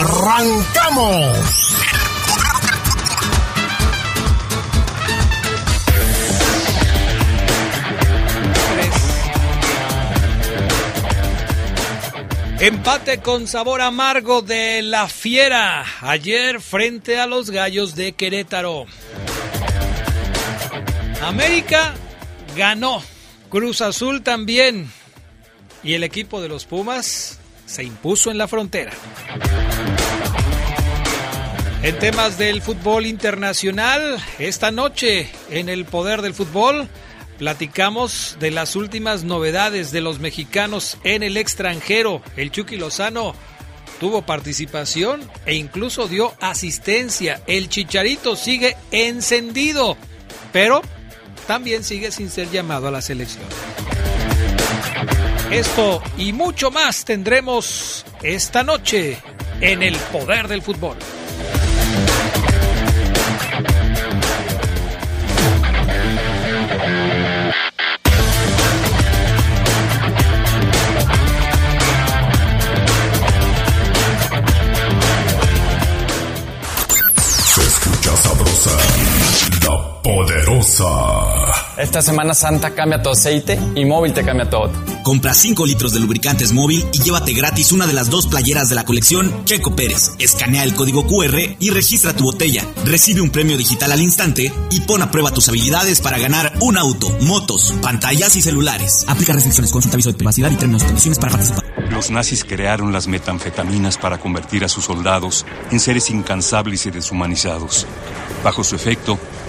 ¡Arrancamos! Empate con sabor amargo de la Fiera ayer frente a los Gallos de Querétaro. América ganó, Cruz Azul también y el equipo de los Pumas se impuso en la frontera. En temas del fútbol internacional, esta noche en el Poder del Fútbol platicamos de las últimas novedades de los mexicanos en el extranjero. El Chucky Lozano tuvo participación e incluso dio asistencia. El Chicharito sigue encendido, pero también sigue sin ser llamado a la selección. Esto y mucho más tendremos esta noche en el Poder del Fútbol. Poderosa. Esta Semana Santa cambia tu aceite y móvil te cambia todo. Compra 5 litros de lubricantes móvil y llévate gratis una de las dos playeras de la colección Checo Pérez. Escanea el código QR y registra tu botella. Recibe un premio digital al instante y pon a prueba tus habilidades para ganar un auto, motos, pantallas y celulares. Aplica restricciones, consulta aviso de privacidad y términos y condiciones para participar. Los nazis crearon las metanfetaminas para convertir a sus soldados en seres incansables y deshumanizados. Bajo su efecto,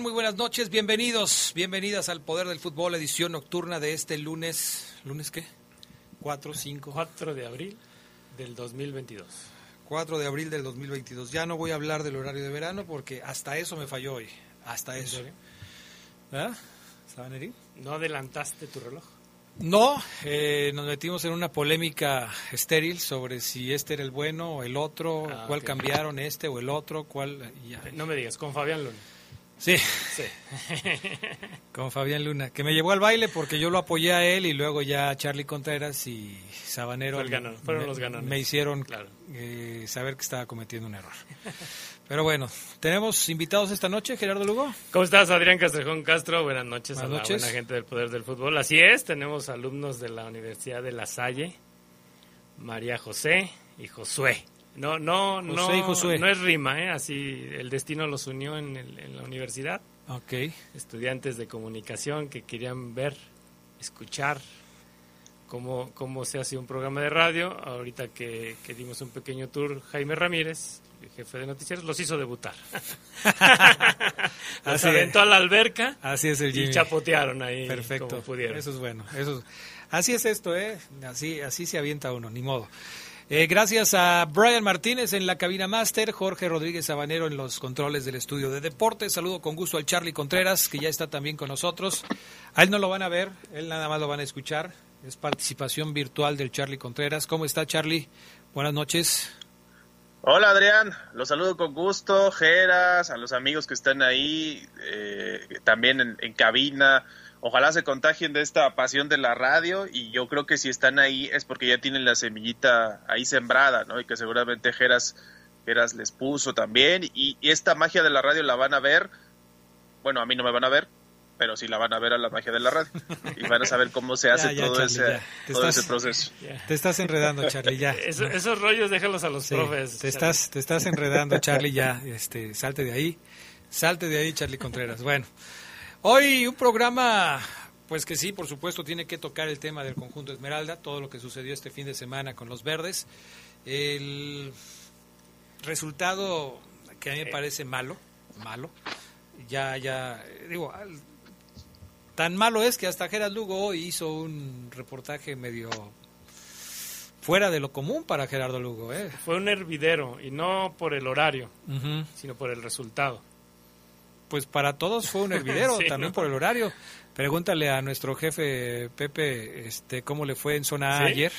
Están? Muy buenas noches, bienvenidos, bienvenidas al Poder del Fútbol, edición nocturna de este lunes. ¿Lunes qué? 4, 5, 4 de abril del 2022. 4 de abril del 2022. Ya no voy a hablar del horario de verano porque hasta eso me falló hoy. Hasta ¿En eso. ¿Ah? ¿Sabanerín? ¿No adelantaste tu reloj? No, eh, nos metimos en una polémica estéril sobre si este era el bueno o el otro, Ah, cuál cambiaron, este o el otro, cuál... ya. No me digas, con Fabián Luna. Sí, Sí. con Fabián Luna, que me llevó al baile porque yo lo apoyé a él y luego ya Charlie Contreras y Sabanero fueron me, los ganadores. me hicieron Claro. eh, saber que estaba cometiendo un error. Pero bueno, tenemos invitados esta noche, Gerardo Lugo. ¿Cómo estás, Adrián Castrejón Castro? Buenas noches Buenas a noches. la buena gente del Poder del Fútbol. Así es, tenemos alumnos de la Universidad de La Salle, María José y Josué. No, no, no, José y Josué. no es rima, ¿eh? Así el destino los unió en, el- en la universidad. Ok. Estudiantes de comunicación que querían ver, escuchar cómo, cómo se hace un programa de radio. Ahorita que, que dimos un pequeño tour, Jaime Ramírez, el jefe de noticieros, los hizo debutar. los aventó a la alberca Así es el y chapotearon ahí Perfecto. como pudieron. Eso es bueno. Eso es- Así es esto, ¿eh? Así, así se avienta uno, ni modo. Eh, gracias a Brian Martínez en la cabina máster, Jorge Rodríguez Sabanero en los controles del estudio de deportes. Saludo con gusto al Charlie Contreras, que ya está también con nosotros. A él no lo van a ver, él nada más lo van a escuchar. Es participación virtual del Charlie Contreras. ¿Cómo está Charlie? Buenas noches. Hola Adrián, los saludo con gusto, Geras, a los amigos que están ahí, eh, también en, en cabina. Ojalá se contagien de esta pasión de la radio y yo creo que si están ahí es porque ya tienen la semillita ahí sembrada, ¿no? Y que seguramente Geras, Geras les puso también. Y, y esta magia de la radio la van a ver, bueno, a mí no me van a ver, pero sí la van a ver a la magia de la radio y van a saber cómo se hace Ya, ya, todo, Charlie, ese, todo estás- ese proceso. Te estás enredando, Charlie, ya. Eso- esos rollos déjalos a los Sí, profes. te estás, te estás enredando, Charlie, ya. Este, salte de ahí. Salte de ahí, Charlie Contreras. Bueno, hoy un programa, pues que sí, por supuesto, tiene que tocar el tema del conjunto Esmeralda, todo lo que sucedió este fin de semana con los verdes. El resultado que a mí me parece malo, malo. Ya, ya, digo, tan malo es que hasta Geras Lugo hoy hizo un reportaje medio fuera de lo común para Gerardo Lugo, ¿eh? Fue un hervidero y no por el horario, sino por el resultado. Pues para todos fue un hervidero, Sí, también ¿no? por el horario. Pregúntale a nuestro jefe Pepe, este, cómo le fue en zona A ¿Sí? ayer.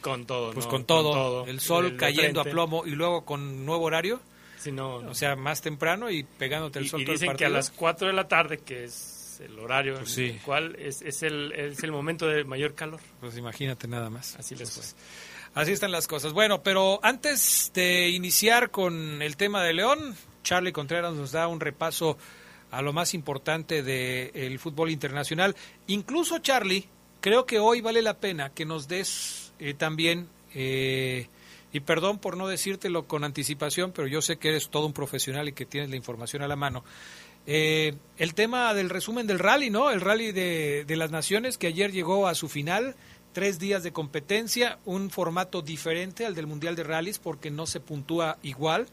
Con todo. Pues ¿no? con, todo, el sol El de cayendo a plomo y luego con nuevo horario, Sí, no, no. o sea, más temprano y pegándote el y, sol y todo el dicen que a las 4 de la tarde, que es el horario Pues en el cual es, es, el, es el momento de mayor calor. Pues imagínate nada más. Así les fue. Así están las cosas. Bueno, pero antes de iniciar con el tema de León, Charlie Contreras nos da un repaso a lo más importante del fútbol internacional. Incluso, Charlie, creo que hoy vale la pena que nos des eh, también, eh, y perdón por no decírtelo con anticipación, pero yo sé que eres todo un profesional y que tienes la información a la mano. Eh, el tema del resumen del rally, ¿no? El rally de, de las naciones que ayer llegó a su final, tres días de competencia, un formato diferente al del Mundial de Rallys porque no se puntúa igual.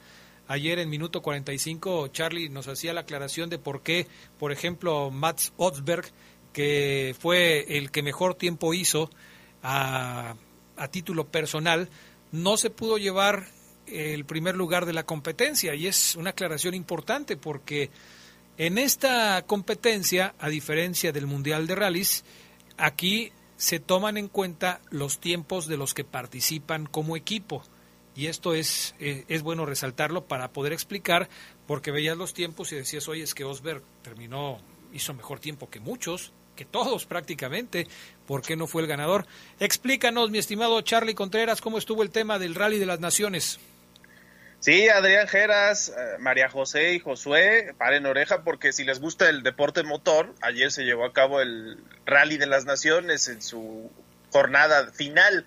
Ayer en minuto 45 Charlie nos hacía la aclaración de por qué, por ejemplo, Mats Otsberg, que fue el que mejor tiempo hizo a, a título personal, no se pudo llevar el primer lugar de la competencia y es una aclaración importante porque en esta competencia, a diferencia del Mundial de Rallys, aquí se toman en cuenta los tiempos de los que participan como equipo. Y esto es, eh, es bueno resaltarlo para poder explicar, porque veías los tiempos y decías, oye, es que Osberg terminó, hizo mejor tiempo que muchos, que todos prácticamente, ¿por qué no fue el ganador? Explícanos, mi estimado Charlie Contreras, cómo estuvo el tema del Rally de las Naciones. Sí, Adrián Geras, eh, María José y Josué, paren oreja porque si les gusta el deporte motor, ayer se llevó a cabo el Rally de las Naciones en su jornada final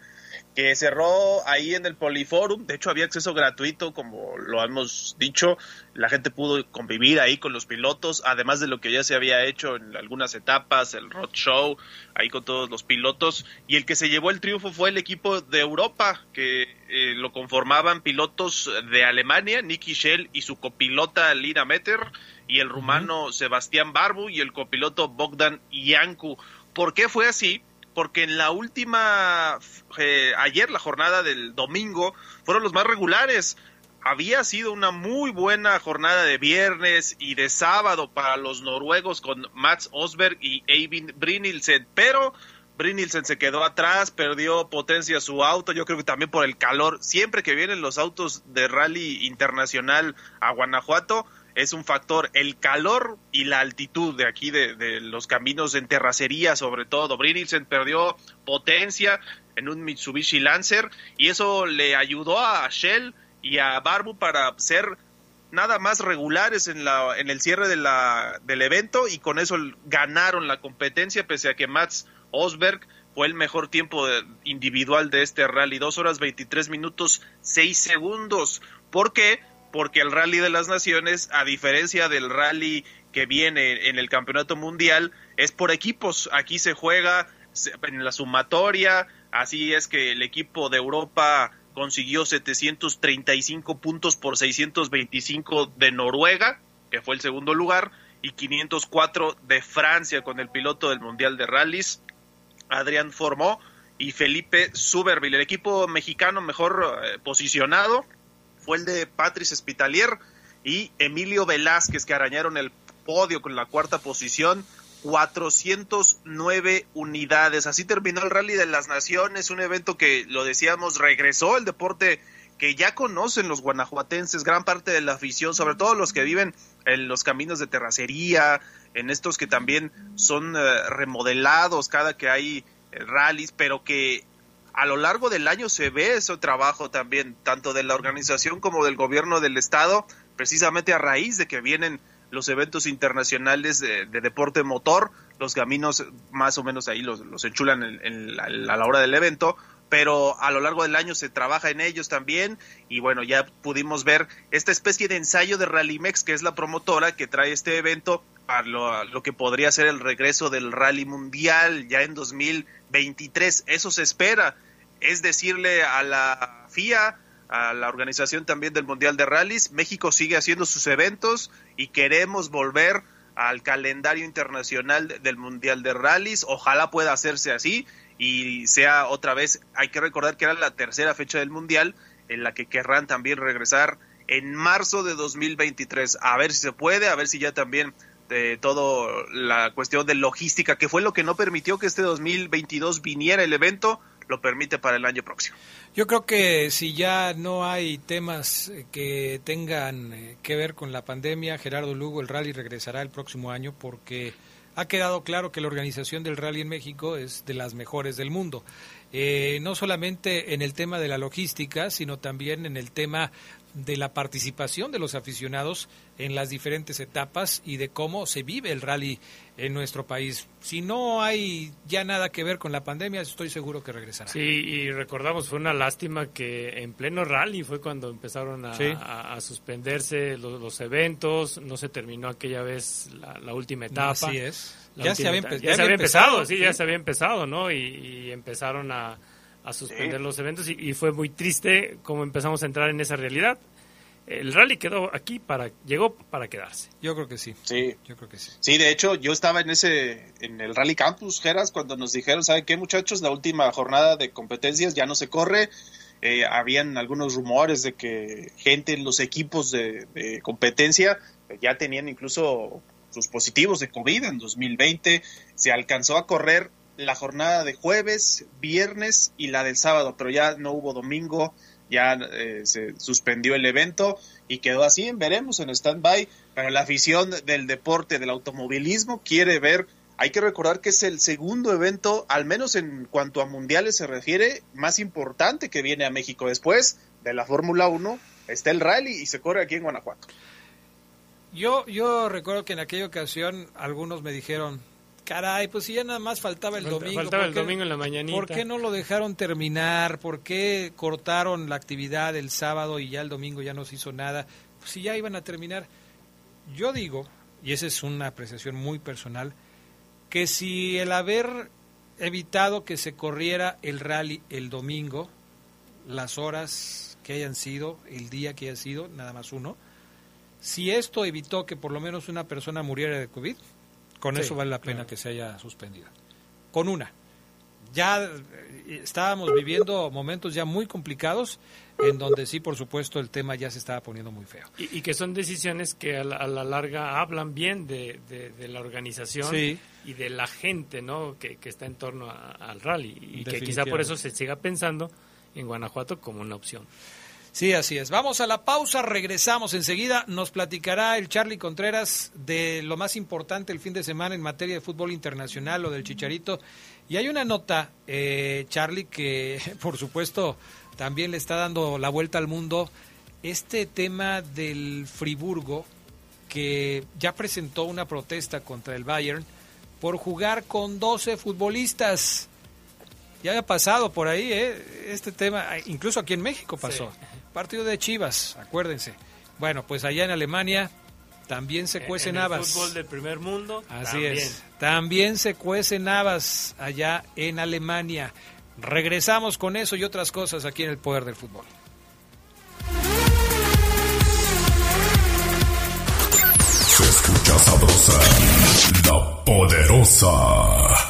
que cerró ahí en el Poliforum. De hecho, había acceso gratuito, como lo hemos dicho. La gente pudo convivir ahí con los pilotos, además de lo que ya se había hecho en algunas etapas, el road show, ahí con todos los pilotos. Y el que se llevó el triunfo fue el equipo de Europa, que eh, lo conformaban pilotos de Alemania, Nicky Shell y su copilota Lina Metter, y el rumano Sebastián Barbu y el copiloto Bogdan Iancu. ¿Por qué fue así? Porque en la última, eh, ayer la jornada del domingo, fueron los más regulares. Había sido una muy buena jornada de viernes y de sábado para los noruegos con Mats Osberg y Eivind Brynildsen, pero Brynildsen se quedó atrás, perdió potencia su auto, yo creo que también por el calor. Siempre que vienen los autos de rally internacional a Guanajuato, es un factor el calor y la altitud de aquí de, los caminos en terracería sobre todo. Brynildsen perdió potencia en un Mitsubishi Lancer y eso le ayudó a Shell y a Barbu para ser nada más regulares en, la, en el cierre de la, del evento y con eso ganaron la competencia pese a que Mats Osberg fue el mejor tiempo individual de este rally, dos horas 23 minutos 6 segundos. ¿Por qué? Porque el rally de las naciones, a diferencia del rally que viene en el campeonato mundial, es por equipos. Aquí se juega en la sumatoria, así es que el equipo de Europa consiguió 735 puntos por 625 de Noruega, que fue el segundo lugar, y 504 de Francia con el piloto del Mundial de Rallys, Adrián Formó, y Felipe Suberville. El equipo mexicano mejor eh, posicionado fue el de Patrice Spitalier y Emilio Velázquez, que arañaron el podio con la cuarta posición. 409 unidades. Así terminó el Rally de las Naciones, un evento que, lo decíamos, regresó el deporte que ya conocen los guanajuatenses, gran parte de la afición, sobre todo los que viven en los caminos de terracería, en estos que también son eh, remodelados cada que hay eh, rallies, pero que a lo largo del año se ve ese trabajo también, tanto de la organización como del gobierno del estado, precisamente a raíz de que vienen los eventos internacionales de, deporte motor, los caminos más o menos ahí los, los enchulan a la hora del evento, pero a lo largo del año se trabaja en ellos también y bueno, ya pudimos ver esta especie de ensayo de Rallymex, que es la promotora que trae este evento a lo, que podría ser el regreso del Rally Mundial ya en 2023. Eso se espera, es decirle a la FIA, a la organización también del Mundial de Rallys, México sigue haciendo sus eventos y queremos volver al calendario internacional del Mundial de Rallys. Ojalá pueda hacerse así y sea otra vez, hay que recordar que era la tercera fecha del Mundial en la que querrán también regresar en marzo de 2023. A ver si se puede, a ver si ya también de todo la cuestión de logística, que fue lo que no permitió que este 2022 viniera el evento, lo permite para el año próximo. Yo creo que si ya no hay temas que tengan eh, que ver con la pandemia, Gerardo Lugo, el rally regresará el próximo año porque ha quedado claro que la organización del rally en México es de las mejores del mundo. Eh, no solamente en el tema de la logística, sino también en el tema de la participación de los aficionados en las diferentes etapas y de cómo se vive el rally en nuestro país. Si no hay ya nada que ver con la pandemia, estoy seguro que regresará. Sí, y recordamos, fue una lástima que en pleno rally fue cuando empezaron a, suspenderse los, eventos, no se terminó aquella vez la, última etapa. Así es. Ya, se había, empezado, sí, ya se había empezado, ¿no? Y, empezaron a, suspender los eventos y, fue muy triste cómo empezamos a entrar en esa realidad el rally quedó aquí para llegó para quedarse. Yo creo que sí. Sí. Yo creo que sí. Sí, de hecho, yo estaba en ese en el Rally Campus Geras cuando nos dijeron, ¿saben qué, muchachos? La última jornada de competencias ya no se corre. Eh, habían algunos rumores de que gente en los equipos de, de competencia ya tenían incluso sus positivos de COVID en 2020. Se alcanzó a correr la jornada de jueves, viernes y la del sábado, pero ya no hubo domingo ya eh, se suspendió el evento y quedó así, veremos en stand-by, pero la afición del deporte, del automovilismo, quiere ver, hay que recordar que es el segundo evento, al menos en cuanto a mundiales se refiere, más importante que viene a México después de la Fórmula 1, está el rally y se corre aquí en Guanajuato. Yo, yo recuerdo que en aquella ocasión algunos me dijeron, Caray, pues si ya nada más faltaba el domingo. Faltaba el domingo en la mañanita. ¿Por qué no lo dejaron terminar? ¿Por qué cortaron la actividad el sábado y ya el domingo ya no se hizo nada? Pues si ya iban a terminar. Yo digo, y esa es una apreciación muy personal, que si el haber evitado que se corriera el rally el domingo, las horas que hayan sido, el día que haya sido, nada más uno, si esto evitó que por lo menos una persona muriera de COVID, con eso vale la pena que se haya suspendido. Con una. Ya eh, estábamos viviendo momentos ya muy complicados en donde sí, por supuesto, el tema ya se estaba poniendo muy feo. Y, que son decisiones que a la, larga hablan bien de, la organización y de la gente ¿no? que, está en torno al rally y que quizá por eso se siga pensando en Guanajuato como una opción. Sí, así es. Vamos a la pausa, regresamos enseguida. Nos platicará el Charlie Contreras de lo más importante el fin de semana en materia de fútbol internacional, o del Chicharito. Y hay una nota, eh, Charlie, que por supuesto también le está dando la vuelta al mundo. Este tema del Friburgo, que ya presentó una protesta contra el Bayern por jugar con 12 futbolistas. Ya había pasado por ahí, ¿eh? Este tema, incluso aquí en México pasó. Partido de Chivas, acuérdense. Bueno, pues allá en Alemania también se cuecen en el habas. fútbol del primer mundo. Así también. es. También se cuecen habas allá en Alemania. Regresamos con eso y otras cosas aquí en el Poder del Fútbol. Se escucha sabrosa, la poderosa.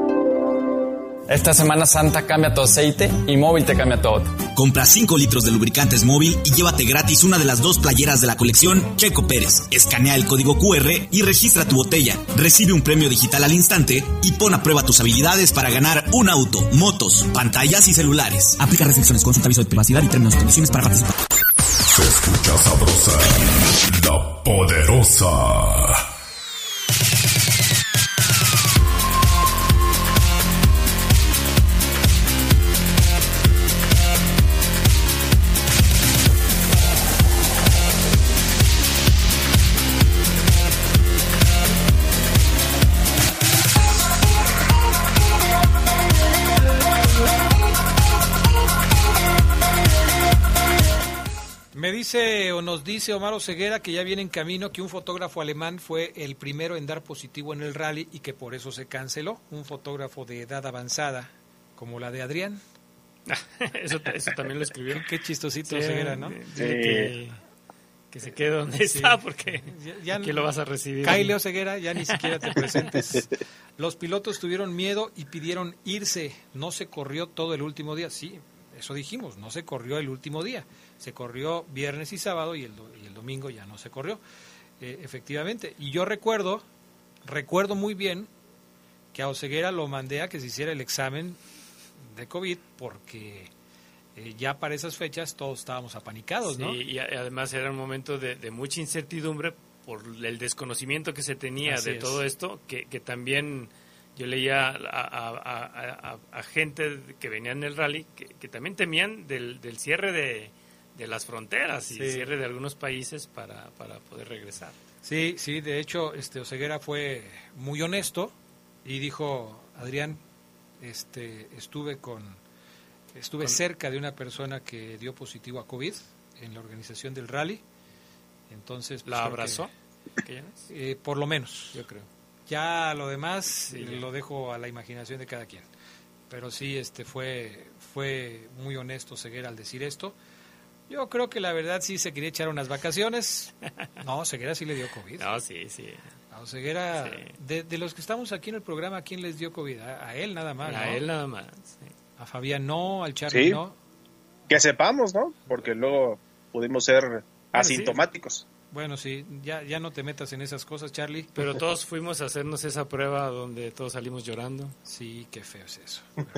Esta Semana Santa cambia tu aceite y móvil te cambia todo. Compra 5 litros de lubricantes móvil y llévate gratis una de las dos playeras de la colección Checo Pérez. Escanea el código QR y registra tu botella. Recibe un premio digital al instante y pon a prueba tus habilidades para ganar un auto, motos, pantallas y celulares. Aplica restricciones, consulta aviso de privacidad y términos y condiciones para participar. Se escucha sabrosa, la poderosa. Me dice o nos dice Omar Ceguera que ya viene en camino que un fotógrafo alemán fue el primero en dar positivo en el rally y que por eso se canceló. Un fotógrafo de edad avanzada, como la de Adrián. eso, eso, también lo escribió. Qué chistosito sí, Ceguera, ¿no? Sí. Que, que, se quede donde sí. está porque ya, ya lo vas a recibir. Kyle Ceguera, ya ni siquiera te presentes. Los pilotos tuvieron miedo y pidieron irse. No se corrió todo el último día. Sí, eso dijimos, no se corrió el último día. Se corrió viernes y sábado y el, y el domingo ya no se corrió, eh, efectivamente. Y yo recuerdo, recuerdo muy bien que a Oseguera lo mandé a que se hiciera el examen de COVID porque eh, ya para esas fechas todos estábamos apanicados, sí, ¿no? y además era un momento de, de, mucha incertidumbre por el desconocimiento que se tenía Así de es. todo esto, que, que también yo leía a, a, a, a, gente que venía en el rally que, que también temían del, del cierre de, de, las fronteras y Sí. cierre de algunos países para, para poder regresar. Sí, sí, de hecho, este Oseguera fue muy honesto y dijo, Adrián, este, estuve con, estuve Con- cerca de una persona que dio positivo a COVID en la organización del rally, entonces pues, ¿La que, abrazó? ¿Aquella vez? eh, por lo menos. Yo creo. Ya lo demás Sí, ya. lo dejo a la imaginación de cada quien. Pero sí, este fue, fue muy honesto Ceguera al decir esto. Yo creo que la verdad sí se quería echar unas vacaciones. No, Ceguera sí le dio COVID. No, sí, sí. A Oseguera, Sí. de, de los que estamos aquí en el programa, ¿a quién les dio COVID? A, a él nada más, A ¿no? él nada más. sí. A Fabián no, al Charlie Sí. no. Que sepamos, ¿no? Porque luego pudimos ser Ah, sí. asintomáticos. Bueno, sí, ya, ya no te metas en esas cosas, Charlie. Pero todos fuimos a hacernos esa prueba donde todos salimos llorando. Sí, qué feo es eso. Bueno,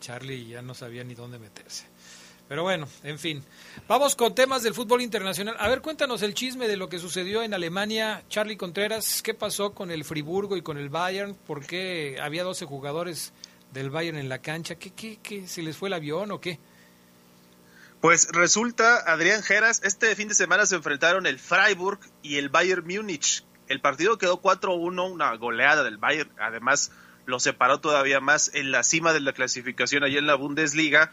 Charlie ya no sabía ni dónde meterse. Pero bueno, en fin. Vamos con temas del fútbol internacional. A ver, cuéntanos el chisme de lo que sucedió en Alemania. Charlie Contreras, ¿qué pasó con el Friburgo y con el Bayern? ¿Por qué había 12 jugadores del Bayern en la cancha? ¿Qué, qué, qué? ¿Se les fue el avión o qué? Pues resulta, Adrián Geras, este fin de semana se enfrentaron el Freiburg y el Bayern Múnich. El partido quedó 4-1, una goleada del Bayern. Además, lo separó todavía más en la cima de la clasificación allá en la Bundesliga.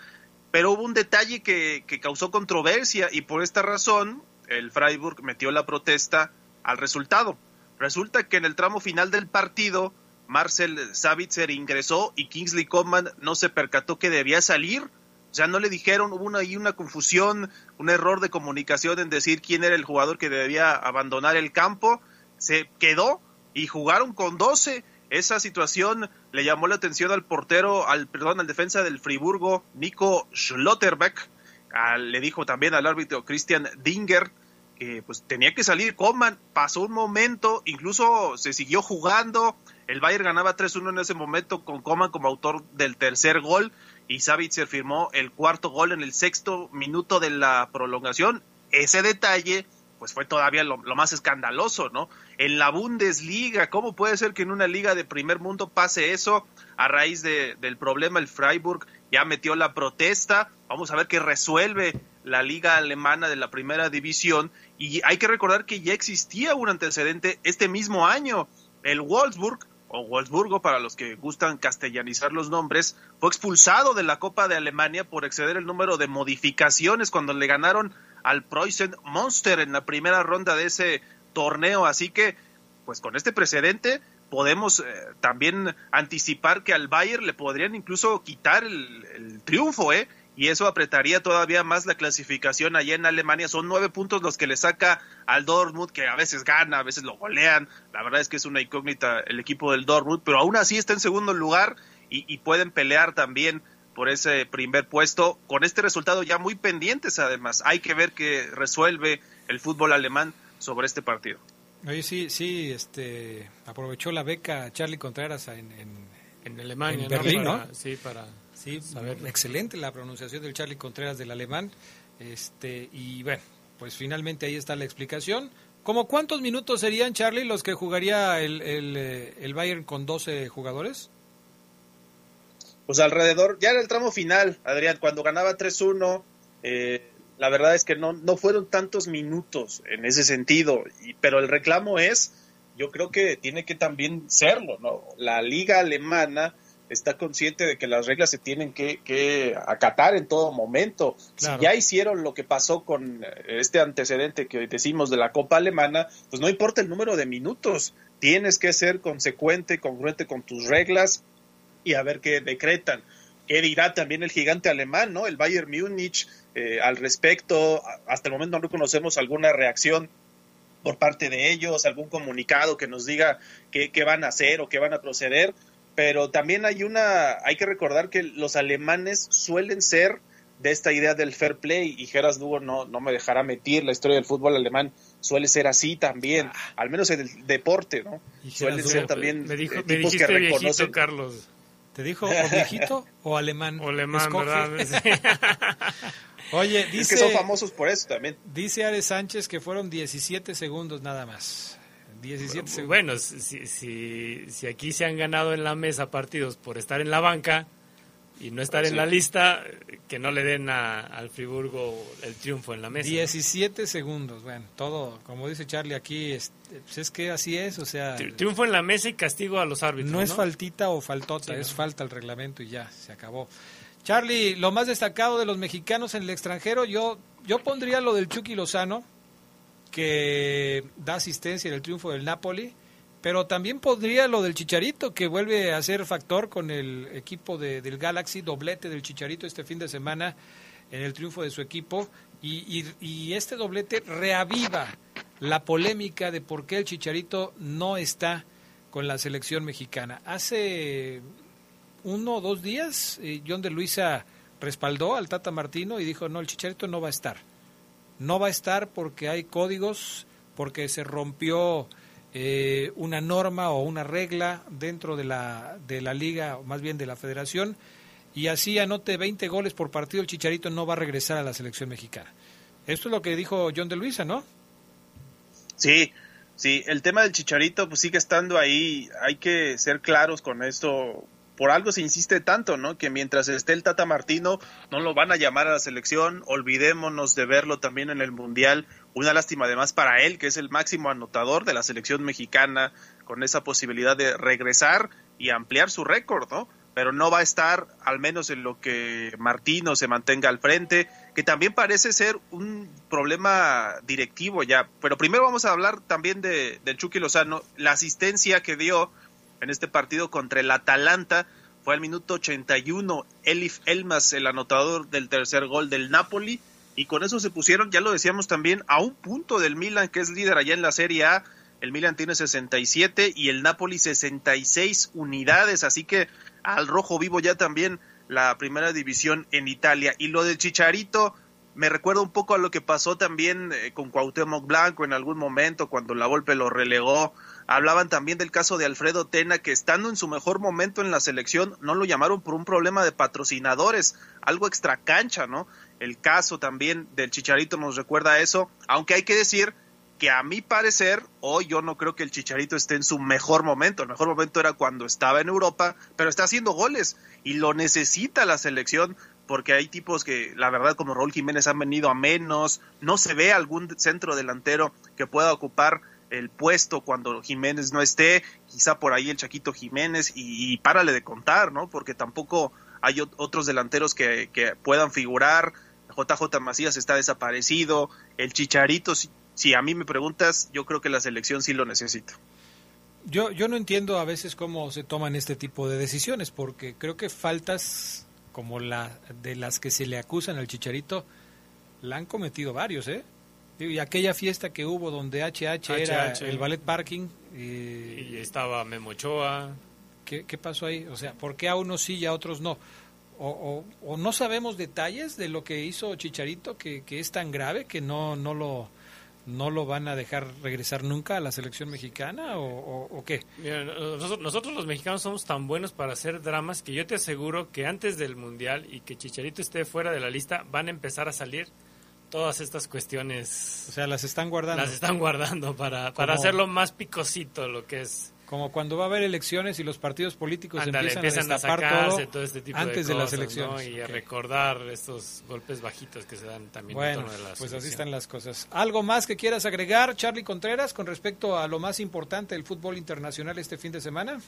Pero hubo un detalle que, causó controversia y por esta razón el Freiburg metió la protesta al resultado. Resulta que en el tramo final del partido, Marcel Savitzer ingresó y Kingsley Coman no se percató que debía salir. O sea, no le dijeron, hubo una, ahí una confusión, un error de comunicación en decir quién era el jugador que debía abandonar el campo. Se quedó y jugaron con 12. Esa situación le llamó la atención al portero, al perdón, al defensa del Friburgo, Nico Schlotterbeck. Al- le dijo también al árbitro Christian Dinger que pues tenía que salir Coman. Pasó un momento, incluso se siguió jugando. El Bayern ganaba 3-1 en ese momento con Coman como autor del tercer gol y Savitzer firmó el cuarto gol en el sexto minuto de la prolongación. Ese detalle pues fue todavía lo, más escandaloso, ¿no? En la Bundesliga, ¿cómo puede ser que en una liga de primer mundo pase eso? A raíz de, del problema, el Freiburg ya metió la protesta. Vamos a ver qué resuelve la liga alemana de la primera división. Y hay que recordar que ya existía un antecedente este mismo año. El Wolfsburg, o Wolfsburgo para los que gustan castellanizar los nombres, fue expulsado de la Copa de Alemania por exceder el número de modificaciones cuando le ganaron al Preußen Monster en la primera ronda de ese torneo. Así que, pues con este precedente podemos eh, también anticipar que al Bayern le podrían incluso quitar el, triunfo, ¿eh? Y eso apretaría todavía más la clasificación allá en Alemania. Son nueve puntos los que le saca al Dortmund, que a veces gana, a veces lo golean. La verdad es que es una incógnita el equipo del Dortmund, pero aún así está en segundo lugar y, y pueden pelear también por ese primer puesto, con este resultado ya muy pendientes además. Hay que ver qué resuelve el fútbol alemán sobre este partido. Oye, sí, sí, este, aprovechó la beca Charlie Contreras en, en, Alemania, en Berlín, ¿no? Sí, para sí, saber. Excelente la pronunciación del Charlie Contreras del alemán. Este, y bueno, pues finalmente ahí está la explicación. ¿Cómo cuántos minutos serían, Charlie, los que jugaría el, el, eh, el Bayern con 12 jugadores? pues alrededor, ya en el tramo final, Adrián, cuando ganaba 3-1, eh, la verdad es que no, no fueron tantos minutos en ese sentido, y, pero el reclamo es, yo creo que tiene que también serlo, ¿no? La liga alemana está consciente de que las reglas se tienen que, acatar en todo momento. Si ya hicieron lo que pasó con este antecedente que decimos de la Copa Alemana, pues no importa el número de minutos, tienes que ser consecuente, congruente con tus reglas y a ver qué decretan. ¿Qué dirá también el gigante alemán, ¿no? El Bayern Múnich eh, al respecto. Hasta el momento no conocemos alguna reacción por parte de ellos, algún comunicado que nos diga qué, qué van a hacer o qué van a proceder. Pero también hay una, hay que recordar que los alemanes suelen ser de esta idea del fair play y Geras Lugo no, no me dejará mentir, la historia del fútbol alemán suele ser así también, ah. al menos en el deporte, ¿no? Suele ser también me dijo, me dijiste que reconocen, Carlos. ¿Te dijo o viejito o alemán? O alemán, ¿verdad? Oye, dice... que son famosos por eso también. Dice Ares Sánchez que fueron 17 segundos nada más. 17 segundos. Bueno, si, si, si aquí se han ganado en la mesa partidos por estar en la banca, y no estar en la lista, que no le den al Friburgo el triunfo en la mesa. 17 segundos, bueno, todo, como dice Charlie aquí, es, pues es que así es, o sea... Triunfo en la mesa y castigo a los árbitros. No, es faltita o faltota, es falta el reglamento y ya, se acabó. Charlie, lo más destacado de los mexicanos en el extranjero, yo, yo pondría lo del Chucky Lozano, que da asistencia en el triunfo del Napoli pero también podría lo del Chicharito, que vuelve a ser factor con el equipo de, del Galaxy, doblete del Chicharito este fin de semana en el triunfo de su equipo. Y, y, este doblete reaviva la polémica de por qué el Chicharito no está con la selección mexicana. Hace uno o dos días, eh, John de Luisa respaldó al Tata Martino y dijo, no, el Chicharito no va a estar. No va a estar porque hay códigos, porque se rompió eh, una norma o una regla dentro de la, de la liga, o más bien de la federación, y así anote 20 goles por partido, el Chicharito no va a regresar a la selección mexicana. Esto es lo que dijo John de Luisa, ¿no? Sí, sí, el tema del Chicharito pues sigue estando ahí, hay que ser claros con esto, por algo se insiste tanto, ¿no? Que mientras esté el Tata Martino, no lo van a llamar a la selección, olvidémonos de verlo también en el Mundial una lástima además para él, que es el máximo anotador de la selección mexicana, con esa posibilidad de regresar y ampliar su récord, ¿no? Pero no va a estar, al menos en lo que Martino se mantenga al frente, que también parece ser un problema directivo ya. Pero primero vamos a hablar también de, de Chucky Lozano, la asistencia que dio en este partido contra el Atalanta fue al minuto 81. Elif Elmas, el anotador del tercer gol del Napoli, y con eso se pusieron, ya lo decíamos también, a un punto del Milan, que es líder allá en la Serie A. El Milan tiene 67 y el Napoli 66 unidades, así que al rojo vivo ya también la primera división en Italia. Y lo del Chicharito, me recuerda un poco a lo que pasó también eh, con Cuauhtémoc Blanco en algún momento cuando la Volpe lo relegó. Hablaban también del caso de Alfredo Tena que estando en su mejor momento en la selección no lo llamaron por un problema de patrocinadores, algo extra cancha, ¿no? El caso también del Chicharito nos recuerda a eso, aunque hay que decir que a mi parecer, hoy yo no creo que el Chicharito esté en su mejor momento. El mejor momento era cuando estaba en Europa, pero está haciendo goles y lo necesita la selección porque hay tipos que, la verdad, como Raúl Jiménez han venido a menos. No se ve algún centro delantero que pueda ocupar el puesto cuando Jiménez no esté. Quizá por ahí el Chaquito Jiménez y, párale de contar, ¿no? Porque tampoco hay otros delanteros que, que puedan figurar. JJ Macías está desaparecido. El Chicharito, si a mí me preguntas, yo creo que la selección sí lo necesita. Yo, yo no entiendo a veces cómo se toman este tipo de decisiones, porque creo que faltas como la de las que se le acusan al Chicharito, la han cometido varios, ¿eh? Y aquella fiesta que hubo donde HH, era el ballet parking. y estaba Memo Ochoa. ¿Qué, ¿Qué, pasó ahí? O sea, ¿por qué a unos sí y a otros no? O, o, no sabemos detalles de lo que hizo Chicharito que, que es tan grave que no, no lo no lo van a dejar regresar nunca a la selección mexicana o, qué? nosotros, los mexicanos somos tan buenos para hacer dramas que yo te aseguro que antes del Mundial y que Chicharito esté fuera de la lista van a empezar a salir todas estas cuestiones. O sea, las están guardando. Las están guardando para, para hacerlo más picosito lo que es. Como cuando va a haber elecciones y los partidos políticos empiezan, a destapar todo, este tipo antes de, las elecciones. Y a recordar estos golpes bajitos que se dan también bueno, en torno de pues así están las cosas. ¿Algo más que quieras agregar, Charlie Contreras, con respecto a lo más importante del fútbol internacional este fin de semana?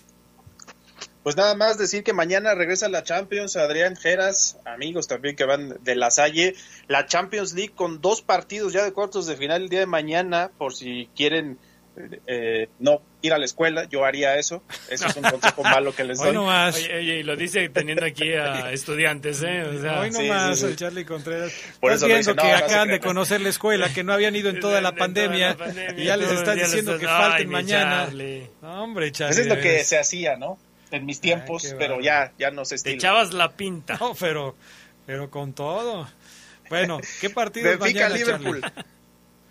Pues nada más decir que mañana regresa la Champions, Adrián Geras, amigos también que van de la Salle, la Champions League con dos partidos ya de cuartos de final el día de mañana, por si quieren eh, no ir a la escuela, yo haría eso. Eso es un consejo malo que les doy. Hoy nomás. Oye, y lo dice teniendo aquí a estudiantes, ¿eh? Hoy nomás el Charlie Contreras. Por eso viendo que acaban de conocer la escuela, que no habían ido en toda la, pandemia, y ya les estás diciendo que falten mañana. hombre, Charlie. Eso es lo que se hacía, ¿no? En mis tiempos, pero ya, ya no se estila. Te echabas la pinta. No, pero, pero con todo. Bueno, ¿qué partido mañana, Liverpool.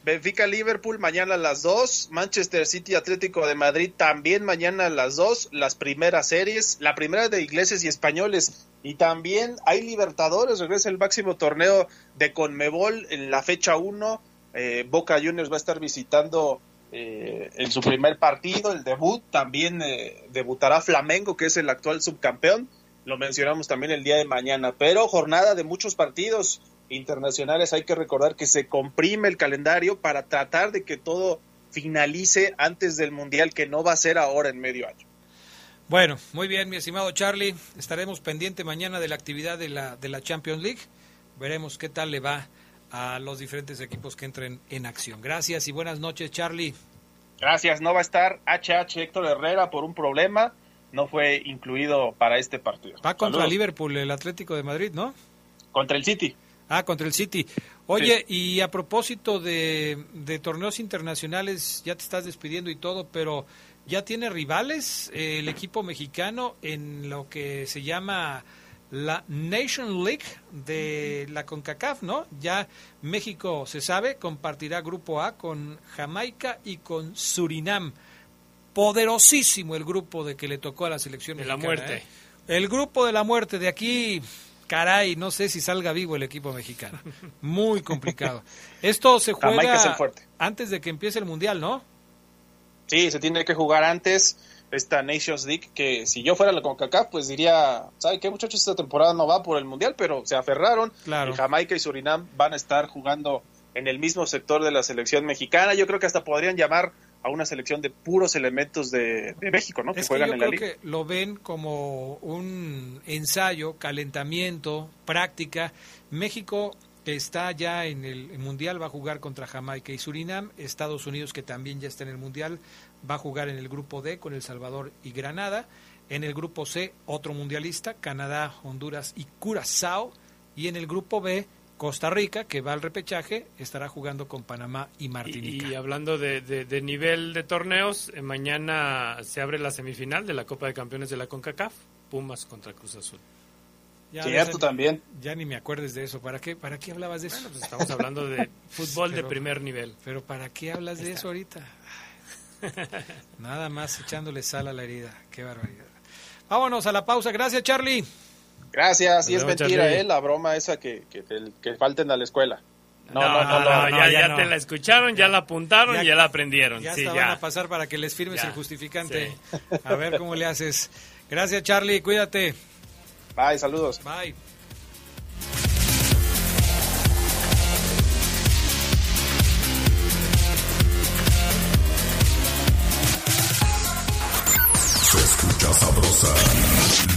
Benfica Liverpool mañana a las 2, Manchester City Atlético de Madrid también mañana a las 2, las primeras series, la primera de ingleses y españoles y también hay Libertadores, regresa el máximo torneo de Conmebol en la fecha 1, eh, Boca Juniors va a estar visitando eh, en su primer partido, el debut, también eh, debutará Flamengo que es el actual subcampeón, lo mencionamos también el día de mañana, pero jornada de muchos partidos, internacionales hay que recordar que se comprime el calendario para tratar de que todo finalice antes del Mundial, que no va a ser ahora en medio año. Bueno, muy bien, mi estimado Charlie. Estaremos pendiente mañana de la actividad de la, de la Champions League. Veremos qué tal le va a los diferentes equipos que entren en acción. Gracias y buenas noches, Charlie. Gracias. No va a estar HH Héctor Herrera por un problema. No fue incluido para este partido. Va contra Liverpool, el Atlético de Madrid, ¿no? Contra el City. Ah, contra el City. Oye, y a propósito de, torneos internacionales, ya te estás despidiendo y todo, pero ¿ya tiene rivales eh, el equipo mexicano en lo que se llama la Nation League de la CONCACAF, ¿no? Ya México, se sabe, compartirá grupo A con Jamaica y con Surinam. Poderosísimo el grupo de que le tocó a la selección de la muerte. ¿eh? El grupo de la muerte de aquí caray, no sé si salga vivo el equipo mexicano. Muy complicado. Esto se juega antes de que empiece el Mundial, ¿no? Sí, se tiene que jugar antes esta Nations League, que si yo fuera la CONCACAF, pues diría, ¿sabe qué muchachos? Esta temporada no va por el Mundial, pero se aferraron. Claro. Jamaica y Surinam van a estar jugando en el mismo sector de la selección mexicana. Yo creo que hasta podrían llamar a una selección de puros elementos de, México, ¿no? que juegan en la liga. que lo ven como un ensayo, calentamiento, práctica. México que está ya en el Mundial va a jugar contra Jamaica y Surinam. Estados Unidos, que también ya está en el Mundial, va a jugar en el grupo D con El Salvador y Granada. En el grupo C, otro mundialista, Canadá, Honduras y Curazao. Y en el grupo B, Costa Rica, que va al repechaje, estará jugando con Panamá y Martinica. Y, hablando de, nivel de torneos, eh, mañana se abre la semifinal de la Copa de Campeones de la CONCACAF, Pumas contra Cruz Azul. Ya, Cierto, también. Ya ni me acuerdes de eso. ¿Para qué, para qué hablabas de eso? Bueno, pues estamos hablando de fútbol de primer nivel. Pero ¿para qué hablas de eso ahorita? Nada más echándole sal a la herida. Qué barbaridad. Vámonos a la pausa. Gracias, Charlie. Gracias, y es mentira. ¿eh? La broma esa que, que, te- que falten a la escuela. No, no, no, no, ya, ya ya no. te la escucharon, ya, la apuntaron Ya- y ya la aprendieron. Ya sí, van a pasar para que les firmes Ya. el justificante. A ver cómo le haces. Gracias, Charlie. Cuídate. Bye, saludos. Bye.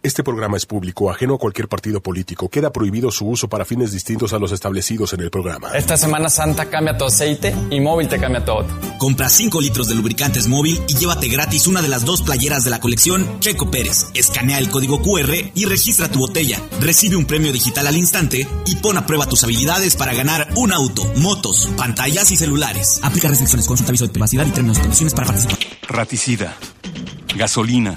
Este programa es público, ajeno a cualquier partido político. Queda prohibido su uso para fines distintos a los establecidos en el programa. Esta Semana Santa cambia tu aceite y móvil te cambia todo. Compra 5 litros de lubricantes móvil y llévate gratis una de las dos playeras de la colección Checo Pérez. Escanea el código QR y registra tu botella. Recibe un premio digital al instante y pon a prueba tus habilidades para ganar un auto, motos, pantallas y celulares. Aplica restricciones, consulta aviso de privacidad y términos y condiciones para participar. Raticida, gasolina,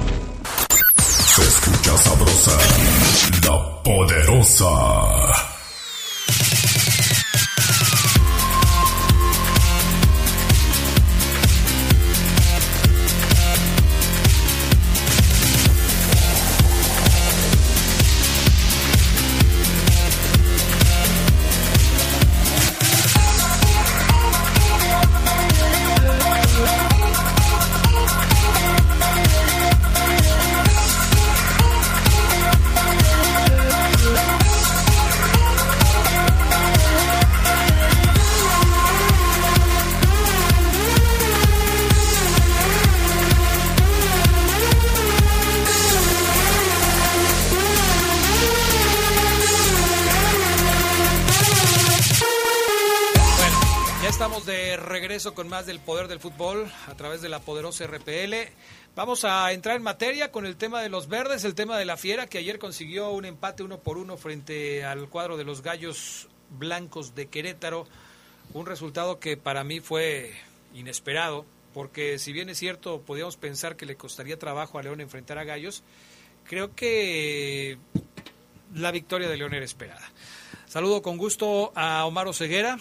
La poderosa. Regreso con más del poder del fútbol a través de la poderosa RPL. Vamos a entrar en materia con el tema de los verdes, el tema de la fiera que ayer consiguió un empate uno por uno frente al cuadro de los gallos blancos de Querétaro. Un resultado que para mí fue inesperado, porque si bien es cierto, podíamos pensar que le costaría trabajo a León enfrentar a gallos, creo que la victoria de León era esperada. Saludo con gusto a Omar Oseguera,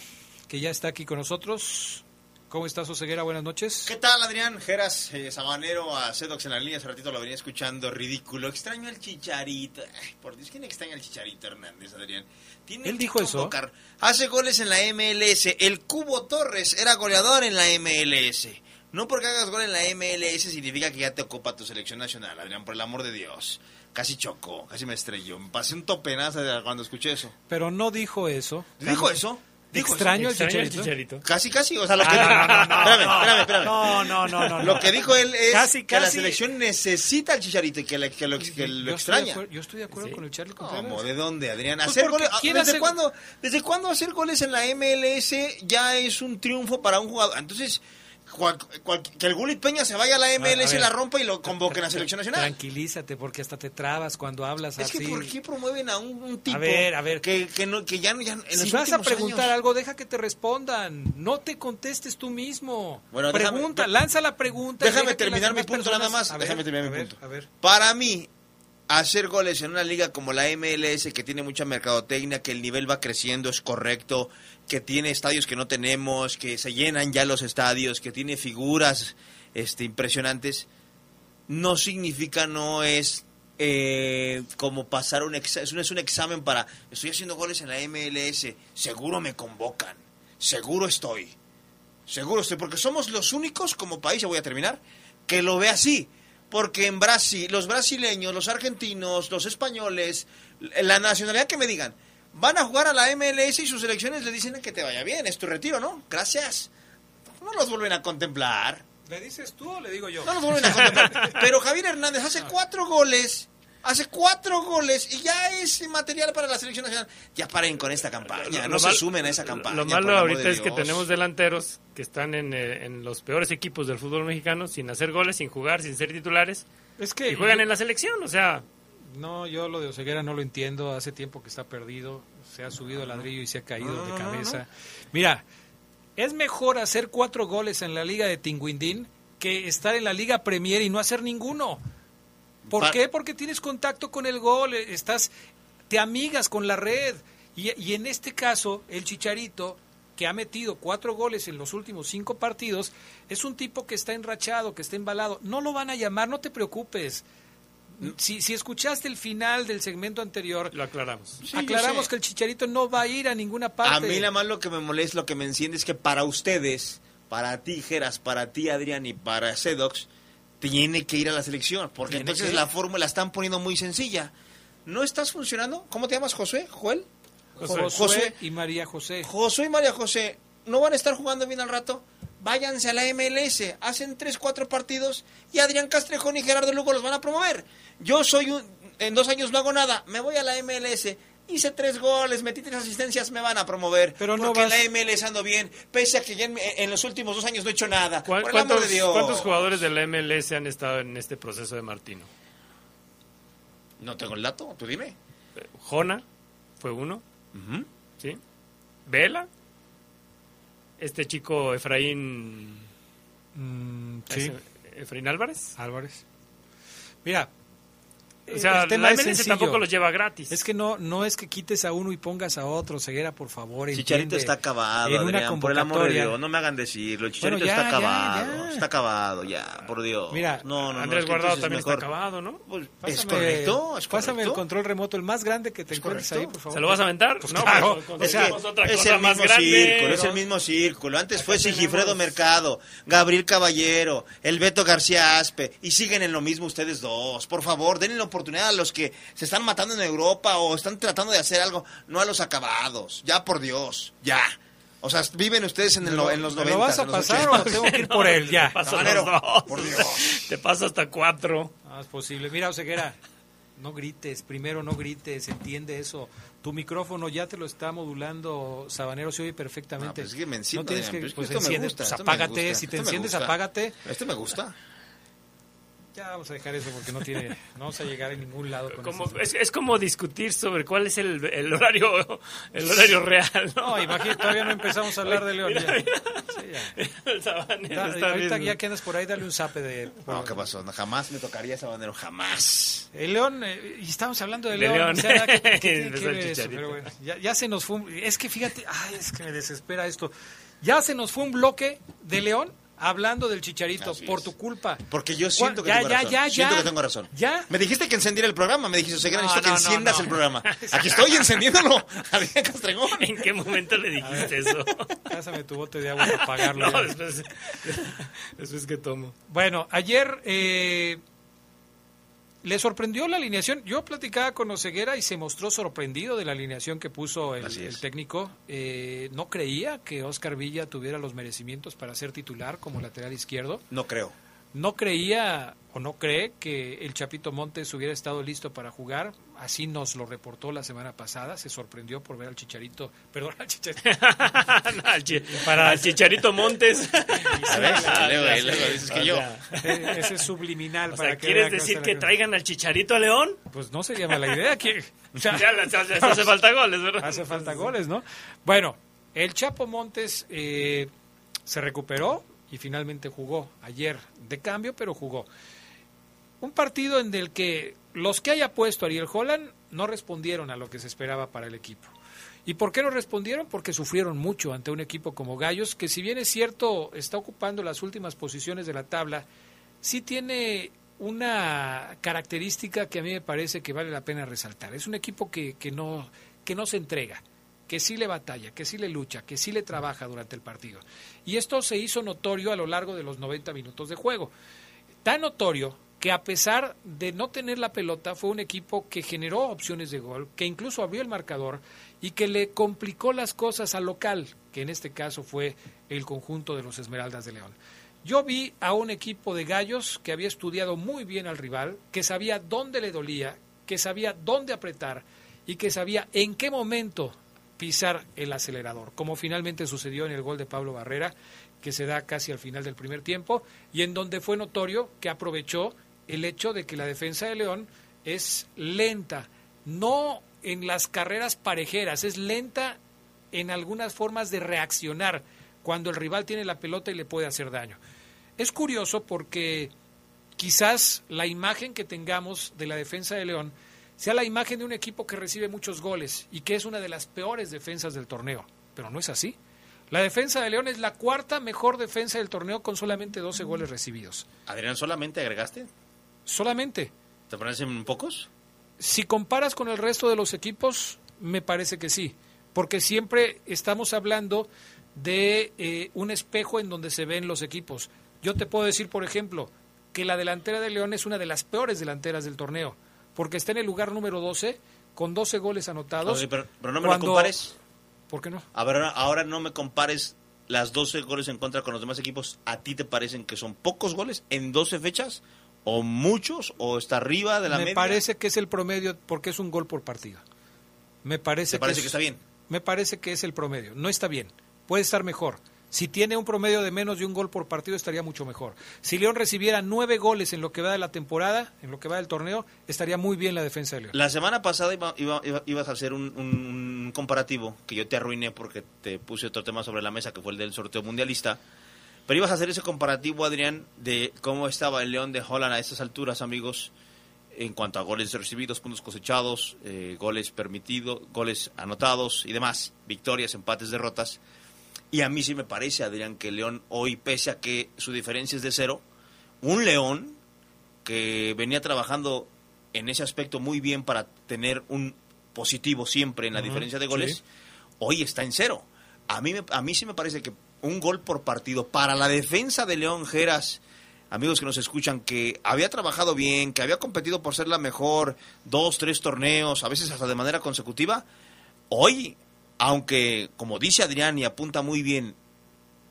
que ya está aquí con nosotros. ¿Cómo estás, Oseguera? Buenas noches. ¿Qué tal, Adrián? Geras, eh, Sabanero, a Cedox en la línea, hace ratito lo venía escuchando, ridículo. Extraño al Chicharito. Ay, por Dios, ¿quién extraña al Chicharito Hernández, Adrián? Tiene ¿Él dijo eso? Hace goles en la MLS. El Cubo Torres era goleador en la MLS. No porque hagas gol en la MLS significa que ya te ocupa tu selección nacional, Adrián, por el amor de Dios. Casi chocó, casi me estrelló. Me pasé un topenazo cuando escuché eso. Pero no dijo eso. ¿Dijo eso? ¿Dijo Extraño el chicharito. Casi, casi. O sea, lo que. Ah, no, no, no, espérame, no, espérame, espérame. no, no, no, no, Lo que dijo él es Casi, que la selección necesita al chicharito y que, le- que lo, que lo estoy extraña. yo estoy de acuerdo con el Charlie. ¿Cómo? ¿De dónde, Adrián? Pues Hacer goles, ¿quién ¿desde, hace- cuándo, ¿Desde cuándo hacer goles en la MLS ya es un triunfo para un jugador? Entonces, cual- cual- que el Gulit Peña se vaya a la A MLS y ver. la rompa y lo convoquen a selección nacional. Tranquilízate, porque hasta te trabas cuando hablas Es así. que ¿por qué promueven a un, un tipo A ver, a ver. que, que, no, que ya, no- ya en Si los vas a preguntar años- algo, deja que te respondan. No te contestes tú mismo. Bueno, déjame- Pregunta, de- lanza la pregunta. y Déjame terminar mi punto nada personas- más. A ver, Déjame terminar a mi punto. A ver. Para mí, hacer goles en una liga como la MLS, que tiene mucha mercadotecnia, que el nivel va creciendo, es correcto, que tiene estadios que no tenemos, que se llenan ya los estadios, que tiene figuras este, impresionantes, no significa, no es eh, como pasar un examen, es un examen para, estoy haciendo goles en la MLS, seguro me convocan, seguro estoy. Seguro estoy, porque somos los únicos como país, ya voy a terminar, que lo ve así. Porque en Brasil, los brasileños, los argentinos, los españoles, la nacionalidad que me digan, van a jugar a la MLS y sus elecciones le dicen que te vaya bien, es tu retiro, ¿no? Gracias. No los vuelven a contemplar. ¿Le dices tú o le digo yo? No los vuelven a contemplar. Pero Javier Hernández hace cuatro goles hace cuatro goles y ya es material para la selección nacional. Ya paren con esta campaña, no se sumen a esa campaña. Lo malo ahorita es que tenemos delanteros que están en, eh, en, los peores equipos del fútbol mexicano, sin hacer goles, sin jugar, sin ser titulares. Es que y juegan en la selección, o sea. No, yo lo de Oseguera no lo entiendo. Hace tiempo que está perdido. Se ha subido el ladrillo y se ha caído de cabeza. Mira, es mejor hacer cuatro goles en la Liga de Tinguindín que estar en la Liga Premier y no hacer ninguno. ¿Por qué? Porque tienes contacto con el gol, estás, te amigas con la red. Y, y, en este caso, el Chicharito, que ha metido cuatro goles en los últimos cinco partidos, es un tipo que está enrachado, que está embalado. No lo van a llamar, no te preocupes. Si, si escuchaste el final del segmento anterior, lo aclaramos. Sí, aclaramos que el Chicharito no va a ir a ninguna parte. A mí la más lo que me molesta, lo que me enciende es que para ustedes, para ti, Geras, para ti, Adrián, y para Sedox, tiene que ir a la selección, porque entonces la fórmula están poniendo muy sencilla. ¿No estás funcionando? ¿Cómo te llamas, Josué? ¿Joel? Josué, Josué y María José. Josué y María José, ¿no van a estar jugando bien al rato? Váyanse a la MLS, hacen 3, 4 partidos y Adrián Castrejón y Gerardo Lugo los van a promover. Yo soy un, en dos años no hago nada, me voy a la MLS, hice tres goles, metí tres asistencias, me van a promover. Pero no porque vas... la MLS ando bien, pese a que ya en, en, los últimos dos años no he hecho nada. Por el amor de Dios. ¿Cuántos jugadores de la MLS han estado en este proceso de Martino? No tengo el dato, tú dime. Jona fue uno. Uh -huh. ¿Sí? Vela. Este chico Efraín. Mm, sí. Efraín Álvarez. Álvarez. Mira, o sea, el tema la MLS tampoco los lleva gratis. Es que no no es que quites a uno y pongas a otro, Ceguera, por favor. Chicharito está acabado, Adrián, por el amor de Dios, no me hagan decirlo. El Chicharito bueno, ya, está acabado, ya, ya. está acabado ya, por Dios. Mira, no, no, Andrés no, Guardado también mejor. está acabado, ¿no? Pues, pásame, es correcto, es correcto. Pásame el control remoto, el más grande que te ¿Es encuentres ahí, por favor. ¿Se lo vas a aventar? Pues no, claro. Pues, es el mismo círculo, es el mismo círculo. Antes fue Sigifredo Mercado, Gabriel Caballero, el Beto García Aspe, y siguen en lo mismo ustedes dos. Por favor, denle la oportunidad a los que se están matando en Europa o están tratando de hacer algo, no a los acabados. Ya, por Dios, ya. O sea, viven ustedes en, el, en los 90. ¿Lo vas a pasar o tengo que ir por él? Ya. Sabanero, por Dios. Te paso hasta cuatro. No es posible. Mira, Oseguera, no grites. Primero no grites. Entiende eso. Tu micrófono ya te lo está modulando, Sabanero, se oye perfectamente. No, pues es que me enciendo, no tienes que, pues esto enciendes, me gusta, pues esto apágate. me gusta, si te enciendes, apágate. Este me gusta. Ya vamos a dejar eso porque no tiene, no vamos a llegar a ningún lado con como, eso. es, es, como discutir sobre cuál es el, el horario el horario real. No, no imagínate, todavía no empezamos a hablar de León. Mira, ya. mira. Sí, ya. El sabanero Da- está ahorita bien. ya que andas por ahí, dale un zape de... No, ¿qué pasó? No, jamás me tocaría Sabanero, jamás. El León, eh, y estamos hablando de De León. León. o sea, ¿qué- qué tiene que Empezó el ver eso? Chicharito. Pero bueno, ya, ya se nos fue un- Es que fíjate, ay, es que me desespera esto. Ya se nos fue un bloque de León hablando del Chicharito Así por es. tu culpa. Porque yo siento que Ya, tengo ya, razón. ya, siento ya. que tengo razón. Ya. Me dijiste que encendiera el programa, me dijiste, Oseguera, No, necesito no, que enciendas no. el programa. Aquí estoy encendiéndolo. Adrián Castrengón. ¿En qué momento le dijiste eso? Pásame tu bote de agua para apagarlo. Después, después que tomo. Bueno, ayer eh, le sorprendió la alineación. Yo platicaba con Oseguera y se mostró sorprendido de la alineación que puso el, el técnico. Eh, no creía que Oscar Villa tuviera los merecimientos para ser titular como lateral izquierdo. No creo. No creía o no cree que el Chapito Montes hubiera estado listo para jugar. Así nos lo reportó la semana pasada. Se sorprendió por ver al Chicharito. Perdón, al Chicharito. No, al, chi- al Chicharito Montes. Ese es subliminal. O para sea, que ¿quieres decir que la- traigan al Chicharito a León? Pues no sería mala idea. que Ya, les hace falta goles, ¿verdad? Hace falta goles, ¿no? Bueno, el Chapo Montes eh, se recuperó y finalmente jugó ayer de cambio, pero jugó. Un partido en el que los que haya puesto Ariel Holland no respondieron a lo que se esperaba para el equipo. ¿Y por qué no respondieron? Porque sufrieron mucho ante un equipo como Gallos, que si bien es cierto está ocupando las últimas posiciones de la tabla, sí tiene una característica que a mí me parece que vale la pena resaltar. Es un equipo que, que no, que no se entrega, que sí le batalla, que sí le lucha, que sí le trabaja durante el partido. Y esto se hizo notorio a lo largo de los 90 minutos de juego. Tan notorio que a pesar de no tener la pelota fue un equipo que generó opciones de gol, que incluso abrió el marcador y que le complicó las cosas al local, que en este caso fue el conjunto de los Esmeraldas de León. Yo vi a un equipo de gallos que había estudiado muy bien al rival, que sabía dónde le dolía, que sabía dónde apretar y que sabía en qué momento pisar el acelerador, como finalmente sucedió en el gol de Pablo Barrera, que se da casi al final del primer tiempo, y en donde fue notorio que aprovechó el hecho de que la defensa de León es lenta, no en las carreras parejeras, es lenta en algunas formas de reaccionar cuando el rival tiene la pelota y le puede hacer daño. Es curioso porque quizás la imagen que tengamos de la defensa de León sea la imagen de un equipo que recibe muchos goles y que es una de las peores defensas del torneo, pero no es así. La defensa de León es la cuarta mejor defensa del torneo con solamente 12 goles recibidos. Adrián, ¿solamente agregaste? Solamente. ¿Te parecen pocos? Si comparas con el resto de los equipos, me parece que sí, porque siempre estamos hablando de eh, un espejo en donde se ven los equipos. Yo te puedo decir, por ejemplo, que la delantera de León es una de las peores delanteras del torneo, porque está en el lugar número 12 con 12 goles anotados. pero, no me lo compares. ¿Por qué no? Ahora, ahora no me compares las 12 goles en contra con los demás equipos. ¿A ti te parecen que son pocos goles en 12 fechas? ¿O muchos? ¿O está arriba de la media? Me parece que es el promedio porque es un gol por partido. Me parece, ¿Te parece que, está bien? Me parece que es el promedio. No está bien. Puede estar mejor. Si tiene un promedio de menos de un gol por partido, estaría mucho mejor. Si León recibiera nueve goles en lo que va de la temporada, en lo que va del torneo, estaría muy bien la defensa de León. La semana pasada iba, ibas a hacer un, un, comparativo que yo te arruiné porque te puse otro tema sobre la mesa, que fue el del sorteo mundialista. Pero ibas a hacer ese comparativo, Adrián, de cómo estaba el León de Holland a estas alturas, amigos, en cuanto a goles recibidos, puntos cosechados, eh, goles permitidos, goles anotados y demás, victorias, empates, derrotas. Y a mí sí me parece, Adrián, que León hoy, pese a que su diferencia es de cero, un León que venía trabajando en ese aspecto muy bien para tener un positivo siempre en la diferencia de goles, hoy está en cero. A mí, a mí sí me parece que un gol por partido para la defensa de León Geras, amigos que nos escuchan, que había trabajado bien, que había competido por ser la mejor dos, tres torneos, a veces hasta de manera consecutiva, hoy, aunque como dice Adrián y apunta muy bien,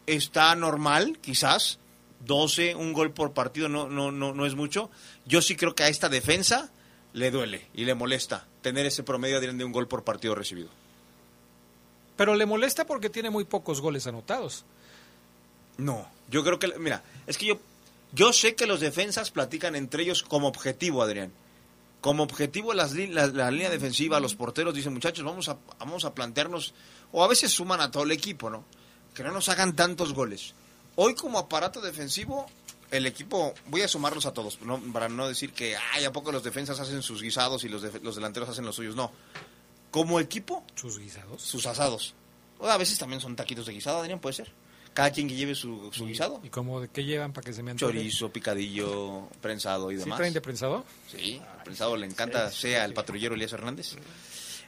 está normal, quizás, 12, un gol por partido no, no, no, no es mucho, yo sí creo que a esta defensa le duele y le molesta tener ese promedio de un gol por partido recibido. Pero le molesta porque tiene muy pocos goles anotados. No, yo creo que, mira, es que yo, yo sé que los defensas platican entre ellos como objetivo, Adrián. Como objetivo las, la, la, línea defensiva, los porteros dicen, muchachos, vamos a, vamos a plantearnos, o a veces suman a todo el equipo, ¿no? Que no nos hagan tantos goles. Hoy como aparato defensivo, el equipo, voy a sumarlos a todos, ¿no? para no decir que, ay, ¿a poco los defensas hacen sus guisados y los, los delanteros hacen los suyos? No como equipo. ¿Sus guisados? Sus asados. O a veces también son taquitos de guisado, Adrián, puede ser. Cada quien que lleve su, guisado. ¿Y cómo, qué llevan para que se me antoje? Chorizo, picadillo, prensado y demás. ¿Sí traen de prensado? Sí, prensado le encanta, sea el patrullero Elías Hernández.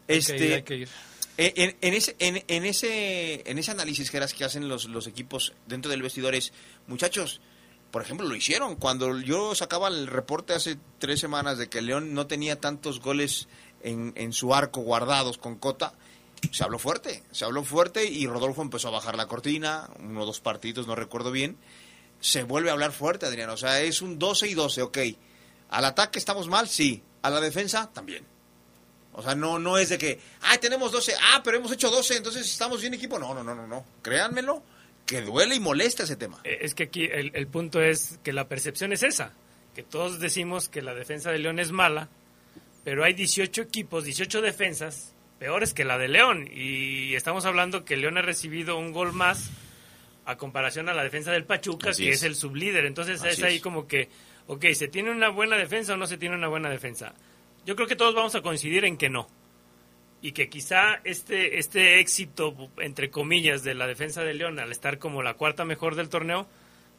Este, hay que ir. En, ese, en, en, ese, en ese análisis que, que hacen los, los equipos dentro del vestidor es, muchachos, por ejemplo, lo hicieron. Cuando yo sacaba el reporte hace tres semanas de que León no tenía tantos goles en, en su arco guardados con Cota, se habló fuerte, se habló fuerte y Rodolfo empezó a bajar la cortina, uno o dos partidos, no recuerdo bien. Se vuelve a hablar fuerte, Adrián. O sea, es un 12 y 12, ok. Al ataque estamos mal, sí. A la defensa, también. O sea, no, no es de que, ah, tenemos 12, ah, pero hemos hecho 12, entonces estamos bien equipo. No, no, no, no, no. Créanmelo, que duele y molesta ese tema. Eh, es que aquí el, el punto es que la percepción es esa, que todos decimos que la defensa de León es mala, pero hay 18 equipos, 18 defensas peores que la de León. Y estamos hablando que León ha recibido un gol más a comparación a la defensa del Pachuca, que es. el sublíder. Entonces es ahí como que, ok, ¿se tiene una buena defensa o no se tiene una buena defensa? Yo creo que todos vamos a coincidir en que no. Y que quizá este, este éxito, entre comillas, de la defensa de León al estar como la cuarta mejor del torneo,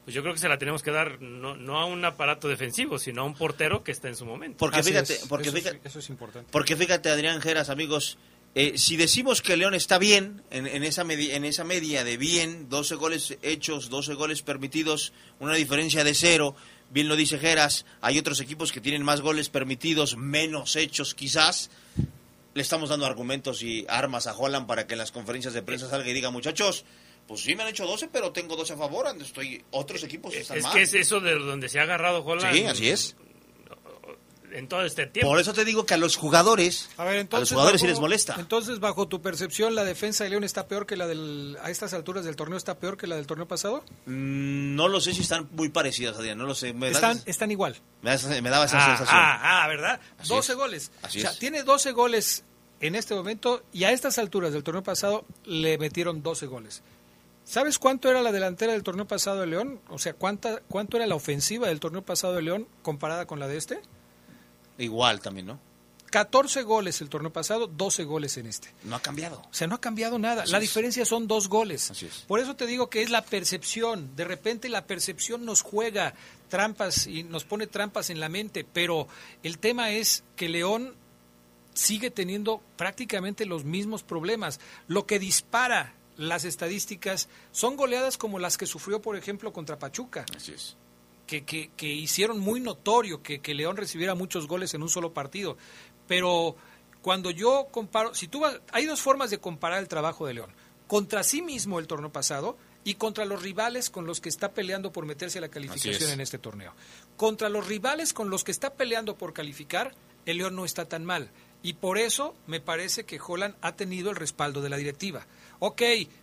pues yo creo que se la tenemos que dar no, no a un aparato defensivo, sino a un portero que está en su momento. Porque fíjate, porque eso, fíjate, es, eso es importante. Porque fíjate, Adrián Geras, amigos, Eh, si decimos que León está bien, en, en esa en esa media de bien, 12 goles hechos, 12 goles permitidos, una diferencia de cero, bien lo dice Geras, hay otros equipos que tienen más goles permitidos, menos hechos quizás, le estamos dando argumentos y armas a Holland para que en las conferencias de prensa salga y diga, muchachos, pues sí me han hecho 12, pero tengo 12 a favor, estoy otros equipos están es mal. que es eso de donde se ha agarrado Holland. Sí, así es. En todo este tiempo. Por eso te digo que a los jugadores, A ver, a entonces, los jugadores sí bajo- les molesta. Entonces, bajo tu percepción, ¿la defensa de León está peor que la del... a estas alturas del torneo está peor que la del torneo pasado? Mm, No lo sé si están muy parecidas, Adrián, no lo sé. Me, Están, están igual. me da- me daba esa Ah, sensación. ah, ah, ¿verdad? Así 12 es. goles. Así o sea, es. tiene 12 goles en este momento y a estas alturas del torneo pasado le metieron 12 goles. ¿Sabes cuánto era la delantera del torneo pasado de León? O sea, ¿cuánta, ¿cuánto era la ofensiva del torneo pasado de León comparada con la de este? Igual también, ¿no? 14 goles el torneo pasado, 12 goles en este. No ha cambiado. O sea, no ha cambiado nada. Así la es. diferencia son dos goles. Así es. Por eso te digo que es la percepción. De repente la percepción nos juega trampas y nos pone trampas en la mente, pero el tema es que León sigue teniendo prácticamente los mismos problemas. Lo que dispara las estadísticas son goleadas como las que sufrió, por ejemplo, contra Pachuca. Así es. Que, que- que hicieron muy notorio que, que León recibiera muchos goles en un solo partido. Pero cuando yo comparo, si tú vas, hay dos formas de comparar el trabajo de León. Contra sí mismo el torneo pasado y contra los rivales con los que está peleando por meterse a la calificación es. en este torneo. Contra los rivales con los que está peleando por calificar, el León no está tan mal. Y por eso me parece que Holland ha tenido el respaldo de la directiva. Ok,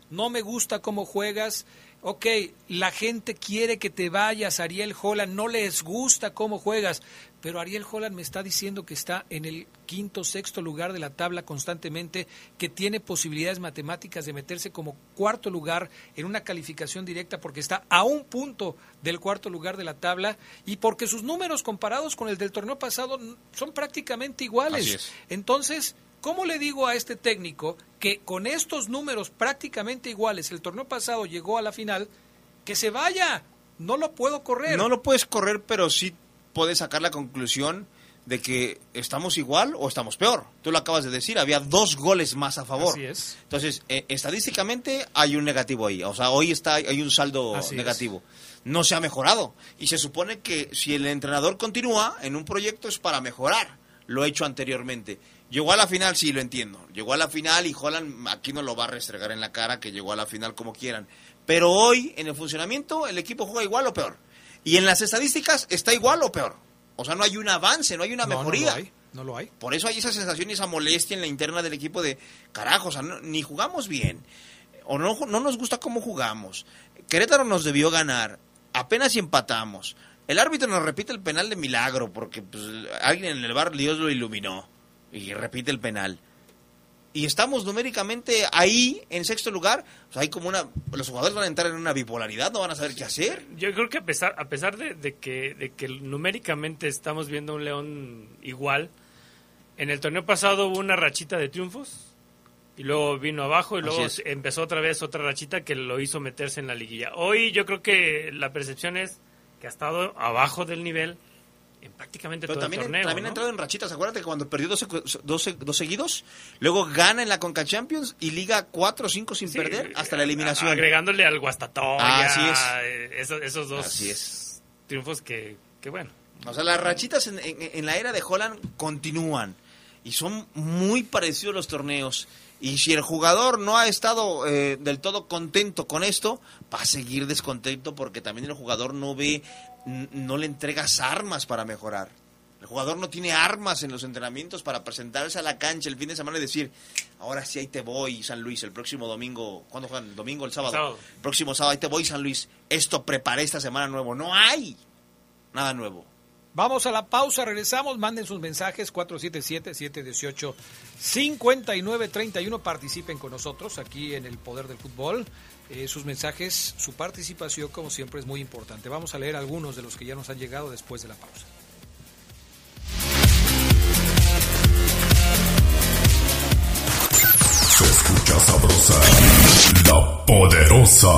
no me gusta cómo juegas. Ok, la gente quiere que te vayas, Ariel Holland. No les gusta cómo juegas. Pero Ariel Holland me está diciendo que está en el quinto, sexto lugar de la tabla constantemente, que tiene posibilidades matemáticas de meterse como cuarto lugar en una calificación directa porque está a un punto del cuarto lugar de la tabla y porque sus números comparados con el del torneo pasado son prácticamente iguales. Entonces, ¿cómo le digo a este técnico que con estos números prácticamente iguales, el torneo pasado llegó a la final, que se vaya? No lo puedo correr. No lo puedes correr, pero sí puedes sacar la conclusión de que estamos igual o estamos peor. Tú lo acabas de decir, había dos goles más a favor. Así es. Entonces, eh, estadísticamente hay un negativo ahí. O sea, hoy está hay un saldo Así es. negativo. No se ha mejorado. Y se supone que si el entrenador continúa en un proyecto es para mejorar. Lo hecho anteriormente. Llegó a la final, sí, lo entiendo. Llegó a la final y Holland aquí no lo va a restregar en la cara que llegó a la final como quieran. Pero hoy, en el funcionamiento, el equipo juega igual o peor. Y en las estadísticas está igual o peor. O sea, no hay un avance, no hay una No, mejoría. No, lo hay. No lo hay. Por eso hay esa sensación y esa molestia en la interna del equipo de, carajo, o sea, no- ni jugamos bien, o no, no nos gusta cómo jugamos. Querétaro nos debió ganar, apenas si empatamos. El árbitro nos repite el penal de milagro, porque pues, alguien en el bar Dios lo iluminó, y repite el penal. Y estamos numéricamente ahí, en sexto lugar, o sea, hay como una... Los jugadores van a entrar en una bipolaridad, no van a saber qué hacer. Yo creo que a pesar, a pesar de, de que, de que numéricamente estamos viendo un León igual, en el torneo pasado hubo una rachita de triunfos y luego vino abajo y luego empezó otra vez otra rachita que lo hizo meterse en la liguilla. Hoy yo creo que la percepción es que ha estado abajo del nivel en prácticamente Pero todo también, el torneo. también ha entrado en rachitas. Acuérdate que cuando perdió dos, dos, dos seguidos, luego gana en la Conca Champions y liga 4 o 5 sin Sí, perder hasta la eliminación. Agregándole al Guastatoya. Así es. eh, Esos, esos dos Así es. triunfos que, que bueno. O sea, las rachitas en, en- en la era de Holland continúan y son muy parecidos los torneos. Y si el jugador no ha estado eh, del todo contento con esto, va a seguir descontento porque también el jugador no ve, no le entregas armas para mejorar. El jugador no tiene armas en los entrenamientos para presentarse a la cancha el fin de semana y decir, ahora sí ahí te voy, San Luis, el próximo domingo, ¿cuándo juegan? ¿El domingo o el sábado? Sábado. El próximo sábado, ahí te voy, San Luis. Esto preparé esta semana nuevo. No hay nada nuevo. Vamos a la pausa, regresamos, manden sus mensajes 477-718-5931, participen con nosotros aquí en el Poder del Fútbol. Eh, sus mensajes, su participación como siempre es muy importante. Vamos a leer algunos de los que ya nos han llegado después de la pausa. Se escucha sabrosa, La Poderosa.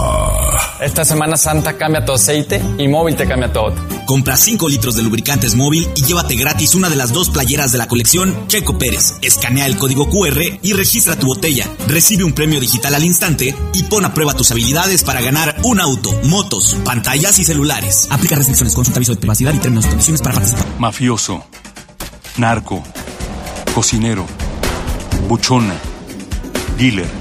Esta Semana Santa cambia tu aceite y móvil te cambia todo. Compra 5 litros de lubricantes móvil y llévate gratis una de las dos playeras de la colección Checo Pérez. Escanea el código QR y registra tu botella. Recibe un premio digital al instante y pon a prueba tus habilidades para ganar un auto, motos, pantallas y celulares. Aplica restricciones, consulta aviso de privacidad y términos y condiciones para participar. Mafioso, narco, cocinero, buchona, dealer,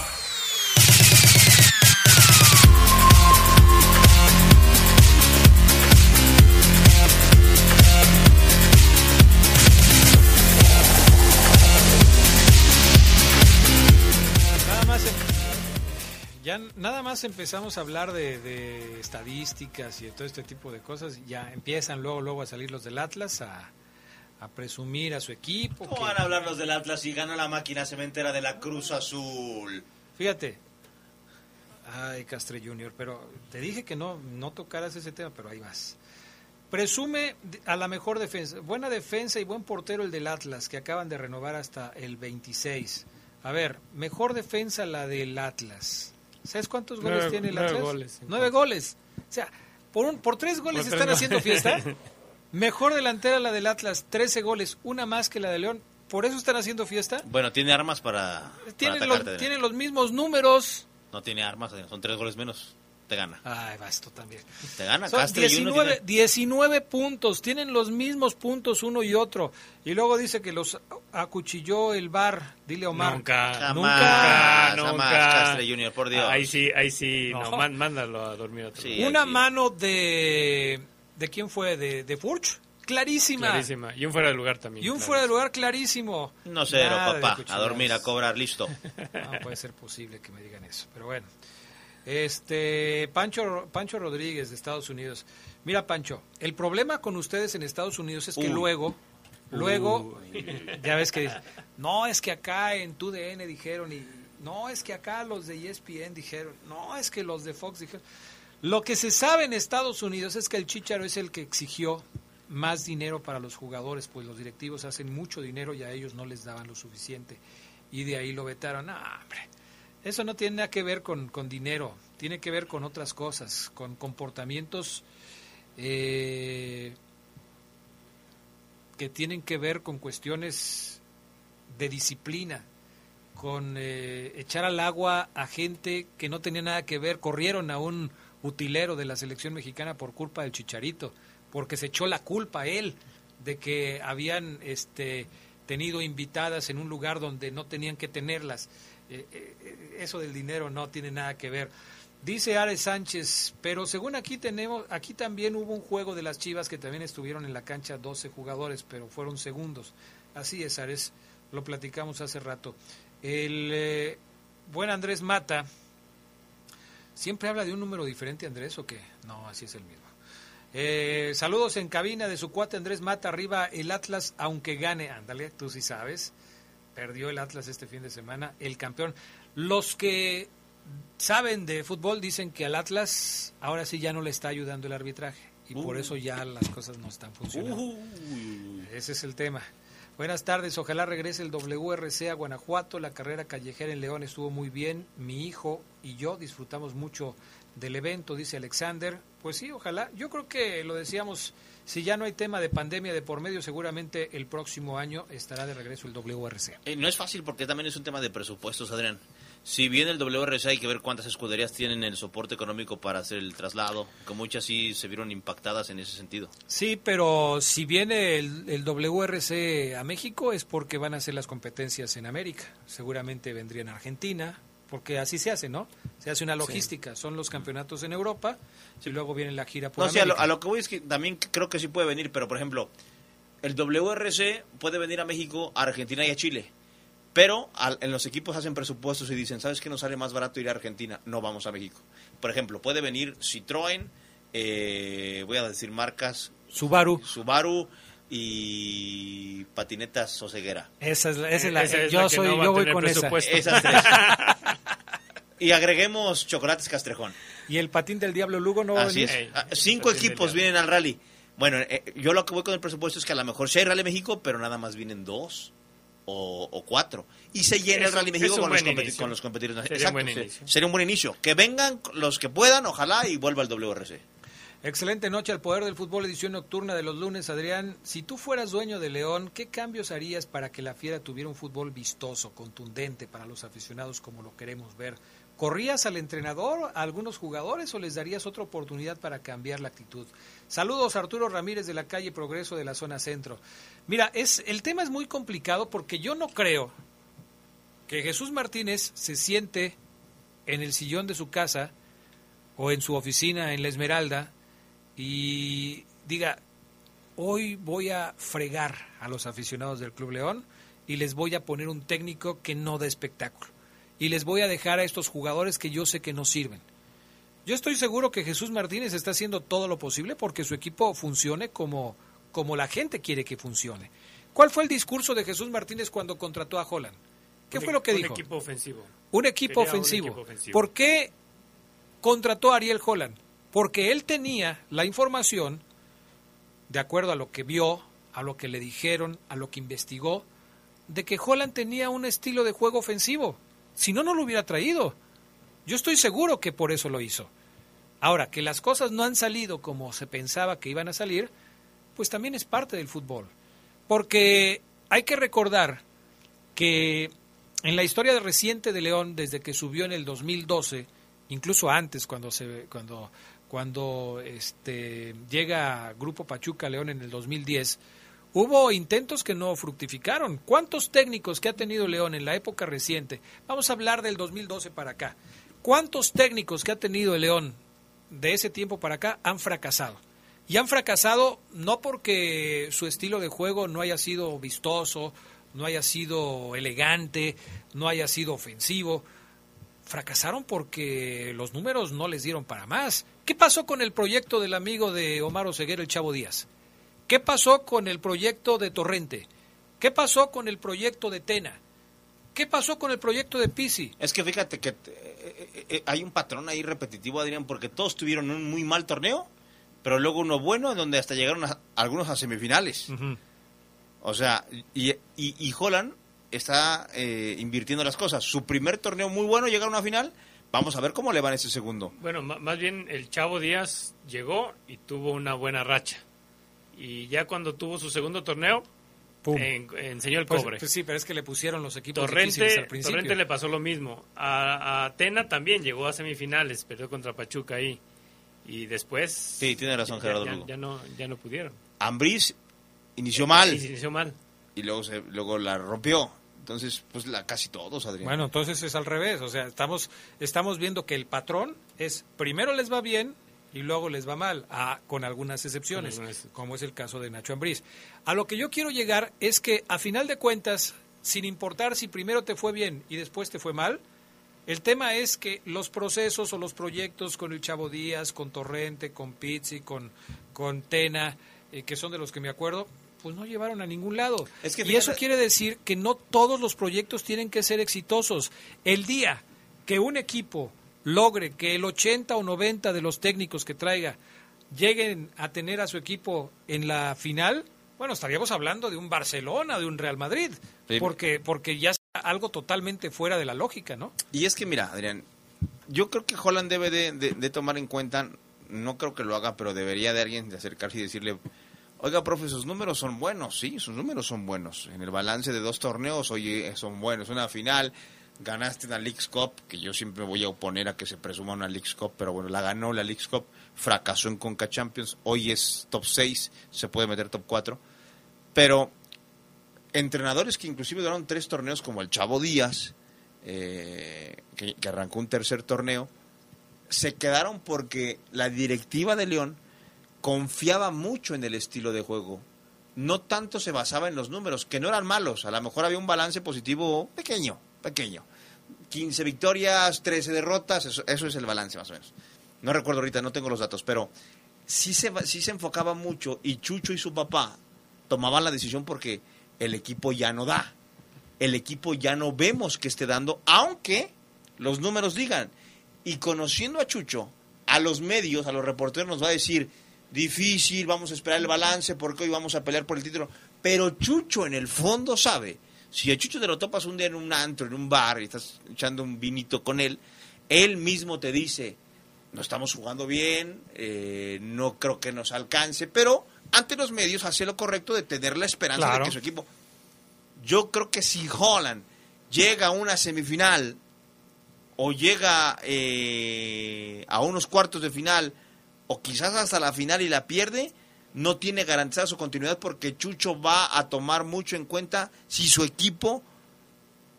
Nada más empezamos a hablar de, de estadísticas y de todo este tipo de cosas, ya empiezan luego luego a salir los del Atlas a, a presumir a su equipo. ¿Cómo que- van a hablar los del Atlas y gana la máquina cementera de la Cruz Azul? Fíjate. Ay, Castre Junior, pero te dije que no, no tocaras ese tema, pero ahí vas. Presume a la mejor defensa. Buena defensa y buen portero el del Atlas, que acaban de renovar hasta el 26. A ver, mejor defensa la del Atlas. ¿Sabes cuántos goles Nueve- tiene el nueve Atlas? goles, sí. Nueve goles. O sea, por, un, por tres goles Por están tres haciendo goles. fiesta. Mejor delantera la del Atlas, 13 goles, una más que la de León. ¿Por eso están haciendo fiesta? Bueno, tiene armas para, para Tienen los, tienen los mismos números. No tiene armas, son tres goles menos. Te gana. Ay, va esto también. Te gana. Son Castro y uno 19, tiene- 19 puntos, tienen los mismos puntos uno y otro. Y luego dice que los acuchilló el bar, dile Omar. Nunca, Jamás, nunca, jamás, nunca. Castre Junior, por Dios. Ahí sí, ahí sí, no, No. man- mándalo a dormir otro Sí. Una mano de... ¿De quién fue? ¿De, de Furch? Clarísima. Clarísima. Y un fuera de lugar también. Y un fuera de lugar clarísimo. No cero, Nada de papá. A dormir, a cobrar, listo. No puede ser posible que me digan eso, pero bueno. Este Pancho Pancho Rodríguez de Estados Unidos. Mira, Pancho, el problema con ustedes en Estados Unidos es que luego luego ya ves que no, es que acá en TUDN dijeron y no, es que acá los de ESPN dijeron, no, es que los de Fox dijeron. Lo que se sabe en Estados Unidos es que el Chicharo es el que exigió más dinero para los jugadores, pues los directivos hacen mucho dinero y a ellos no les daban lo suficiente. Y de ahí lo vetaron. Ah, hombre, eso no tiene nada que ver con, con dinero, tiene que ver con otras cosas, con comportamientos eh, que tienen que ver con cuestiones de disciplina, con eh, echar al agua a gente que no tenía nada que ver, corrieron a un utilero de la selección mexicana por culpa del Chicharito, porque se echó la culpa a él de que habían este tenido invitadas en un lugar donde no tenían que tenerlas. Eh, eh, eso del dinero no tiene nada que ver. Dice Ares Sánchez, pero según aquí tenemos, aquí también hubo un juego de las Chivas que también estuvieron en la cancha 12 jugadores, pero fueron segundos. Así es, Ares, lo platicamos hace rato. El eh, buen Andrés Mata, ¿siempre habla de un número diferente, Andrés, o qué? No, así es el mismo. Eh, saludos en cabina de su cuate Andrés Mata, arriba el Atlas, aunque gane, ándale, tú sí sabes, perdió el Atlas este fin de semana, el campeón. Los que saben de fútbol dicen que al Atlas ahora sí ya no le está ayudando el arbitraje y por eso ya las cosas no están funcionando. Ese es el tema. Buenas tardes, ojalá regrese el WRC a Guanajuato, la carrera callejera en León estuvo muy bien, mi hijo y yo disfrutamos mucho del evento, dice Alexander. Pues sí, ojalá. Yo creo que lo decíamos, si ya no hay tema de pandemia de por medio, seguramente el próximo año estará de regreso el WRC. Eh, no es fácil porque también es un tema de presupuestos, Adrián. Si bien el WRC hay que ver cuántas escuderías tienen el soporte económico para hacer el traslado, que muchas sí se vieron impactadas en ese sentido. Sí, pero si viene el, el WRC a México es porque van a hacer las competencias en América. Seguramente vendría en Argentina, porque así se hace, ¿no? Se hace una logística. Son los campeonatos en Europa y luego viene la gira por No, sí, a, lo, América. a lo que voy es que también creo que sí puede venir, pero por ejemplo, el WRC puede venir a México, a Argentina y a Chile. Pero en los equipos hacen presupuestos y dicen, ¿sabes qué nos sale más barato ir a Argentina? No vamos a México. Por ejemplo, puede venir Citroën, eh, voy a decir marcas. Subaru. Subaru y patinetas. Esa es la, esa es la, yo soy, yo voy con esa. Esas tres. y agreguemos chocolates Castrejón. ¿Y el patín del Diablo Lugo no va a venir? Cinco equipos vienen al rally. Bueno, eh, yo lo que voy con el presupuesto es que a lo mejor sí hay Rally México, pero nada más vienen dos o, cuatro. Y se llena el Rally México con los, con los, competidores. Sería un buen inicio. Sería un buen inicio. Que vengan los que puedan, ojalá, y vuelva el WRC. Excelente noche al Poder del Fútbol, edición nocturna de los lunes. Adrián, si tú fueras dueño de León, ¿qué cambios harías para que la Fiera tuviera un fútbol vistoso, contundente para los aficionados como lo queremos ver? ¿Corrías al entrenador, a algunos jugadores o les darías otra oportunidad para cambiar la actitud? Saludos Arturo Ramírez de la calle Progreso de la zona centro. Mira, es, el tema es muy complicado porque yo no creo que Jesús Martínez se siente en el sillón de su casa o en su oficina en La Esmeralda y diga, hoy voy a fregar a los aficionados del Club León y les voy a poner un técnico que no da espectáculo. Y les voy a dejar a estos jugadores que yo sé que no sirven. Yo estoy seguro que Jesús Martínez está haciendo todo lo posible porque su equipo funcione como, como la gente quiere que funcione. ¿Cuál fue el discurso de Jesús Martínez cuando contrató a Holland? ¿Qué fue lo que dijo? Un equipo ofensivo. Un equipo ofensivo. un equipo ofensivo. ¿Por qué contrató a Ariel Holland? Porque él tenía la información, de acuerdo a lo que vio, a lo que le dijeron, a lo que investigó, de que Holland tenía un estilo de juego ofensivo. Si no, no lo hubiera traído. Yo estoy seguro que por eso lo hizo. Ahora, que las cosas no han salido como se pensaba que iban a salir, pues también es parte del fútbol. Porque hay que recordar que en la historia reciente de León, desde que subió en el 2012, incluso antes, cuando, se, cuando cuando este, llega Grupo Pachuca León en el 2010, hubo intentos que no fructificaron. ¿Cuántos técnicos que ha tenido León en la época reciente? Vamos a hablar del 2012 para acá. ¿Cuántos técnicos que ha tenido León de ese tiempo para acá han fracasado? Y han fracasado no porque su estilo de juego no haya sido vistoso, no haya sido elegante, no haya sido ofensivo, fracasaron porque los números no les dieron para más. ¿Qué pasó con el proyecto del amigo de Omar Oseguera, el Chavo Díaz? ¿Qué pasó con el proyecto de Torrente? ¿Qué pasó con el proyecto de Tena? ¿Qué pasó con el proyecto de Pisi? Es que fíjate que eh, eh, eh, hay un patrón ahí repetitivo, Adrián, porque todos tuvieron un muy mal torneo, pero luego uno bueno en donde hasta llegaron algunos a semifinales. O sea, y, y, y Holland está eh, invirtiendo las cosas. Su primer torneo muy bueno, llega a una final. Vamos a ver cómo le va en ese segundo. Bueno, más bien el Chavo Díaz llegó y tuvo una buena racha. Y ya cuando tuvo su segundo torneo, enseñó el pues, cobre. Pues, sí, pero es que le pusieron los equipos Torrente, al principio. Torrente le pasó lo mismo. A, Atena también llegó a semifinales, perdió contra Pachuca ahí. Y después... Sí, tiene razón Gerardo ya, ya, no, ya no pudieron. Ambriz inició mal. Inició mal. Y luego, se, luego la rompió. Entonces, pues la, casi todos, Adrián. Bueno, entonces es al revés. O sea, estamos, estamos viendo que el patrón es primero les va bien y luego les va mal, con algunas excepciones, como es el caso de Nacho Ambriz. A lo que yo quiero llegar es que, a final de cuentas, sin importar si primero te fue bien y después te fue mal, el tema es que los procesos o los proyectos con el Chavo Díaz, con Torrente, con Pizzi, con, con Tena, eh, que son de los que me acuerdo, pues no llevaron a ningún lado. y eso quiere decir que no todos los proyectos tienen que ser exitosos. El día que un equipo logre que el 80 o 90 de los técnicos que traiga lleguen a tener a su equipo en la final, bueno, estaríamos hablando de un Barcelona, de un Real Madrid, porque porque ya es algo totalmente fuera de la lógica, ¿no? Y es que mira, Adrián, yo creo que Holland debe de, de tomar en cuenta, no creo que lo haga, pero debería de alguien de acercarse y decirle, Oiga, profe, sus números son buenos, sí, sus números son buenos. En el balance de dos torneos, oye, son buenos. Una final, ganaste una Leagues Cup, que yo siempre voy a oponer a que se presuma una Leagues Cup, pero bueno, la ganó la Leagues Cup, fracasó en Conca Champions, hoy es top 6, se puede meter top 4. Pero entrenadores que inclusive duraron tres torneos, como el Chavo Díaz, eh, que arrancó un tercer torneo, se quedaron porque la directiva de León confiaba mucho en el estilo de juego no tanto se basaba en los números, que no eran malos, a lo mejor había un balance positivo pequeño, pequeño. 15 victorias, 13 derrotas, eso, es el balance más o menos. No recuerdo ahorita, no tengo los datos, pero sí se, sí se enfocaba mucho y Chucho y su papá tomaban la decisión porque el equipo ya no da. El equipo ya no vemos que esté dando, aunque los números digan. Y conociendo a Chucho, a los medios, a los reporteros nos va a decir, difícil, vamos a esperar el balance porque hoy vamos a pelear por el título. Pero Chucho en el fondo sabe, si a Chucho te lo topas un día en un antro, en un bar y estás echando un vinito con él, él mismo te dice, no estamos jugando bien, eh, no creo que nos alcance, pero ante los medios hace lo correcto de tener la esperanza Claro. de que su equipo... Yo creo que si Holland llega a una semifinal o llega eh, a unos cuartos de final o quizás hasta la final y la pierde, no tiene garantizada su continuidad porque Chucho va a tomar mucho en cuenta si su equipo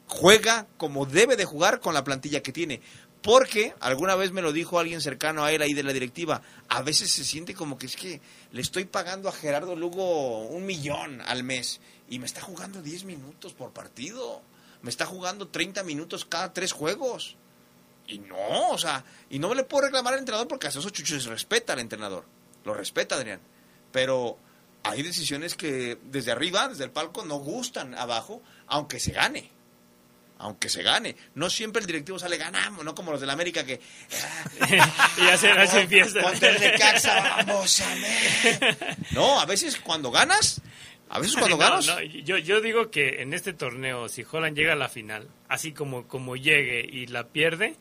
juega como debe de jugar con la plantilla que tiene. Porque alguna vez me lo dijo alguien cercano a él ahí de la directiva, a veces se siente como que es que le estoy pagando a Gerardo Lugo un millón al mes y me está jugando 10 minutos por partido, me está jugando 30 minutos cada tres juegos. Y no, o sea, y no le puedo reclamar al entrenador porque hasta eso Chucho se respeta al entrenador, lo respeta Adrián. Pero hay decisiones que desde arriba, desde el palco, no gustan abajo, aunque se gane aunque se gane. No siempre el directivo sale ganamos, no como los del América que y hacen, hacen fiesta. contra el Necaxa, vamos a ver. No, a veces cuando ganas, a veces cuando No, ganas. no, yo, yo digo que en este torneo, si Holland llega a la final, así como, como llegue y la pierde,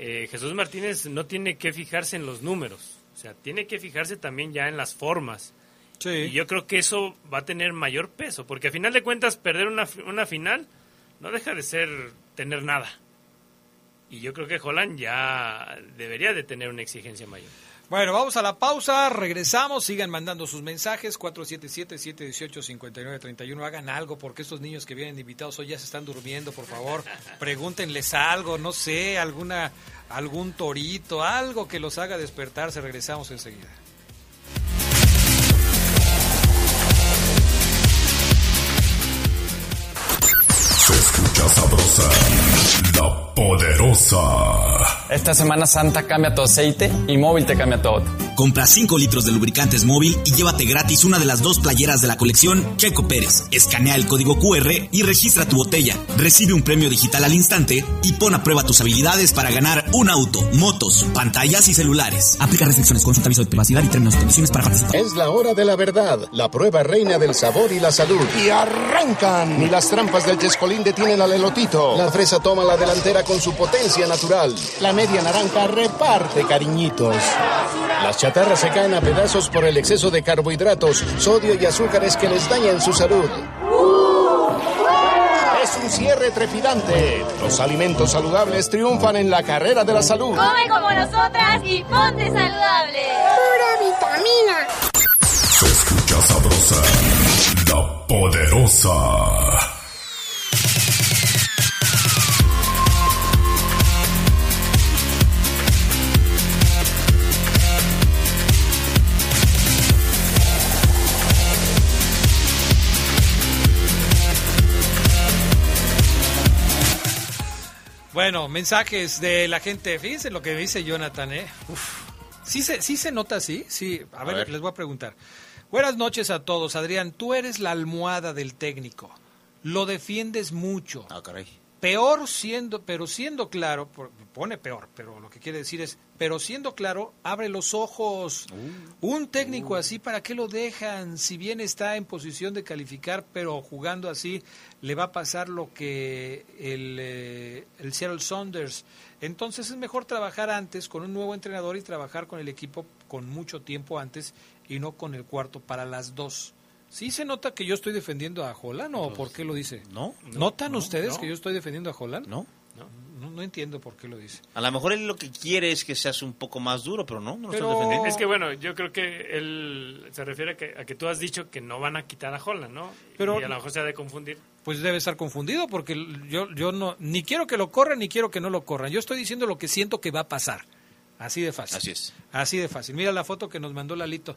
eh, Jesús Martínez no tiene que fijarse en los números, o sea, tiene que fijarse también ya en las formas. Y yo creo que eso va a tener mayor peso, porque a final de cuentas perder una, una final no deja de ser tener nada. Y yo creo que Holland ya debería de tener una exigencia mayor. Bueno, vamos a la pausa, regresamos, sigan mandando sus mensajes, 477-718-5931, hagan algo porque estos niños que vienen invitados hoy ya se están durmiendo, por favor, pregúntenles algo, no sé, alguna, algún torito, algo que los haga despertarse, regresamos enseguida. Se escucha sabrosa, la poderosa. Esta Semana Santa cambia tu aceite y móvil te cambia todo. Compra 5 litros de lubricantes móvil y llévate gratis una de las dos playeras de la colección Checo Pérez. Escanea el código QR y registra tu botella. Recibe un premio digital al instante y pon a prueba tus habilidades para ganar un auto, motos, pantallas y celulares. Aplica restricciones, consulta aviso de privacidad y términos y condiciones para participar. Es la hora de la verdad, la prueba reina del sabor y la salud. Y arrancan. Ni las trampas del Chescolín detienen al elotito. La fresa toma la delantera con su potencia natural. La media naranja reparte cariñitos. Las chatarras se caen a pedazos por el exceso de carbohidratos, sodio y azúcares que les dañan su salud. Es un cierre trepidante. Los alimentos saludables triunfan en la carrera de la salud. Come como nosotras y ponte saludable. Pura vitamina. Se escucha sabrosa, la poderosa. Bueno, mensajes de la gente, fíjense lo que dice Jonathan, ¿eh? Uf. ¿Sí se, sí se nota así? Sí, a ver, ver. les voy a preguntar. Buenas noches a todos, Adrián, tú eres la almohada del técnico, lo defiendes mucho. Ah, caray. Peor siendo, pero siendo claro, pone peor, pero lo que quiere decir es, pero siendo claro, abre los ojos. Un técnico así, ¿para qué lo dejan? Si bien está en posición de calificar, pero jugando así, le va a pasar lo que el, eh, el Seattle Saunders. Entonces es mejor trabajar antes con un nuevo entrenador y trabajar con el equipo con mucho tiempo antes y no con el cuarto para las dos. ¿Sí se nota que yo estoy defendiendo a Holland o por qué lo dice? No. ¿Notan no, ustedes no. que yo estoy defendiendo a Holland? No. No, no entiendo por qué lo dice. A lo mejor él lo que quiere es que seas un poco más duro, pero no, no lo Pero- defendiendo. Es que bueno, yo creo que él se refiere a que, a que tú has dicho que no van a quitar a Holland, ¿no? Pero- y a lo mejor se ha de confundir. Pues debe estar confundido porque yo, yo no, ni quiero que lo corran ni quiero que no lo corran. Yo estoy diciendo lo que siento que va a pasar. Así de fácil. Así es. Así de fácil. Mira la foto que nos mandó Lalito.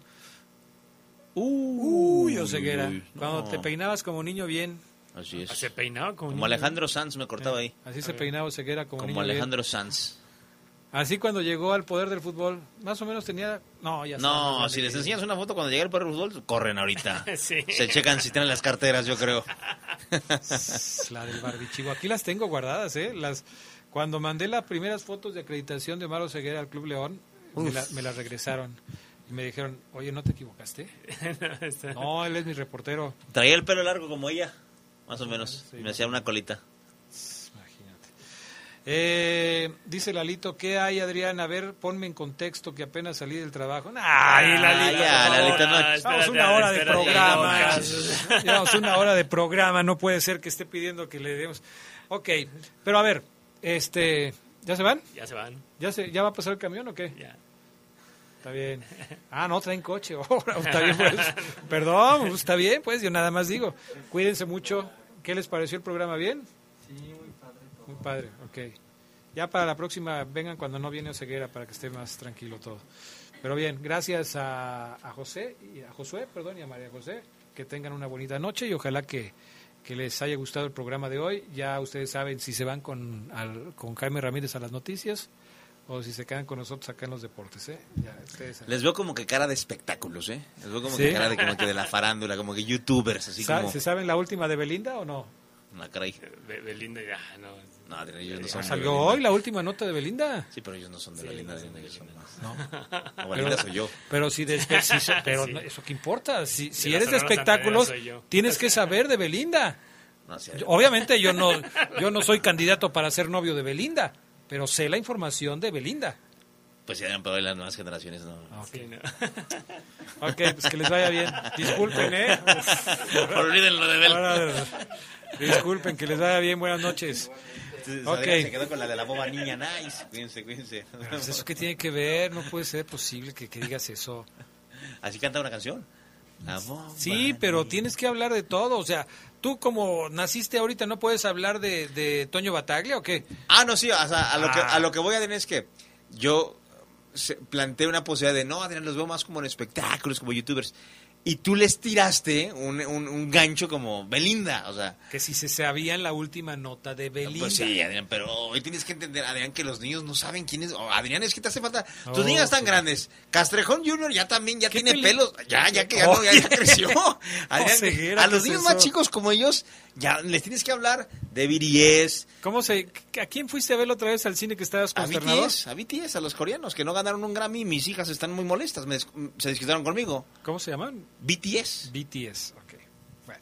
Uy, Oseguera. uy, Cuando te peinabas como niño bien. Así es. Se peinaba como. Alejandro Sanz me cortaba ahí. Así se peinaba Oseguera como, Como. Alejandro Sanz. Así cuando llegó al poder del fútbol, más o menos tenía... No, ya No, si les enseñas una foto cuando llega el perro de fútbol, corren ahorita. Sí. Se checan si tienen las carteras, yo creo. La del barbichivo. Aquí las tengo guardadas, ¿eh? Las, cuando mandé las primeras fotos de acreditación de Maro Ceguera al Club León, me, Uf. la- me las regresaron. Y me dijeron, oye, ¿no te equivocaste? No, él es mi reportero. Traía el pelo largo como ella, más o menos. Me hacía una colita. Eh, dice Lalito, ¿qué hay, Adrián? A ver, ponme en contexto que apenas salí del trabajo. Ay, Lalito, ya. Lalito, no. Llevamos Espérate, una hora de programa. Llevamos una hora de programa. No puede ser que esté pidiendo que le demos. Ok, pero a ver, este, ¿ya se van? Ya se van. ¿Ya, se, ¿Ya va a pasar el camión o qué? Ya. Está bien. Ah, no, traen coche. Está bien, pues. Perdón, pues, está bien, pues. Yo nada más digo. Cuídense mucho. ¿Qué les pareció el programa? ¿Bien? Sí, muy padre. Muy padre, ok. Ya para la próxima vengan cuando no viene Oseguera para que esté más tranquilo todo. Pero bien, gracias a, a José, y a Josué, perdón, y a María José. Que tengan una bonita noche y ojalá que, que les haya gustado el programa de hoy. Ya ustedes saben si se van con, al- con Jaime Ramírez a las noticias o si se quedan con nosotros acá en los deportes. ¿eh? Ya, ustedes. Les veo como que cara de espectáculos, ¿eh? Les veo como ¿Sí? que cara de, como que de la farándula, como que youtubers, así como... ¿Se saben la última de Belinda o no? No, caray. Be- Belinda ya, no. No, Adrián, ellos no son ¿Salió hoy la última nota de Belinda? Sí, pero ellos no son de Belinda, Adrián, ellos son más. No. O Belinda soy yo. Pero si, de, si so- pero Sí. no, eso qué importa. Si, si eres de espectáculos, tienes que saber de Belinda. No, sí, Yo- Obviamente yo no, yo no soy candidato para ser novio de Belinda, pero sé la información de Belinda. Pues sí, Adrián, pero las nuevas generaciones no. Sí, no. Ok, pues que les vaya bien. Disculpen, ¿eh? Olvídenlo de Bel. Ahora, disculpen, que les vaya bien. Buenas noches. Entonces, Ok. Adrián se quedó con la de la boba niña, nice. Cuídense, cuídense. Pues ¿Eso qué tiene que ver? No puede ser posible que, que digas eso. Así canta una canción. La Sí, pero tienes que hablar de todo. O sea, tú como naciste ahorita, ¿no puedes hablar de, de Toño Bataglia o qué? Ah, no, sí, o sea, a lo, que, Ah. a lo que voy a decir es que yo planteé una posibilidad de, no, Adrián, los veo más como en espectáculos, como youtubers. Y tú les tiraste un, un- un gancho como Belinda, o sea... Que si se sabían la última nota de Belinda. Pues sí, Adrián, pero hoy tienes que entender, Adrián, que los niños no saben quién es. oh, Adrián, es que te hace falta. Tus Oh, niñas están sí. grandes. Castrejón Junior ya también, ya ¿Qué tiene peli- pelos. Ya, ya que ya, no, ya, ya creció. Adrián, a ¿qué los niños más chicos como ellos, ya les tienes que hablar de BTS, ¿Cómo se, ¿A quién fuiste a ver otra vez al cine que estabas a consternado? BTS, a BTS, a los coreanos que no ganaron un Grammy. Mis hijas están muy molestas, me se desquitaron conmigo. ¿Cómo se llaman? BTS. BTS, ok. Bueno.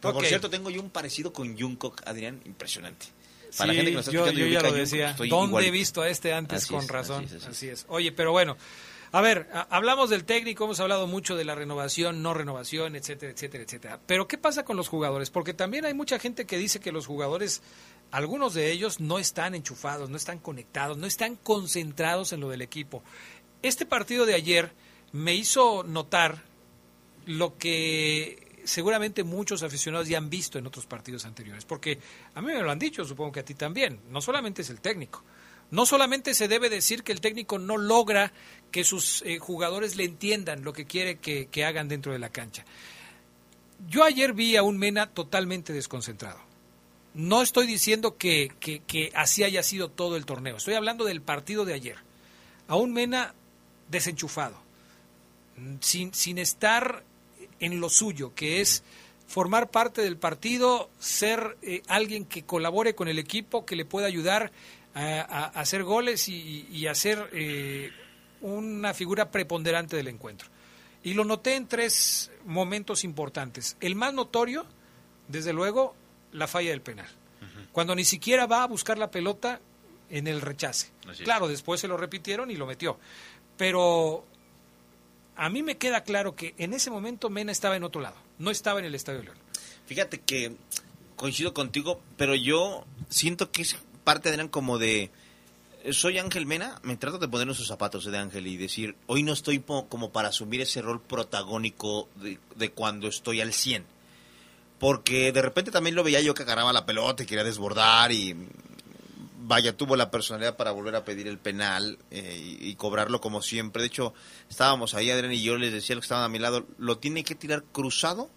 Por cierto, tengo yo un parecido con Jungkook, Adrián, impresionante. Sí, Para la gente que nos está yo, yo ya lo Jungkook, decía. ¿Dónde he visto a este antes Así con es, razón? así es, así Así es. Oye, pero bueno, a ver, a- hablamos del técnico, hemos hablado mucho de la renovación, no renovación, etcétera, etcétera, etcétera. Pero ¿qué pasa con los jugadores? Porque también hay mucha gente que dice que los jugadores, algunos de ellos no están enchufados, no están conectados, no están concentrados en lo del equipo. Este partido de ayer me hizo notar lo que seguramente muchos aficionados ya han visto en otros partidos anteriores, porque a mí me lo han dicho, supongo que a ti también, no solamente es el técnico, no solamente se debe decir que el técnico no logra que sus eh, jugadores le entiendan lo que quiere que, que hagan dentro de la cancha. Yo ayer vi a un Mena totalmente desconcentrado. No estoy diciendo que, que- que así haya sido todo el torneo, estoy hablando del partido de ayer. A un Mena desenchufado, sin, sin estar en lo suyo, que es formar parte del partido, ser eh, alguien que colabore con el equipo, que le pueda ayudar a, hacer goles y, y a ser eh, una figura preponderante del encuentro. Y lo noté en tres momentos importantes. El más notorio, desde luego, la falla del penal. Cuando ni siquiera va a buscar la pelota en el rechace. Claro, después se lo repitieron y lo metió. Pero a mí me queda claro que en ese momento Mena estaba en otro lado, no estaba en el Estadio León. Fíjate que coincido contigo, pero yo siento que es parte, Adrián, como de... Soy Ángel Mena, me trato de poner en sus zapatos eh, de Ángel y decir, hoy no estoy como para asumir ese rol protagónico de, de cuando estoy al 100. Porque de repente también lo veía yo que agarraba la pelota y quería desbordar y vaya, tuvo la personalidad para volver a pedir el penal eh, y, y cobrarlo como siempre. De hecho, estábamos ahí, Adrián y yo les decía los que estaban a mi lado, lo tiene que tirar cruzado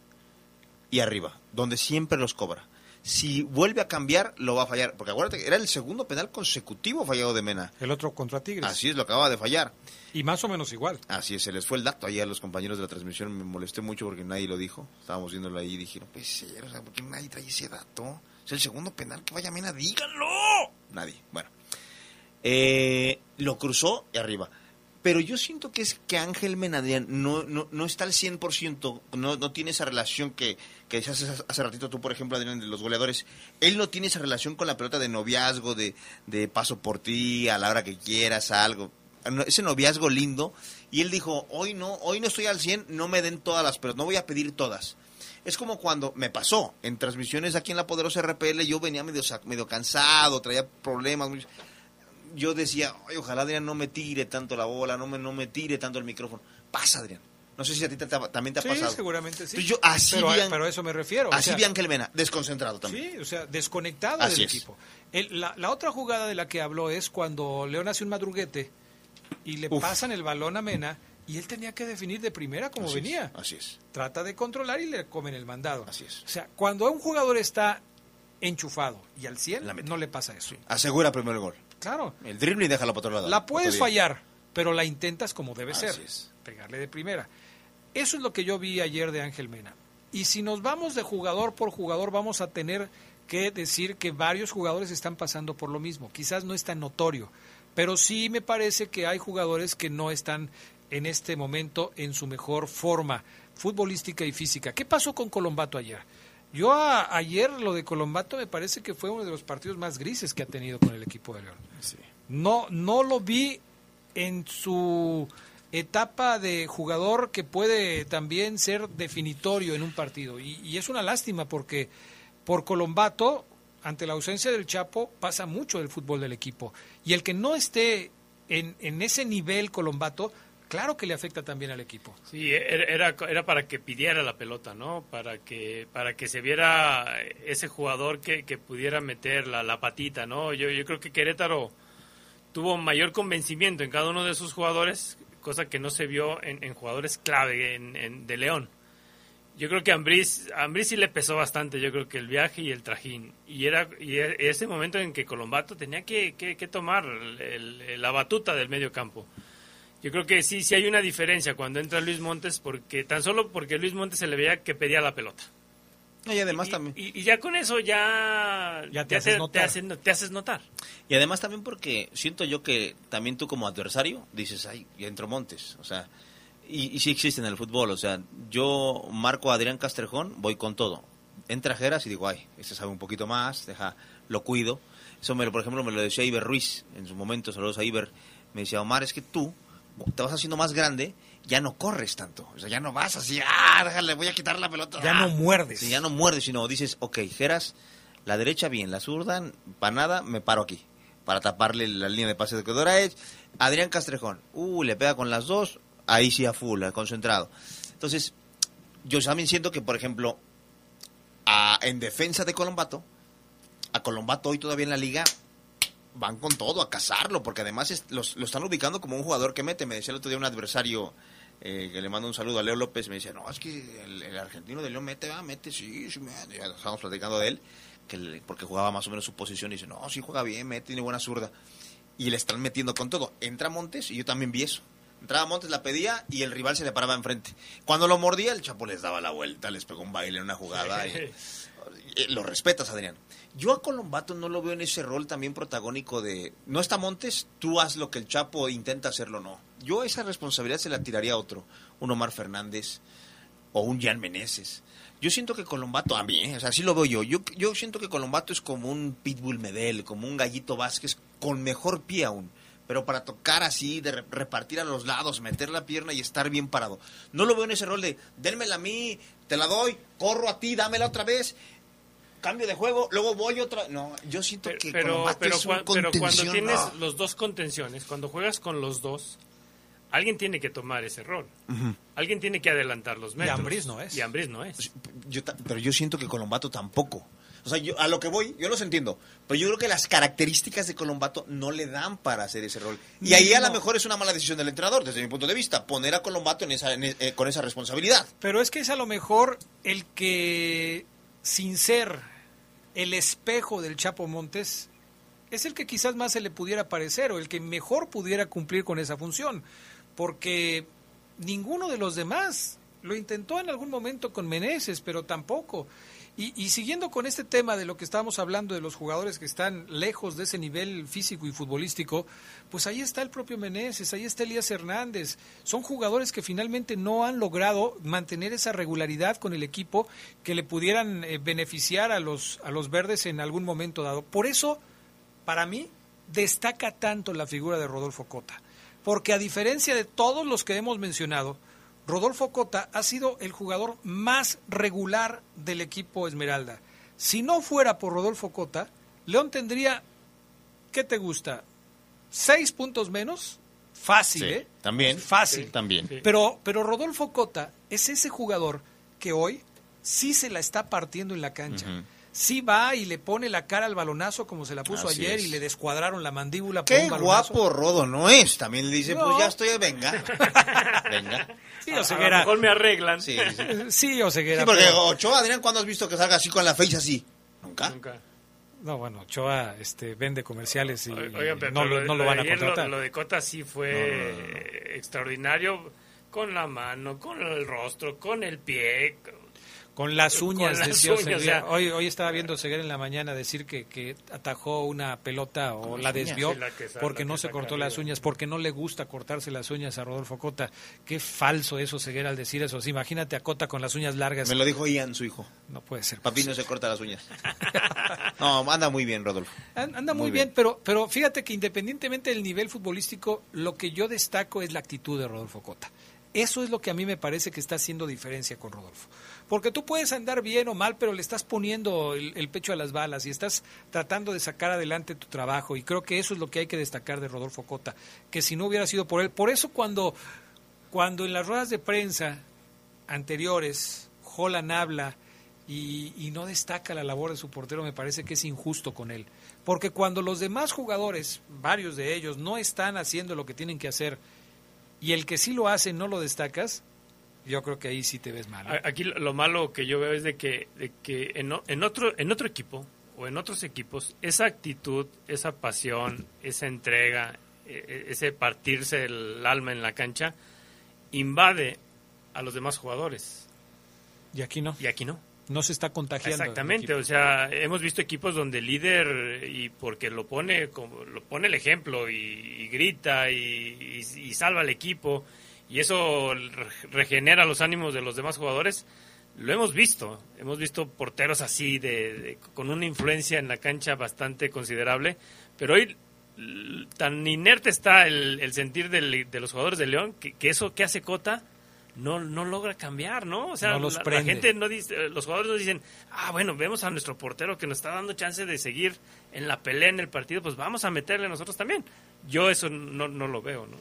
y arriba, donde siempre los cobra. Si vuelve a cambiar, lo va a fallar. Porque acuérdate que era el segundo penal consecutivo fallado de Mena. El otro contra Tigres. Así es, lo acaba de fallar. Y más o menos igual. Así es, se les fue el dato. Ayer a los compañeros de la transmisión me molesté mucho porque nadie lo dijo. Estábamos viéndolo ahí y dijeron, pues sí, o sea, ¿por qué nadie trae ese dato? Es el segundo penal que vaya Mena, díganlo. Nadie. Bueno. Eh, lo cruzó y arriba. Pero yo siento que es que Ángel Menadrián no, no, no está al 100%, no, no tiene esa relación que, que hace, hace ratito tú, por ejemplo, Adrián, de los goleadores. Él no tiene esa relación con la pelota de noviazgo, de, de paso por ti, a la hora que quieras, algo. Ese noviazgo lindo. Y él dijo, hoy no, hoy no estoy al 100, no me den todas las pelotas, no voy a pedir todas. Es como cuando me pasó en transmisiones aquí en la poderosa RPL, yo venía medio, medio cansado, traía problemas. muy- Yo decía, "Ay, ojalá Adrián no me tire tanto la bola, no me, no me tire tanto el micrófono. Pasa, Adrián. No sé si a ti te- te- también te ha Sí, pasado. seguramente sí. Yo así pero, a- pero a eso me refiero. o Así sea, vi a Ángel Mena, desconcentrado también. Sí, o sea, desconectado Así del es. equipo. El- la, la otra jugada de la que habló es cuando León hace un madruguete y le Uf. pasan el balón a Mena y él tenía que definir de primera como Así es, venía. así es. Trata de controlar y le comen el mandado. Así es. O sea, cuando un jugador está enchufado y al 100, no le pasa eso. Asegura primero el gol. Claro. El y déjalo para otro lado. La puedes fallar, pero la intentas como debe Así ser. es. Pegarle de primera. Eso es lo que yo vi ayer de Ángel Mena. Y si nos vamos de jugador por jugador, vamos a tener que decir que varios jugadores están pasando por lo mismo. Quizás no es tan notorio, pero sí me parece que hay jugadores que no están en este momento en su mejor forma futbolística y física. ¿Qué pasó con Colombato ayer? Yo a- ayer lo de Colombato me parece que fue uno de los partidos más grises que ha tenido con el equipo de León. No, no lo vi en su etapa de jugador que puede también ser definitorio en un partido. Y, y es una lástima porque por Colombato, ante la ausencia del Chapo, pasa mucho del fútbol del equipo. Y el que no esté en, en ese nivel Colombato, claro que le afecta también al equipo. Sí, era, era, para que pidiera la pelota, ¿no? Para que, para que se viera ese jugador que, que pudiera meter la, patita, ¿no? Yo, yo creo que Querétaro tuvo mayor convencimiento en cada uno de sus jugadores, cosa que no se vio en, en jugadores clave en, de León. Yo creo que a Ambriz, sí le pesó bastante, yo creo que el viaje y el trajín. Y era y e- ese momento en que Colombato tenía que, que- tomar el- la batuta del medio campo. Yo creo que sí, sí hay una diferencia cuando entra Luis Montes, porque tan solo porque Luis Montes se le veía que pedía la pelota. Y además y, también. Y, y ya con eso ya, Ya te haces notar. hacen- te haces notar. Y además también porque siento yo que también tú como adversario dices, ay, ya entró Montes. O sea, y, y sí existe en el fútbol. O sea, yo marco a Adrián Castrejón, voy con todo. Entra Geras y digo, ay, este sabe un poquito más, deja, lo cuido. Eso, me, lo- por ejemplo, me lo decía Iber Ruiz en su momento, saludos a Iber. Me decía, Omar, es que tú te vas haciendo más grande, ya no corres tanto. O sea, ya no vas así, ah, déjale, voy a quitar la pelota. Ya no ah". muerdes. Sí, ya no muerdes, sino dices, ok, Geras, la derecha bien, la zurda, para nada, me paro aquí. Para taparle la línea de pase de Codora Adrián Castrejón. Uh, le pega con las dos, ahí sí a full, concentrado. Entonces, yo también siento que, por ejemplo, a- en defensa de Colombato, a Colombato hoy todavía en la liga van con todo a cazarlo, porque además es- los- lo están ubicando como un jugador que mete. Me decía el otro día un adversario eh, que le mando un saludo a Leo López, me decía, no, es que el, el argentino de León mete, va, mete, sí, sí, me- ya estábamos platicando de él, que le- porque jugaba más o menos su posición y dice, no, sí juega bien, mete, tiene buena zurda. Y le están metiendo con todo. Entra Montes y yo también vi eso. Entraba Montes, la pedía y el rival se le paraba enfrente. Cuando lo mordía, el Chapo les daba la vuelta, les pegó un baile en una jugada. y- eh, lo respetas, Adrián. Yo a Colombato no lo veo en ese rol también protagónico de, no está Montes, tú haz lo que el Chapo intenta hacerlo, no. Yo esa responsabilidad se la tiraría a otro, un Omar Fernández o un Jan Meneses. Yo siento que Colombato, a mí, ¿eh? o sea, así lo veo yo. yo. Yo siento que Colombato es como un Pitbull Medel, como un Gallito Vázquez, con mejor pie aún. Pero para tocar así, de re- repartir a los lados, meter la pierna y estar bien parado. No lo veo en ese rol de, dénmela a mí, te la doy, corro a ti, dámela otra vez, cambio de juego, luego voy otra. No, yo siento que pero, pero, es un pero cuando tienes no. los dos contenciones, cuando juegas con los dos, alguien tiene que tomar ese rol. Alguien tiene que adelantar los metros. Ambriz no es. Y Ambriz no es. Yo ta- pero yo siento que Colombato tampoco. O sea, yo, a lo que voy, yo los entiendo. Pero yo creo que las características de Colombato no le dan para hacer ese rol. Y ahí a lo No. mejor es una mala decisión del entrenador, desde mi punto de vista, poner a Colombato en esa, en eh, con esa responsabilidad. Pero es que es a lo mejor el que, sin ser el espejo del Chapo Montes, es el que quizás más se le pudiera parecer o el que mejor pudiera cumplir con esa función. Porque ninguno de los demás lo intentó en algún momento con Meneses, pero tampoco. Y, siguiendo con este tema de lo que estábamos hablando de los jugadores que están lejos de ese nivel físico y futbolístico, pues ahí está el propio Meneses, ahí está Elías Hernández. Son jugadores que finalmente no han logrado mantener esa regularidad con el equipo que le pudieran eh, beneficiar a los, a los verdes en algún momento dado. Por eso, para mí, destaca tanto la figura de Rodolfo Cota. Porque a diferencia de todos los que hemos mencionado, Rodolfo Cota ha sido el jugador más regular del equipo Esmeralda. Si no fuera por Rodolfo Cota, León tendría, ¿qué te gusta? ¿Seis puntos menos? Fácil, ¿eh? También. Fácil. También. Pero, pero Rodolfo Cota es ese jugador que hoy sí se la está partiendo en la cancha. Sí va y le pone la cara al balonazo como se la puso Así ayer es. y le descuadraron la mandíbula por Qué un balonazo. guapo Rodo no es. También le dice, No. pues ya estoy, venga. venga. Sí, A- a Oseguera. lo mejor me arreglan. Sí, sí. Sí, Oseguera. Sí, porque pero- Ochoa, Adrián, ¿cuándo has visto que salga así con la face así? ¿Nunca? Nunca. No, bueno, Ochoa este, vende comerciales y pero no, lo- no lo van a contratar. Lo, de Cota sí fue extraordinario con la mano, con el rostro, con el pie. Con las uñas, Con las decía uñas, Oseguera. o sea- hoy, hoy estaba viendo Ceguera en la mañana decir que, que atajó una pelota o la desvió la que porque la no se cortó las uñas, porque no le gusta cortarse las uñas a Rodolfo Cota. Qué falso eso, Ceguera, al decir eso. Sí, imagínate a Cota con las uñas largas. Me lo dijo Ian, su hijo. No puede ser. Papi no se corta las uñas. No, anda muy bien, Rodolfo. An- Anda muy, Muy bien, bien. pero, pero fíjate que independientemente del nivel futbolístico, lo que yo destaco es la actitud de Rodolfo Cota. Eso es lo que a mí me parece que está haciendo diferencia con Rodolfo. Porque tú puedes andar bien o mal, pero le estás poniendo el, pecho a las balas y estás tratando de sacar adelante tu trabajo. Y creo que eso es lo que hay que destacar de Rodolfo Cota, que si no hubiera sido por él. Por eso cuando, cuando en las ruedas de prensa anteriores Holland habla y, y no destaca la labor de su portero, me parece que es injusto con él. Porque cuando los demás jugadores, varios de ellos, no están haciendo lo que tienen que hacer y el que sí lo hace no lo destacas, yo creo que ahí sí te ves mal. ¿eh? Aquí lo- lo malo que yo veo es de que, de que en, otro, en otro equipo o en otros equipos, esa actitud, esa pasión, esa entrega, e- e- ese partirse el alma en la cancha, invade a los demás jugadores. Y aquí no. Y aquí no. No se está contagiando. Exactamente, o sea, hemos visto equipos donde el líder, y porque lo pone como lo pone el ejemplo y, y grita y, y- y salva al equipo, y eso re- regenera los ánimos de los demás jugadores, lo hemos visto. Hemos visto porteros así, de, de- con una influencia en la cancha bastante considerable, pero hoy tan inerte está el, el sentir del- de los jugadores de León que, que eso que hace Cota no, no logra cambiar, ¿no? O sea, No los la- gente no dice, los jugadores no dicen, ah, bueno, vemos a nuestro portero que nos está dando chance de seguir en la pelea en el partido, pues vamos a meterle nosotros también. Yo eso no, no lo veo, ¿no?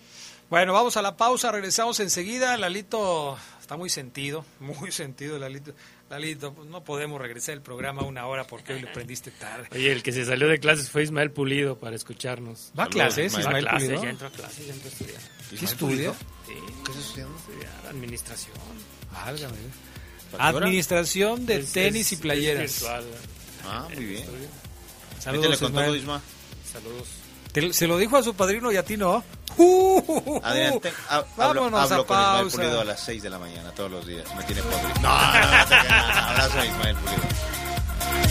Bueno, vamos a la pausa, regresamos enseguida. Lalito está muy sentido, muy sentido Lalito. Lalito, pues no podemos regresar el programa a una hora porque hoy le prendiste tarde. Oye, el que se salió de clases fue Ismael Pulido para escucharnos. ¿Va a clases, Ismael clases, Pulido? ya entró a clases, ya entró a estudiar. ¿Qué estudia? Sí. ¿Qué? Estudiar administración. Válgame. Administración de Es- tenis es- y es playeras. virtual. Ah, muy bien. Saludos, todo, Ismael. Isma. Saludos. Te- se lo dijo a su padrino y a ti no. ¡Uh! Adrián, te- ha- hablo, Vámonos hablo a con Ismael pausa. Pulido a las 6 de la mañana todos los días. Me tiene podrido. No, no, no, no, te. Abrazo a Ismael Pulido.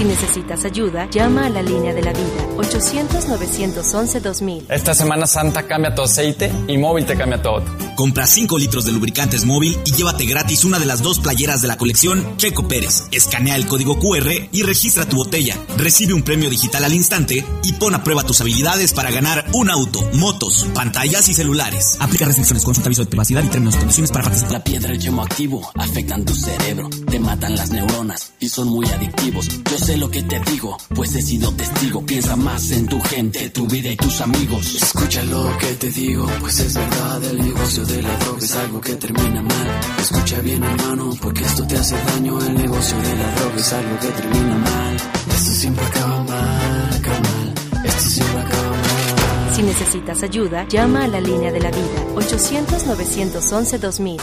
Si necesitas ayuda, llama a la línea de la vida 800-911-2000. Esta Semana Santa cambia tu aceite y móvil te cambia todo. Compra 5 litros de lubricantes móvil y llévate gratis una de las dos playeras de la colección Checo Pérez. Escanea el código QR y registra tu botella. Recibe un premio digital al instante y pon a prueba tus habilidades para ganar un auto, motos, pantallas y celulares. Aplica restricciones, consulta aviso de privacidad y términos y condiciones para participar. La piedra y el yemo activo afectan tu cerebro, te matan las neuronas y son muy adictivos. Yo sé lo que te digo, pues he sido testigo. Piensa más en tu gente, tu vida y tus amigos. Escucha lo que te digo, pues es verdad, el negocio de la droga es algo que termina mal. Escucha bien hermano, porque esto te hace daño, el negocio de la droga es algo que termina mal. Esto siempre acaba mal, acaba mal. Esto siempre acaba mal. Si necesitas ayuda, llama a la línea de la vida 800-911-2000.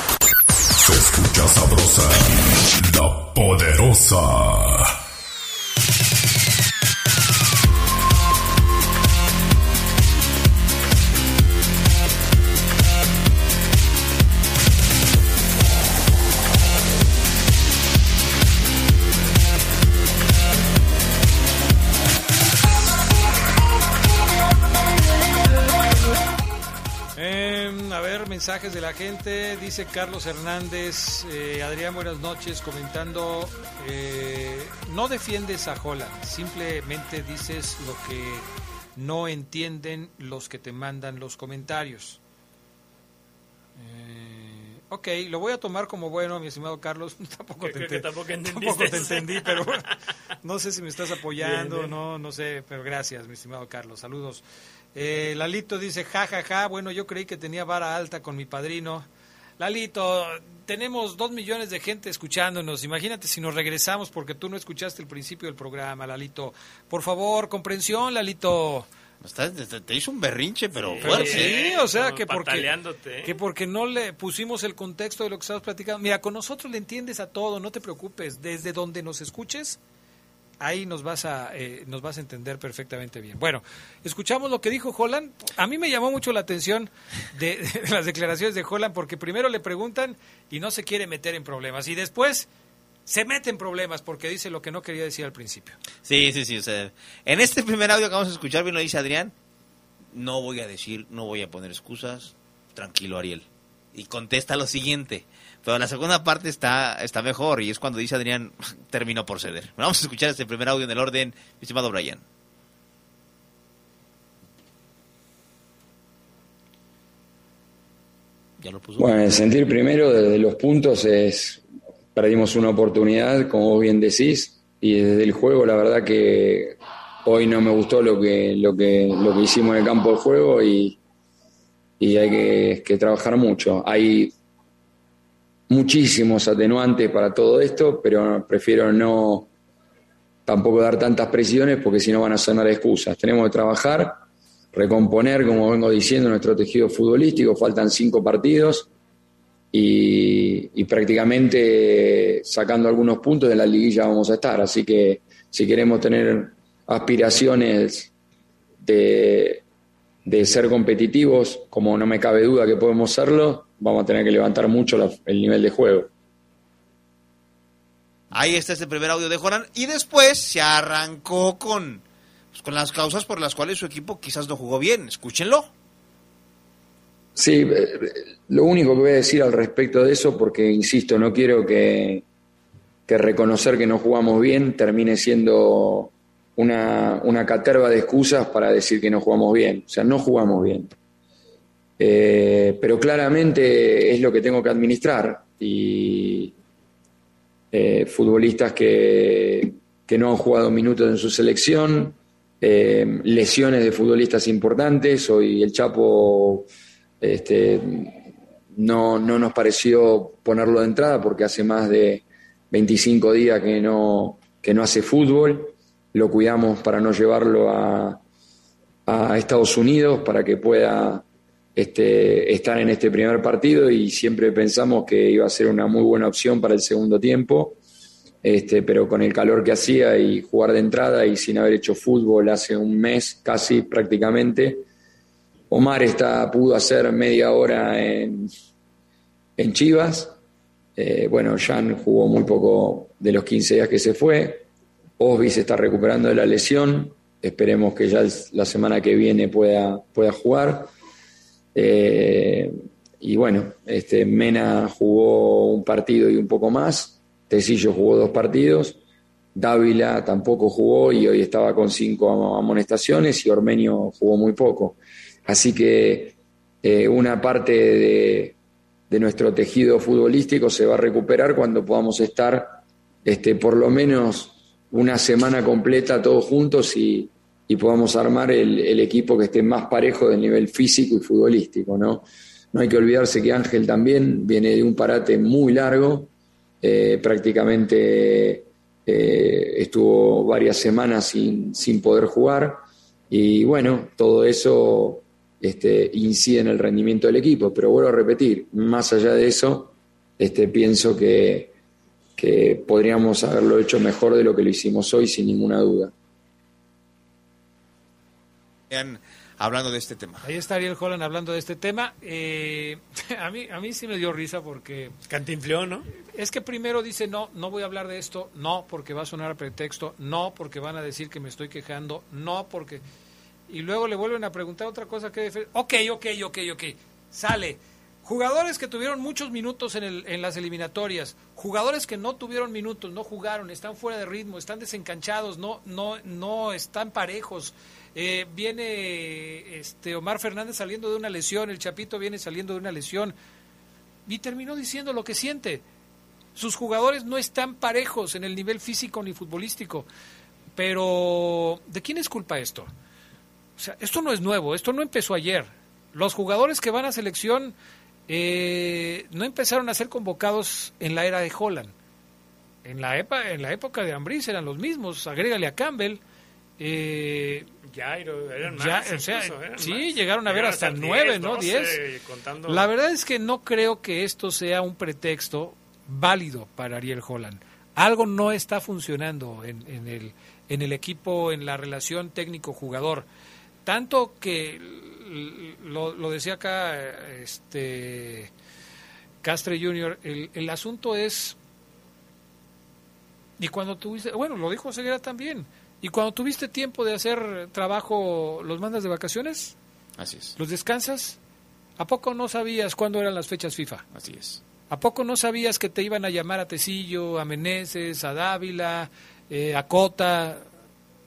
Se escucha sabrosa, la poderosa. Mensajes de la gente. Dice Carlos Hernández, eh, Adrián, buenas noches, comentando, eh, no defiendes a Holland, simplemente dices lo que no entienden los que te mandan los comentarios. Eh, ok, lo voy a tomar como bueno, mi estimado Carlos. tampoco, te, tampoco tampoco te entendí, pero bueno, no sé si me estás apoyando, Bien, bien. no, no sé, pero gracias, mi estimado Carlos. Saludos. Eh, Lalito dice, ja, ja, ja, bueno, yo creí que tenía vara alta con mi padrino. Lalito, tenemos dos millones de gente escuchándonos. Imagínate si nos regresamos porque tú no escuchaste el principio del programa, Lalito. Por favor, comprensión, Lalito. Está- te, hizo un berrinche, pero Pero fuerte. sí, o sea, que porque, ¿eh? que porque no le pusimos el contexto de lo que estamos platicando. Mira, con nosotros le entiendes a todo, no te preocupes. Desde donde nos escuches, ahí nos vas a eh, nos vas a entender perfectamente bien. Bueno, escuchamos lo que dijo Holland. A mí me llamó mucho la atención de, las declaraciones de Holland porque primero le preguntan y no se quiere meter en problemas y después se mete en problemas porque dice lo que no quería decir al principio. Sí, sí, sí. O sea, en este primer audio que vamos a escuchar, bien lo dice Adrián, no voy a decir, no voy a poner excusas. Tranquilo, Ariel. Y contesta lo siguiente. Pero la segunda parte está, está mejor y es cuando dice Adrián, terminó por ceder. Vamos a escuchar este primer audio en el orden, estimado Brian. Bueno, el sentir primero desde los puntos es, perdimos una oportunidad, como vos bien decís, y desde el juego la verdad que hoy no me gustó lo que, lo que, lo que hicimos en el campo de juego y, y hay que, que trabajar mucho. Hay muchísimos atenuantes para todo esto, pero prefiero no tampoco dar tantas presiones porque si no van a sonar excusas. Tenemos que trabajar, recomponer, como vengo diciendo, nuestro tejido futbolístico. Faltan cinco partidos y, prácticamente sacando algunos puntos de la liguilla vamos a estar. Así que si queremos tener aspiraciones de, de ser competitivos, como no me cabe duda que podemos serlo, vamos a tener que levantar mucho la- el nivel de juego. Ahí está este primer audio de Joran. Y después se arrancó con, pues, con las causas por las cuales su equipo quizás no jugó bien. Escúchenlo. Sí, eh, lo único que voy a decir al respecto de eso, porque insisto, no quiero que, que reconocer que no jugamos bien termine siendo una, una caterva de excusas para decir que no jugamos bien. O sea, no jugamos bien. Eh, pero claramente es lo que tengo que administrar. Y eh, futbolistas que, que no han jugado minutos en su selección, eh, lesiones de futbolistas importantes. Hoy el Chapo este, no, no nos pareció ponerlo de entrada porque hace más de 25 días que no, que no hace fútbol. Lo cuidamos para no llevarlo a, a Estados Unidos para que pueda este, estar en este primer partido y siempre pensamos que iba a ser una muy buena opción para el segundo tiempo. Este, pero con el calor que hacía y jugar de entrada y sin haber hecho fútbol hace un mes casi prácticamente, Omar está, pudo hacer media hora en, en Chivas. Eh, bueno, Jan jugó muy poco de los 15 días que se fue. Osby se está recuperando de la lesión. Esperemos que ya la semana que viene pueda, pueda jugar. Eh, y bueno, este, Mena jugó un partido y un poco más, Tecillo jugó dos partidos, Dávila tampoco jugó y hoy estaba con cinco amonestaciones y Ormenio jugó muy poco. Así que eh, una parte de, de, nuestro tejido futbolístico se va a recuperar cuando podamos estar este, por lo menos una semana completa todos juntos y, y podamos armar el, equipo que esté más parejo del nivel físico y futbolístico. ¿no? no hay que olvidarse que Ángel también viene de un parate muy largo, eh, prácticamente eh, estuvo varias semanas sin, sin poder jugar y bueno, todo eso este, incide en el rendimiento del equipo. Pero vuelvo a repetir, más allá de eso, este, pienso que, que podríamos haberlo hecho mejor de lo que lo hicimos hoy, sin ninguna duda. Hablando de este tema. Ahí está Ariel Holland hablando de este tema. Eh, a, mí, a mí sí me dio risa porque... Cantinfló, ¿no? Es que primero dice, no, no voy a hablar de esto, no, porque va a sonar a pretexto, no, porque van a decir que me estoy quejando, no, porque y luego le vuelven a preguntar otra cosa que... Ok, ok, ok, ok. Sale. Jugadores que tuvieron muchos minutos en, el, en las eliminatorias, jugadores que no tuvieron minutos, no jugaron, están fuera de ritmo, están desencanchados, no, no, no están parejos. Eh, viene este Omar Fernández saliendo de una lesión, el Chapito viene saliendo de una lesión y terminó diciendo lo que siente. Sus jugadores no están parejos en el nivel físico ni futbolístico. Pero, ¿de quién es culpa esto? O sea, esto no es nuevo, esto no empezó ayer. Los jugadores que van a selección eh, no empezaron a ser convocados en la era de Holland. En la, en la época de Ambris eran los mismos, agrégale a Campbell. Eh, Jairo, eran más. sí, llegaron a ver hasta nueve, ¿no? Diez. La verdad es que no creo que esto sea un pretexto válido para Ariel Holland. Algo no está funcionando en, en, el, en el equipo, en la relación técnico-jugador. Tanto que lo, decía acá este Castre Jr., el, el, asunto es, y cuando tuviste, bueno, lo dijo Ceguera también, y cuando tuviste tiempo de hacer trabajo, ¿los mandas de vacaciones? Así es. ¿Los descansas? ¿A poco no sabías cuándo eran las fechas FIFA? Así es. ¿A poco no sabías que te iban a llamar a Tecillo, a Meneses, a Dávila, eh, a Cota?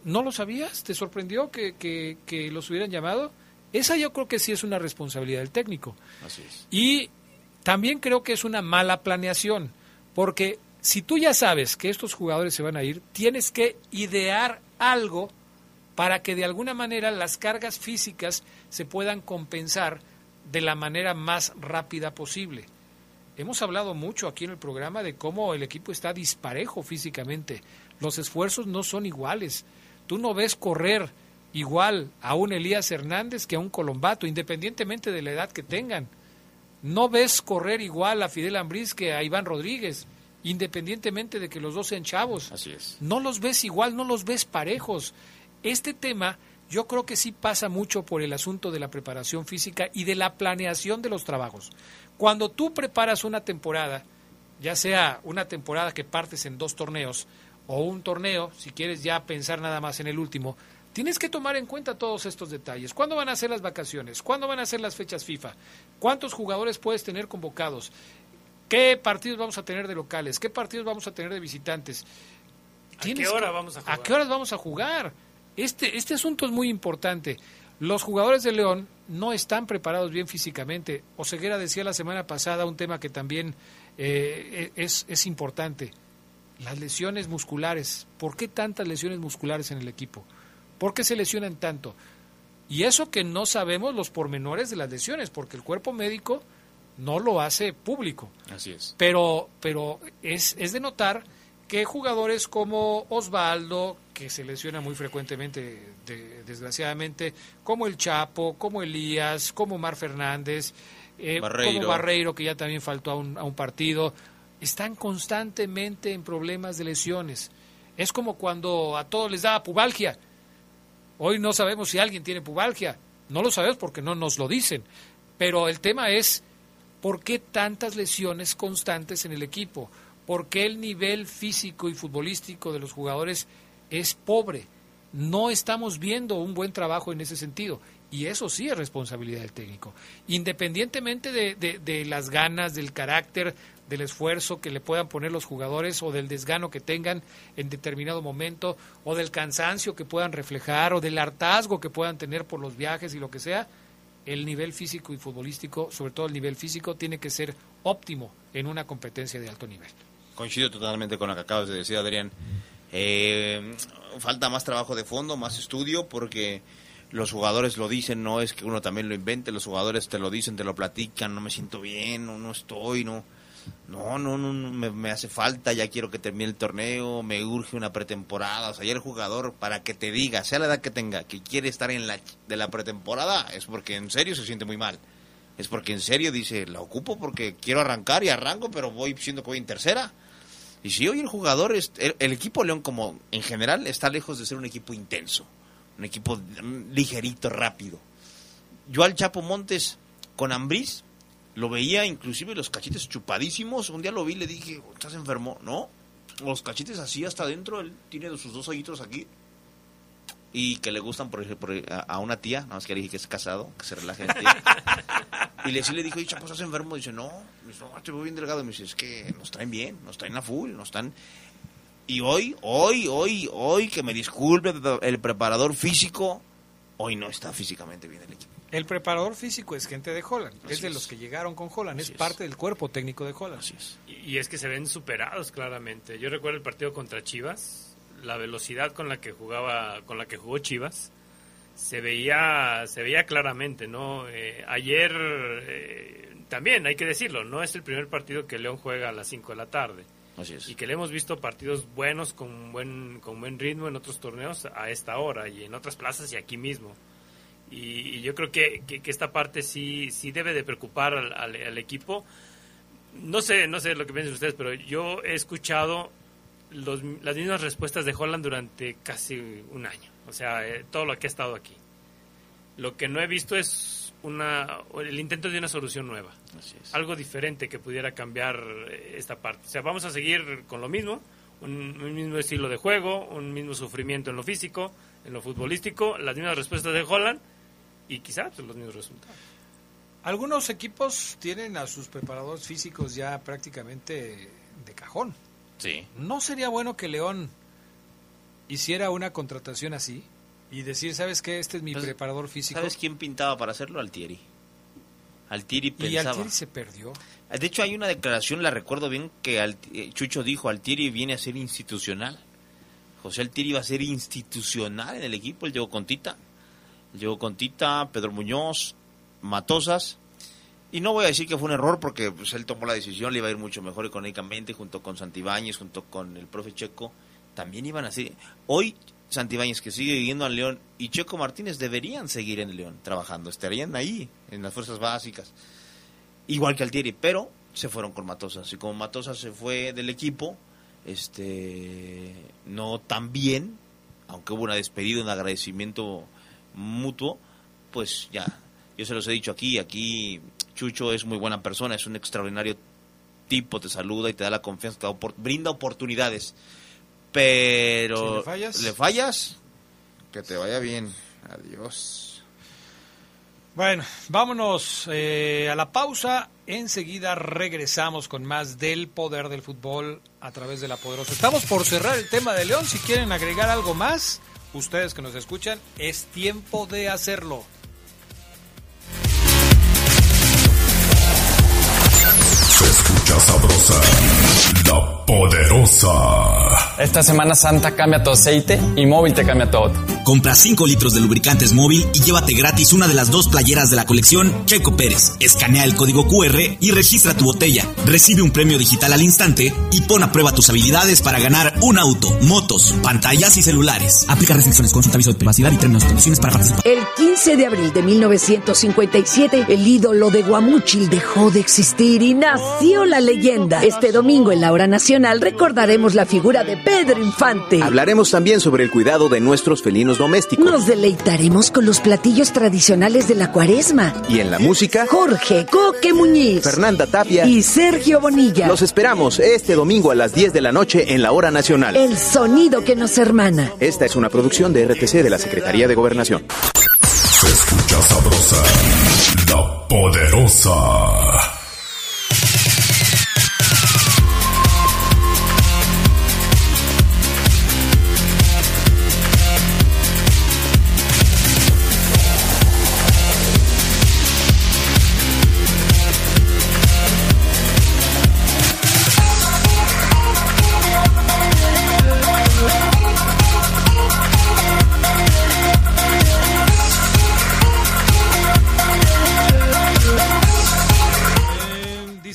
¿No lo sabías? ¿Te sorprendió que, que, los hubieran llamado? Esa yo creo que sí es una responsabilidad del técnico. Así es. Y también creo que es una mala planeación, porque si tú ya sabes que estos jugadores se van a ir, tienes que idear algo para que de alguna manera las cargas físicas se puedan compensar de la manera más rápida posible. Hemos hablado mucho aquí en el programa de cómo el equipo está disparejo físicamente. Los esfuerzos no son iguales. Tú no ves correr igual a un Elías Hernández que a un Colombato, independientemente de la edad que tengan. No ves correr igual a Fidel Ambriz que a Iván Rodríguez, independientemente de que los dos sean chavos. Así es. No los ves igual, no los ves parejos. Este tema yo creo que sí pasa mucho por el asunto de la preparación física y de la planeación de los trabajos. Cuando tú preparas una temporada, ya sea una temporada que partes en dos torneos, o un torneo, si quieres ya pensar nada más en el último, tienes que tomar en cuenta todos estos detalles. ¿Cuándo van a ser las vacaciones? ¿Cuándo van a ser las fechas FIFA? ¿Cuántos jugadores puedes tener convocados? ¿Qué partidos vamos a tener de locales? ¿Qué partidos vamos a tener de visitantes? ¿A qué hora vamos a jugar? ¿A qué horas vamos a jugar? Este, este asunto es muy importante. Los jugadores de León no están preparados bien físicamente. Oseguera decía la semana pasada un tema que también eh, es, es importante las lesiones musculares. ¿Por qué tantas lesiones musculares en el equipo? ¿Por qué se lesionan tanto? Y eso que no sabemos los pormenores de las lesiones, porque el cuerpo médico no lo hace público. Así es. Pero, pero es, es de notar que jugadores como Osvaldo, que se lesiona muy frecuentemente, desgraciadamente, como el Chapo, como Elías, como Mar Fernández, eh, como Barreiro, que ya también faltó a un, a un partido, están constantemente en problemas de lesiones. Es como cuando a todos les da pubalgia. Hoy no sabemos si alguien tiene pubalgia. No lo sabemos porque no nos lo dicen. Pero el tema es, ¿por qué tantas lesiones constantes en el equipo? ¿Por qué el nivel físico y futbolístico de los jugadores es pobre? No estamos viendo un buen trabajo en ese sentido. Y eso sí es responsabilidad del técnico. Independientemente de, de, las ganas, del carácter, del esfuerzo que le puedan poner los jugadores o del desgano que tengan en determinado momento o del cansancio que puedan reflejar o del hartazgo que puedan tener por los viajes y lo que sea, el nivel físico y futbolístico, sobre todo el nivel físico, tiene que ser óptimo en una competencia de alto nivel. Coincido totalmente con lo que acabas de decir, Adrián. Eh, falta más trabajo de fondo, más estudio, porque los jugadores lo dicen, no es que uno también lo invente, los jugadores te lo dicen, te lo platican, no me siento bien, no, no estoy, no, no, no, no, me, hace falta, ya quiero que termine el torneo, me urge una pretemporada, o sea, ya el jugador para que te diga, sea la edad que tenga, que quiere estar en la de la pretemporada, es porque en serio se siente muy mal. Es porque en serio dice, la ocupo porque quiero arrancar y arranco, pero voy siendo que voy en tercera. Y si hoy el jugador, el, el equipo León como en general está lejos de ser un equipo intenso un equipo ligerito, rápido. Yo al Chapo Montes con Ambriz lo veía inclusive los cachetes chupadísimos. Un día lo vi y le dije, ¿estás enfermo? No, los cachetes así hasta adentro. Él tiene sus dos ojitos aquí. Y que le gustan por, ejemplo, a una tía, nada más que le dije que es casado, que se relaje Y le, sí le dijo, Chapo, ¿estás enfermo? Dice, no, no, estoy bien delgado. me dice, es que nos traen bien, nos traen a full, nos están... Y hoy, hoy, hoy, hoy, que me disculpe el preparador físico, hoy no está físicamente bien el equipo. El preparador físico es gente de Holland, es de los que llegaron con Holland, es, parte del cuerpo técnico de Holland. Y, es que se ven superados claramente. Yo recuerdo el partido contra Chivas, la velocidad con la que jugaba, con la que jugó Chivas, se veía, se veía claramente, ¿no? Eh, ayer eh, también hay que decirlo, no es el primer partido que León juega a las 5 de la tarde y que le hemos visto partidos buenos con buen, con buen ritmo en otros torneos a esta hora y en otras plazas y aquí mismo. Y, yo creo que, que, esta parte sí, sí debe de preocupar al, equipo. No sé, no sé lo que piensan ustedes, pero yo he escuchado los, las mismas respuestas de Holland durante casi un año. O sea, eh, todo lo que ha estado aquí. Lo que no he visto es una, el intento de una solución nueva. Algo diferente que pudiera cambiar eh, esta parte. O sea, vamos a seguir con lo mismo, un, mismo estilo de juego, un mismo sufrimiento en lo físico, en lo futbolístico, las mismas respuestas de Holland y quizás los mismos resultados. Algunos equipos tienen a sus preparadores físicos ya prácticamente de cajón. Sí. ¿No sería bueno que León hiciera una contratación así? Y decir, ¿sabes qué? Este es mi pues, preparador físico. ¿Sabes quién pintaba para hacerlo? Altieri. Altieri pensaba. Y Altieri se perdió. De hecho, hay una declaración, la recuerdo bien, que eh, Chucho dijo, Altieri viene a ser institucional. José Altieri va a ser institucional en el equipo. Él llegó con Tita. Llegó con Tita, Pedro Muñoz, Matosas. Y no voy a decir que fue un error porque pues, él tomó la decisión, le iba a ir mucho mejor económicamente junto con Santibáñez, junto con el profe Checo. También iban a ser... Hoy Santibáñez, que sigue viviendo en León, y Checo Martínez deberían seguir en León trabajando, estarían ahí, en las fuerzas básicas. Igual que Altieri, pero se fueron con Matosas. Y como Matosas se fue del equipo, este no tan bien, aunque hubo una despedida, un agradecimiento mutuo, pues ya, yo se los he dicho aquí, aquí Chucho es muy buena persona, es un extraordinario tipo, te saluda y te da la confianza, te brinda oportunidades pero le fallas, le fallas, que te vaya bien. Adiós. Bueno, vámonos eh, a la pausa. Enseguida regresamos con más del poder del fútbol a través de la poderosa. Estamos por cerrar el tema de León. Si quieren agregar algo más, ustedes que nos escuchan, es tiempo de hacerlo. Se escucha sabrosa, la poderosa. Esta Semana Santa cambia tu aceite y móvil te cambia todo. Compra 5 litros de lubricantes móvil y llévate gratis una de las dos playeras de la colección Checo Pérez. Escanea el código QR y registra tu botella. Recibe un premio digital al instante y pon a prueba tus habilidades para ganar un auto, motos, pantallas y celulares. Aplica restricciones, consulta aviso de privacidad y términos y condiciones para participar. El 15 de abril de 1957, el ídolo de Guamúchil dejó de existir y nació la leyenda. Este domingo en la hora nacional recordaremos la figura de Pedro Infante. Hablaremos también sobre el cuidado de nuestros felinos domésticos. Nos deleitaremos con los platillos tradicionales de la cuaresma. Y en la música, Jorge Coque Muñiz, Fernanda Tapia y Sergio Bonilla. Los esperamos este domingo a las 10 de la noche en la hora nacional. El sonido que nos hermana. Esta es una producción de RTC de la Secretaría de Gobernación. Se escucha poderosa. La poderosa.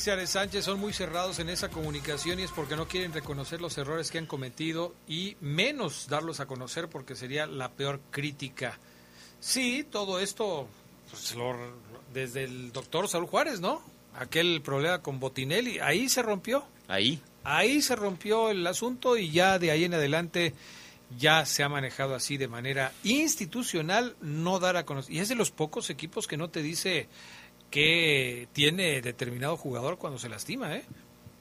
Sánchez son muy cerrados en esa comunicación y es porque no quieren reconocer los errores que han cometido y menos darlos a conocer porque sería la peor crítica. Sí, todo esto pues, desde el doctor Saúl Juárez, ¿no? Aquel problema con Botinelli, ahí se rompió. Ahí. Ahí se rompió el asunto y ya de ahí en adelante ya se ha manejado así de manera institucional, no dar a conocer. Y es de los pocos equipos que no te dice que tiene determinado jugador cuando se lastima, ¿eh?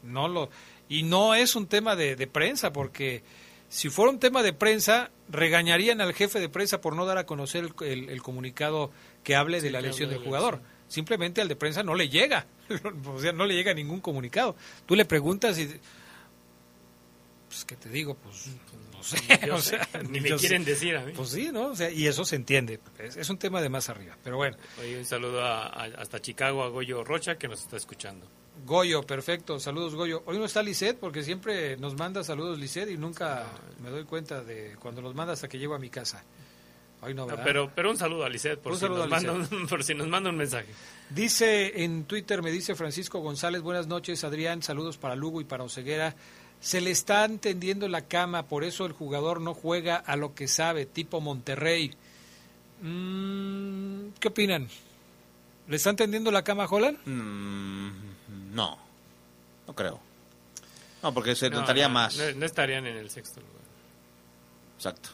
No lo y no es un tema de, prensa porque si fuera un tema de prensa regañarían al jefe de prensa por no dar a conocer el, comunicado que hable de la lesión del jugador. Simplemente al de prensa no le llega, o sea, no le llega ningún comunicado. Tú le preguntas y pues qué te digo, pues ni me quieren decir a mí. Pues sí, ¿no? O sea, y eso se entiende. Es, un tema de más arriba. Pero bueno. un saludo hasta Chicago a Goyo Rocha que nos está escuchando. Goyo, perfecto. Saludos, Goyo. Hoy no está Lisset porque siempre nos manda saludos Lisset y nunca me doy cuenta de cuando los manda hasta que llego a mi casa. Hoy no, ¿verdad? pero, pero un saludo a Lisset por, si nos manda un, por si nos manda un mensaje. Dice en Twitter, me dice Francisco González, buenas noches Adrián, saludos para Lugo y para Oseguera se le está entendiendo la cama, por eso el jugador no juega a lo que sabe, tipo Monterrey. Mm, ¿Qué opinan? ¿Le está entendiendo la cama a Holland? Mm, no, no creo. No, porque se notaría más. No, estarían en el sexto lugar. Exacto.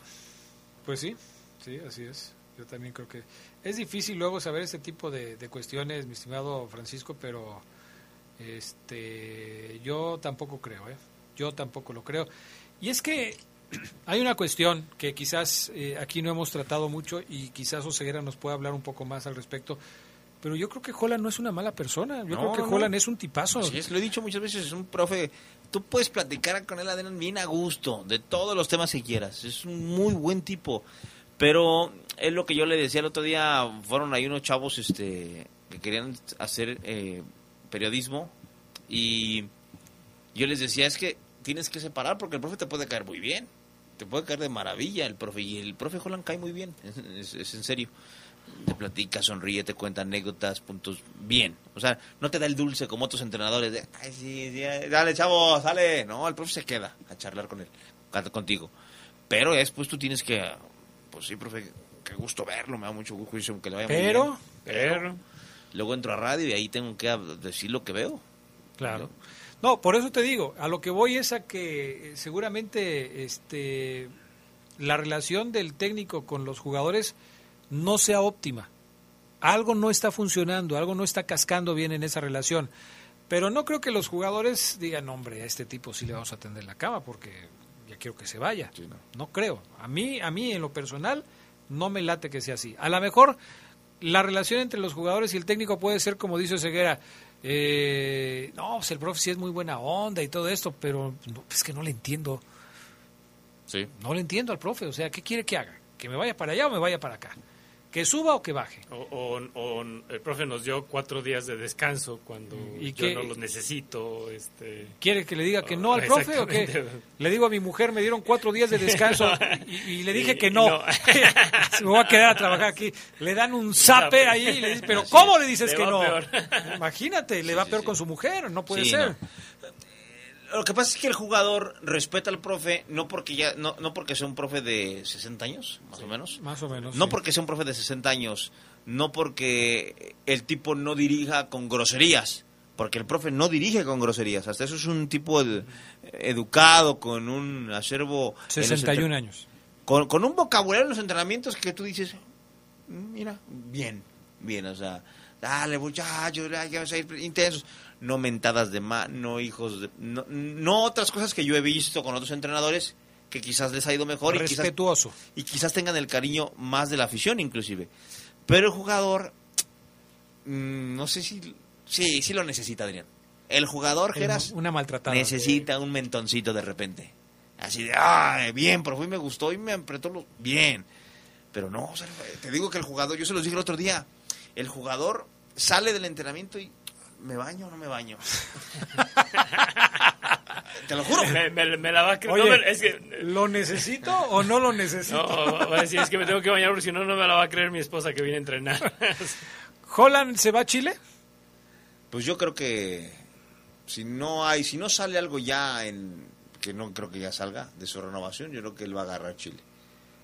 Pues sí, sí, así es. Yo también creo que es difícil luego saber este tipo de, de cuestiones, mi estimado Francisco, pero este, yo tampoco creo, ¿eh? Yo tampoco lo creo. Y es que hay una cuestión que quizás eh, aquí no hemos tratado mucho y quizás Oseguera nos pueda hablar un poco más al respecto. Pero yo creo que Holland no es una mala persona. Yo creo que Holland es un tipazo. Sí, lo he dicho muchas veces, es un profe. Tú puedes platicar con él, bien a gusto, de todos los temas que quieras. Es un muy buen tipo. Pero es lo que yo le decía el otro día. Fueron ahí unos chavos este, que querían hacer eh, periodismo. Y yo les decía, es que tienes que separar porque el profe te puede caer muy bien. Te puede caer de maravilla el profe. Y el profe Holland cae muy bien, es, en serio. Te platica, sonríe, te cuenta anécdotas, puntos bien. O sea, no te da el dulce como otros entrenadores de, ay, sí, dale, chavo, sale. No, el profe se queda a charlar con él, contigo. Pero después tú tienes que, pues sí, profe, qué gusto verlo, me da mucho gusto que le vaya pero, muy bien. Pero, pero, luego entro a radio y ahí tengo que decir lo que veo. Claro. No, por eso te digo, a lo que voy es a que eh, seguramente este, la relación del técnico con los jugadores no sea óptima. Algo no está funcionando, algo no está cascando bien en esa relación. Pero no creo que los jugadores digan, hombre, a este tipo sí le vamos a atender la cama porque ya quiero que se vaya. no. no. creo. A mí, a mí en lo personal, no me late que sea así. A lo mejor la relación entre los jugadores y el técnico puede ser como dice Ceguera, eh, no, pues el profe sí es muy buena onda y todo esto, pero es que no le entiendo. Sí. No le entiendo al profe, o sea, ¿qué quiere que haga? ¿Que me vaya para allá o me vaya para acá? Que suba o que baje. O, el profe nos dio cuatro días de descanso cuando ¿Y yo no los necesito. Este... ¿Quiere que le diga que no al profe o qué? Le digo a mi mujer, me dieron cuatro días de descanso y, le dije que no. me voy a quedar a trabajar aquí. Le dan un zape ahí y le dice, pero ¿cómo le dices que no? Imagínate, le va peor con su mujer, no puede ser lo que pasa es que el jugador respeta al profe no porque ya no, no porque sea un profe de 60 años, más o menos. Más o menos. No porque sea un profe de 60 años, no porque el tipo no dirija con groserías, porque el profe no dirige con groserías, hasta eso es un tipo educado con un acervo 61 años. Con, con un vocabulario en los entrenamientos que tú dices, mira, bien, bien, o sea, dale muchachos, ya intensos no mentadas de mano, hijos de... No, otras cosas que yo he visto con otros entrenadores que quizás les ha ido mejor. Respetuoso. Y quizás, y quizás tengan el cariño más de la afición inclusive. Pero el jugador mm, no sé si... Sí, sí lo necesita, Adrián. El jugador, Geras, Una maltratada. necesita un mentoncito de repente. Así de, ah, bien, profe, me gustó y me apretó lo... Bien. Pero no, o sea, te digo que el jugador, yo se los dije el otro día, el jugador sale del entrenamiento y ¿me baño o no me baño? Te lo juro. Me, me- me la va a creer. Oye, No, me- es que, ¿Lo necesito o no lo necesito? no, va a decir, es que me tengo que bañar porque si no, no me la va a creer mi esposa que viene a entrenar. ¿Holland se va a Chile? Pues yo creo que si no hay, si no sale algo ya en que no creo que ya salga de su renovación, yo creo que él va a agarrar Chile.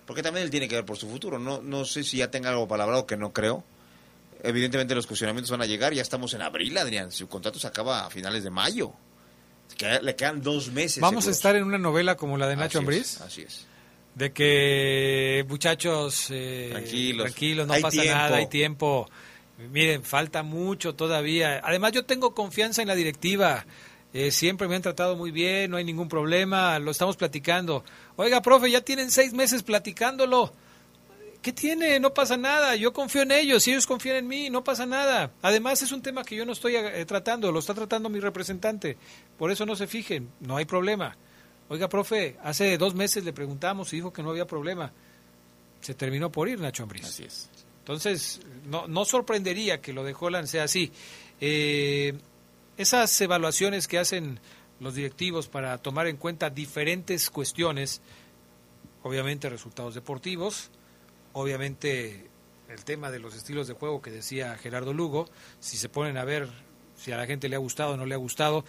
Porque también él tiene que ver por su futuro. No, no sé si ya tenga algo palabrado que no creo. Evidentemente los cuestionamientos van a llegar. Ya estamos en abril, Adrián. Su contrato se acaba a finales de mayo. Que- Le quedan dos meses. Vamos a estar en una novela como la de Nacho Así Ambriz. es, Así es. De que, muchachos, eh, Tranquilos. tranquilos, no Hay pasa tiempo. nada, hay tiempo. Miren, falta mucho todavía. Además, yo tengo confianza en la directiva. Eh, siempre me han tratado muy bien, no hay ningún problema, lo estamos platicando. Oiga, profe, ya tienen seis meses platicándolo. ¿Qué tiene? No pasa nada. Yo confío en ellos, ellos confían en mí, no pasa nada. Además, es un tema que yo no estoy eh, tratando, lo está tratando mi representante. Por eso no se fijen, no hay problema. Oiga, profe, hace dos meses le preguntamos y dijo que no había problema. Se terminó por ir Nacho Ambriz. Así es. Entonces, no, no sorprendería que lo de Holland sea así. Eh, esas evaluaciones que hacen los directivos para tomar en cuenta diferentes cuestiones, obviamente resultados deportivos, obviamente el tema de los estilos de juego que decía Gerardo Lugo, si se ponen a ver si a la gente le ha gustado o no le ha gustado,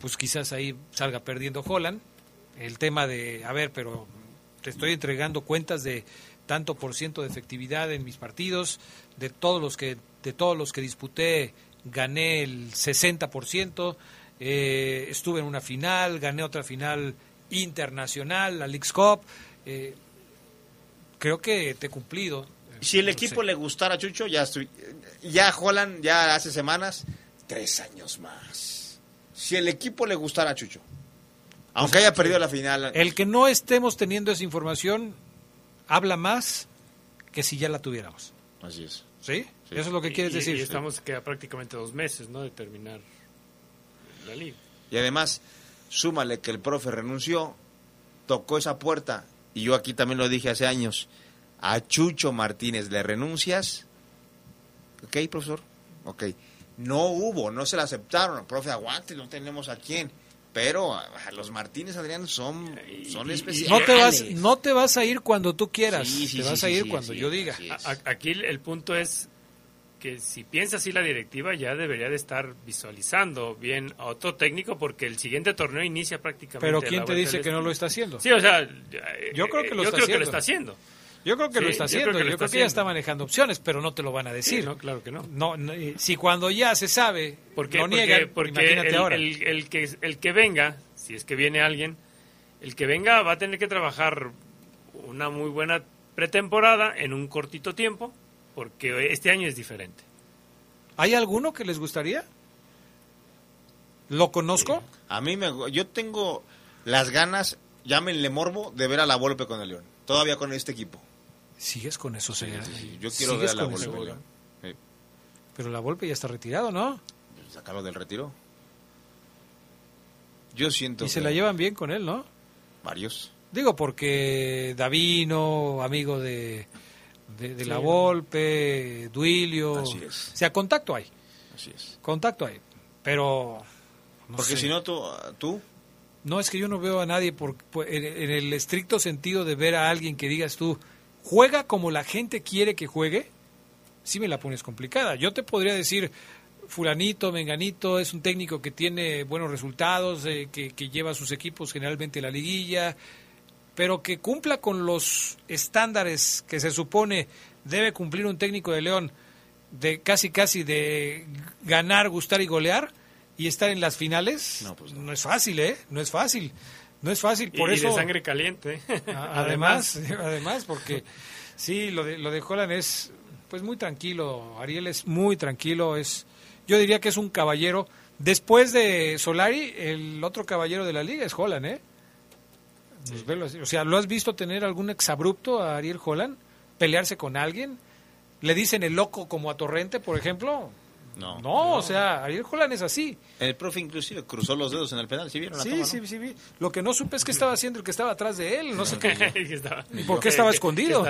pues quizás ahí salga perdiendo Holland. El tema de, a ver, pero te estoy entregando cuentas de tanto por ciento de efectividad en mis partidos, de todos los que de todos los que disputé gané el 60%, eh, estuve en una final, gané otra final internacional, la Leagues Cup, eh, creo que te he cumplido. Si el equipo le gustara a Chucho, ya estoy, ya Holland, ya hace semanas, tres años más. Si el equipo le gustara a Chucho, aunque haya perdido la final, El que no estemos teniendo esa información habla más que si ya la tuviéramos. Así es. ¿Sí? Eso es lo que quieres Y- decir. Y estamos que a prácticamente dos meses, ¿no? De terminar la liga. Y además, súmale que el profe renunció, tocó esa puerta, y yo aquí también lo dije hace años, a Chucho Martínez le renuncias, ok, profesor, ok, no hubo, no se la aceptaron, profe, aguante, no tenemos a quién, pero a, a los Martínez, Adrián, son, son especiales. No te vas, no te vas a ir cuando tú quieras. Sí, sí, te sí, vas sí, a ir sí, cuando sí, yo diga. Aquí el punto es que si piensa así la directiva ya debería de estar visualizando bien a otro técnico porque el siguiente torneo inicia prácticamente. Pero ¿quién te dice que no lo está haciendo? Sí, o sea, Yo creo que lo yo está creo que haciendo. lo está haciendo. Yo creo que lo está yo haciendo. Yo creo que que, está ya está manejando opciones, pero no te lo van a decir. Sí, no, claro que no. No, no, eh, si cuando ya se sabe, Porque, lo porque- niegan, porque imagínate el, ahora. el- el que, el que venga, si es que viene alguien, el que venga va a tener que trabajar una muy buena pretemporada en un cortito tiempo, porque este año es diferente. ¿Hay alguno que les gustaría? ¿Lo conozco? A mí me, yo tengo las ganas, llámenle morbo, de ver a la Volpe con el León, todavía con este equipo. ¿Sigues con eso, Ceguera? Sí, yo quiero ¿Sigues ver a la con Volpe. con el León. Sí. Pero la Volpe ya está retirado, ¿no? Sacarlo del retiro. Yo siento Y se que la llevan bien con él, ¿no? varios. Digo, porque Davino, amigo de, de, de la. Volpe, Duilio. Así es. O sea, contacto hay. Así es. Contacto hay. Pero. no Porque si no, tú, tú No, es que yo no veo a nadie por, por- en, en el estricto sentido de ver a alguien que digas tú, juega como la gente quiere que juegue, sí me la pones complicada. Yo te podría decir, fulanito, menganito, es un técnico que tiene buenos resultados, eh, que, que lleva a sus equipos generalmente a la liguilla, pero que cumpla con los estándares que se supone debe cumplir un técnico de León, de casi casi de ganar, gustar y golear y estar en las finales, no, es fácil, ¿eh? No es fácil. No es fácil, por y, eso... y de sangre caliente. Además, además, porque sí, lo de, lo de Holland es pues muy tranquilo. Ariel es muy tranquilo. Es, yo diría que es un caballero. Después de Solari, el otro caballero de la liga es Holland, ¿eh? Pues. O sea, ¿lo has visto tener algún exabrupto a Ariel Holland? ¿Pelearse con alguien? ¿Le dicen el loco como a Torrente, por ejemplo? No. No, o sea, Ariel Holland es así. El profe inclusive cruzó los dedos en el penal, ¿sí vieron la Sí, toma, no? sí, sí, vi. Lo que no supe es qué estaba haciendo el que estaba atrás de él. No sé qué. Que estaba- ¿Y por qué estaba escondido?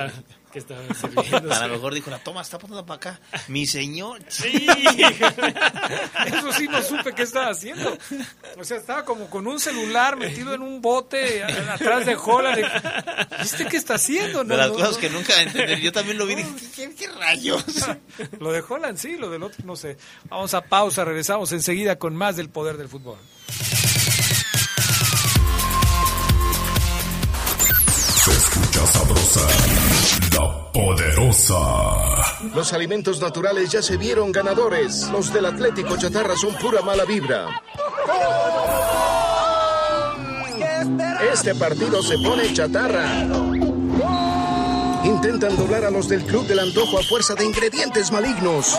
que estaba-. A lo mejor dijo, la toma está poniendo para acá. Mi señor. Sí. Eso sí no supe qué estaba haciendo. O sea, estaba como con un celular metido en un bote atrás de Holland. ¿Viste qué está haciendo? No, de las no, cosas no. que nunca entendí. Yo también lo vi y dije, ¿qué, qué rayos? Lo de Holland sí, lo del otro no sé. Vamos a pausa, regresamos enseguida con más del poder del fútbol. Se escucha sabrosa, la poderosa. Los alimentos naturales ya se vieron ganadores. Los del Atlético Chatarra son pura mala vibra. Este partido se pone chatarra. Intentan doblar a los del Club del Antojo a fuerza de ingredientes malignos.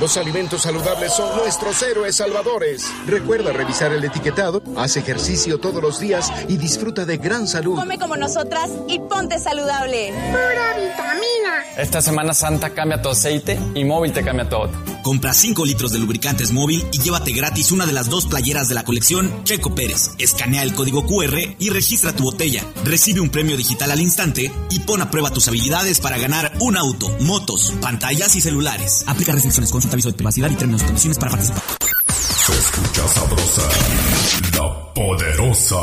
Los alimentos saludables son nuestros héroes salvadores. Recuerda revisar el etiquetado, haz ejercicio todos los días y disfruta de gran salud. Come como nosotras y ponte saludable. Pura vitamina. Esta Semana Santa cambia tu aceite y móvil te cambia todo. Compra 5 litros de lubricantes móvil y llévate gratis una de las dos playeras de la colección Checo Pérez. Escanea el código QR y registra tu botella. Recibe un premio digital al instante y pon a prueba tus habilidades para ganar un auto, motos, pantallas y celulares. Aplica restricciones, consulta aviso de privacidad y términos y condiciones para participar. Se escucha sabrosa, la poderosa.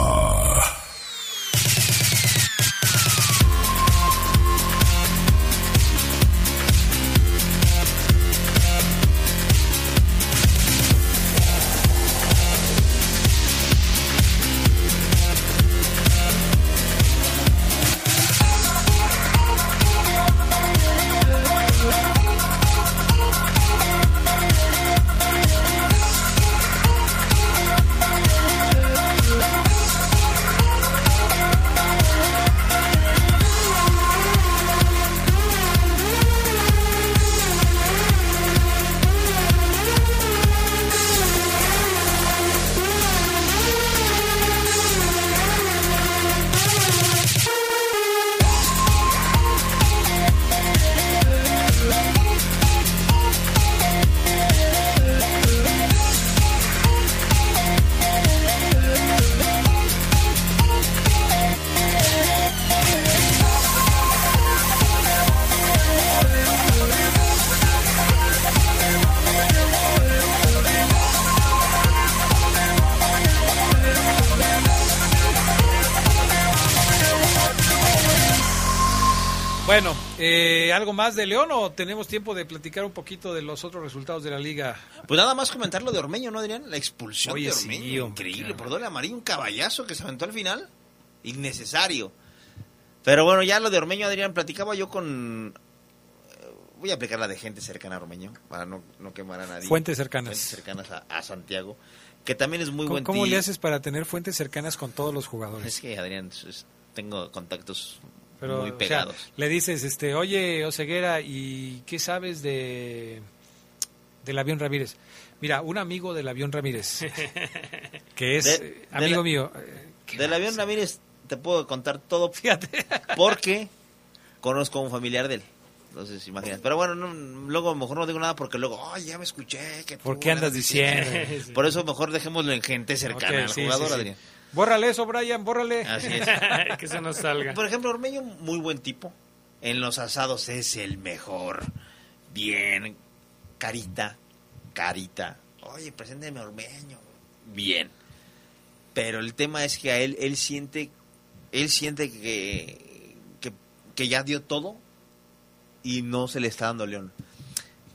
¿Algo más de León o tenemos tiempo de platicar un poquito de los otros resultados de la liga? Pues nada más comentar lo de Ormeño, ¿no, Adrián? La expulsión Oye, de Ormeño. Increíble, claro. por doble amarillo, un caballazo que se aventó al final. Innecesario. Pero bueno, ya lo de Ormeño, Adrián, platicaba yo con... eh, Voy a aplicar la de gente cercana a Ormeño, para no, no quemar a nadie. Fuentes cercanas. Fuentes cercanas a, a Santiago, que también es muy ¿Cómo, buen cómo tío. le haces para tener fuentes cercanas con todos los jugadores? Es que, Adrián, es- tengo contactos Pero, muy o sea, pegados. le dices, este, oye, Oseguera, ¿y qué sabes de del avión Ramírez? Mira, un amigo del avión Ramírez, que es De- eh, de amigo la- mío. eh, Del avión Ramírez te puedo contar todo. Fíjate. Porque conozco a un familiar de él. Entonces, imagínate. Pero bueno, no- luego mejor no digo nada porque luego, ay, ya me escuché. Que ¿Por qué andas diciendo? diciendo". Por eso mejor dejémoslo en gente cercana Ok, al sí, jugador, sí. Adrián. Bórrale eso, Brian, bórrale. Así es. que eso no salga. Por ejemplo, Ormeño, muy buen tipo. En los asados es el mejor. Bien. Carita. Carita. Oye, presénteme a Ormeño. Bien. Pero el tema es que a él, él siente, él siente que, que, que ya dio todo y no se le está dando a León.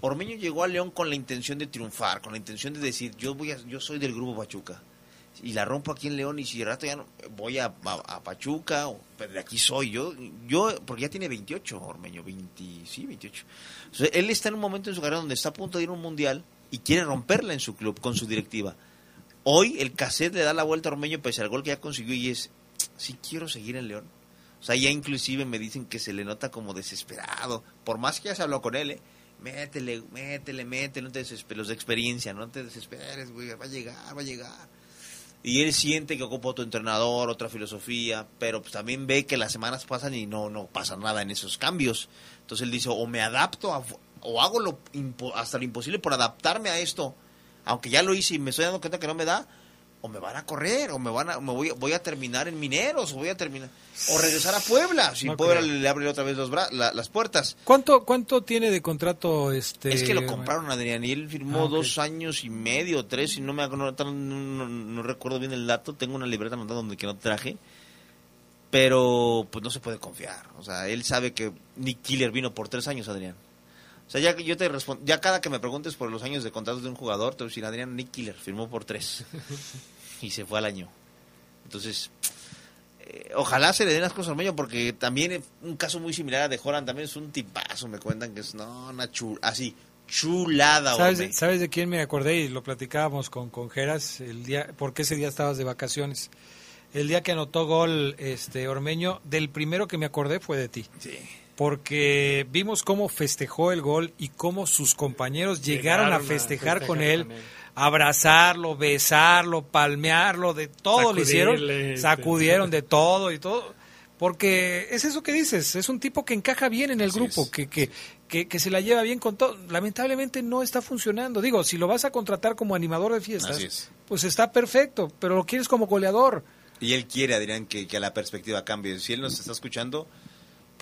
Ormeño llegó a León con la intención de triunfar, con la intención de decir, yo voy a, yo soy del grupo Pachuca y la rompo aquí en León y si de rato ya no voy a, a- Pachuca o pero de aquí soy yo yo porque ya tiene 28 Ormeño 20 sí 28 O sea, él está en un momento en su carrera donde está a punto de ir a un mundial y quiere romperla en su club con su directiva. Hoy el cassette le da la vuelta a Ormeño pese al gol que ya consiguió y es sí quiero seguir en León. O sea ya inclusive me dicen que se le nota como desesperado. Por más que ya se habló con él ¿eh? métele métele métele no te desesperes. Los de experiencia no te desesperes güey va a llegar va a llegar y él siente que ocupa otro entrenador, otra filosofía, pero pues también ve que las semanas pasan y no, no pasa nada en esos cambios. Entonces él dice, o me adapto a- o hago lo hasta lo imposible por adaptarme a esto, aunque ya lo hice y me estoy dando cuenta que no me da, o me van a correr, o me van a, me voy, voy a terminar en Mineros, o voy a terminar, o regresar a Puebla, si No Puebla creo. le abre otra vez los bra- la- las puertas. ¿Cuánto, ¿Cuánto tiene de contrato este? Es que lo compraron Adrián y él firmó Ah, dos años y medio, tres, y no me no, no- no recuerdo bien el dato, tengo una libreta anotada donde que no traje, pero pues no se puede confiar. O sea, él sabe que Nick Killer vino por tres años, Adrián. O sea, ya yo te respondo, ya cada que me preguntes por los años de contrato de un jugador, te voy a decir, Adrián, Nick Killer firmó por tres y se fue al año. Entonces, eh, ojalá se le den las cosas al medio porque también un caso muy similar a de Joran también es un tipazo, me cuentan que es no, una chul, así, chulada, ¿Sabes, hombre. de- ¿Sabes de quién me acordé? Y lo platicábamos con, con Geras, el día, porque ese día estabas de vacaciones. El día que anotó gol este Ormeño, del primero que me acordé fue de ti. Porque vimos cómo festejó el gol y cómo sus compañeros llegaron, Llegaron a a festejar, con, él, abrazarlo, besarlo, palmearlo, de todo le hicieron, este. sacudieron de todo y todo. Porque es eso que dices, es un tipo que encaja bien en el grupo, que, que, que, que se la lleva bien con todo. Lamentablemente no está funcionando. Digo, si lo vas a contratar como animador de fiestas, pues está perfecto, pero lo quieres como goleador. Y él quiere, Adrián, que, que la perspectiva cambie. Si él nos está escuchando,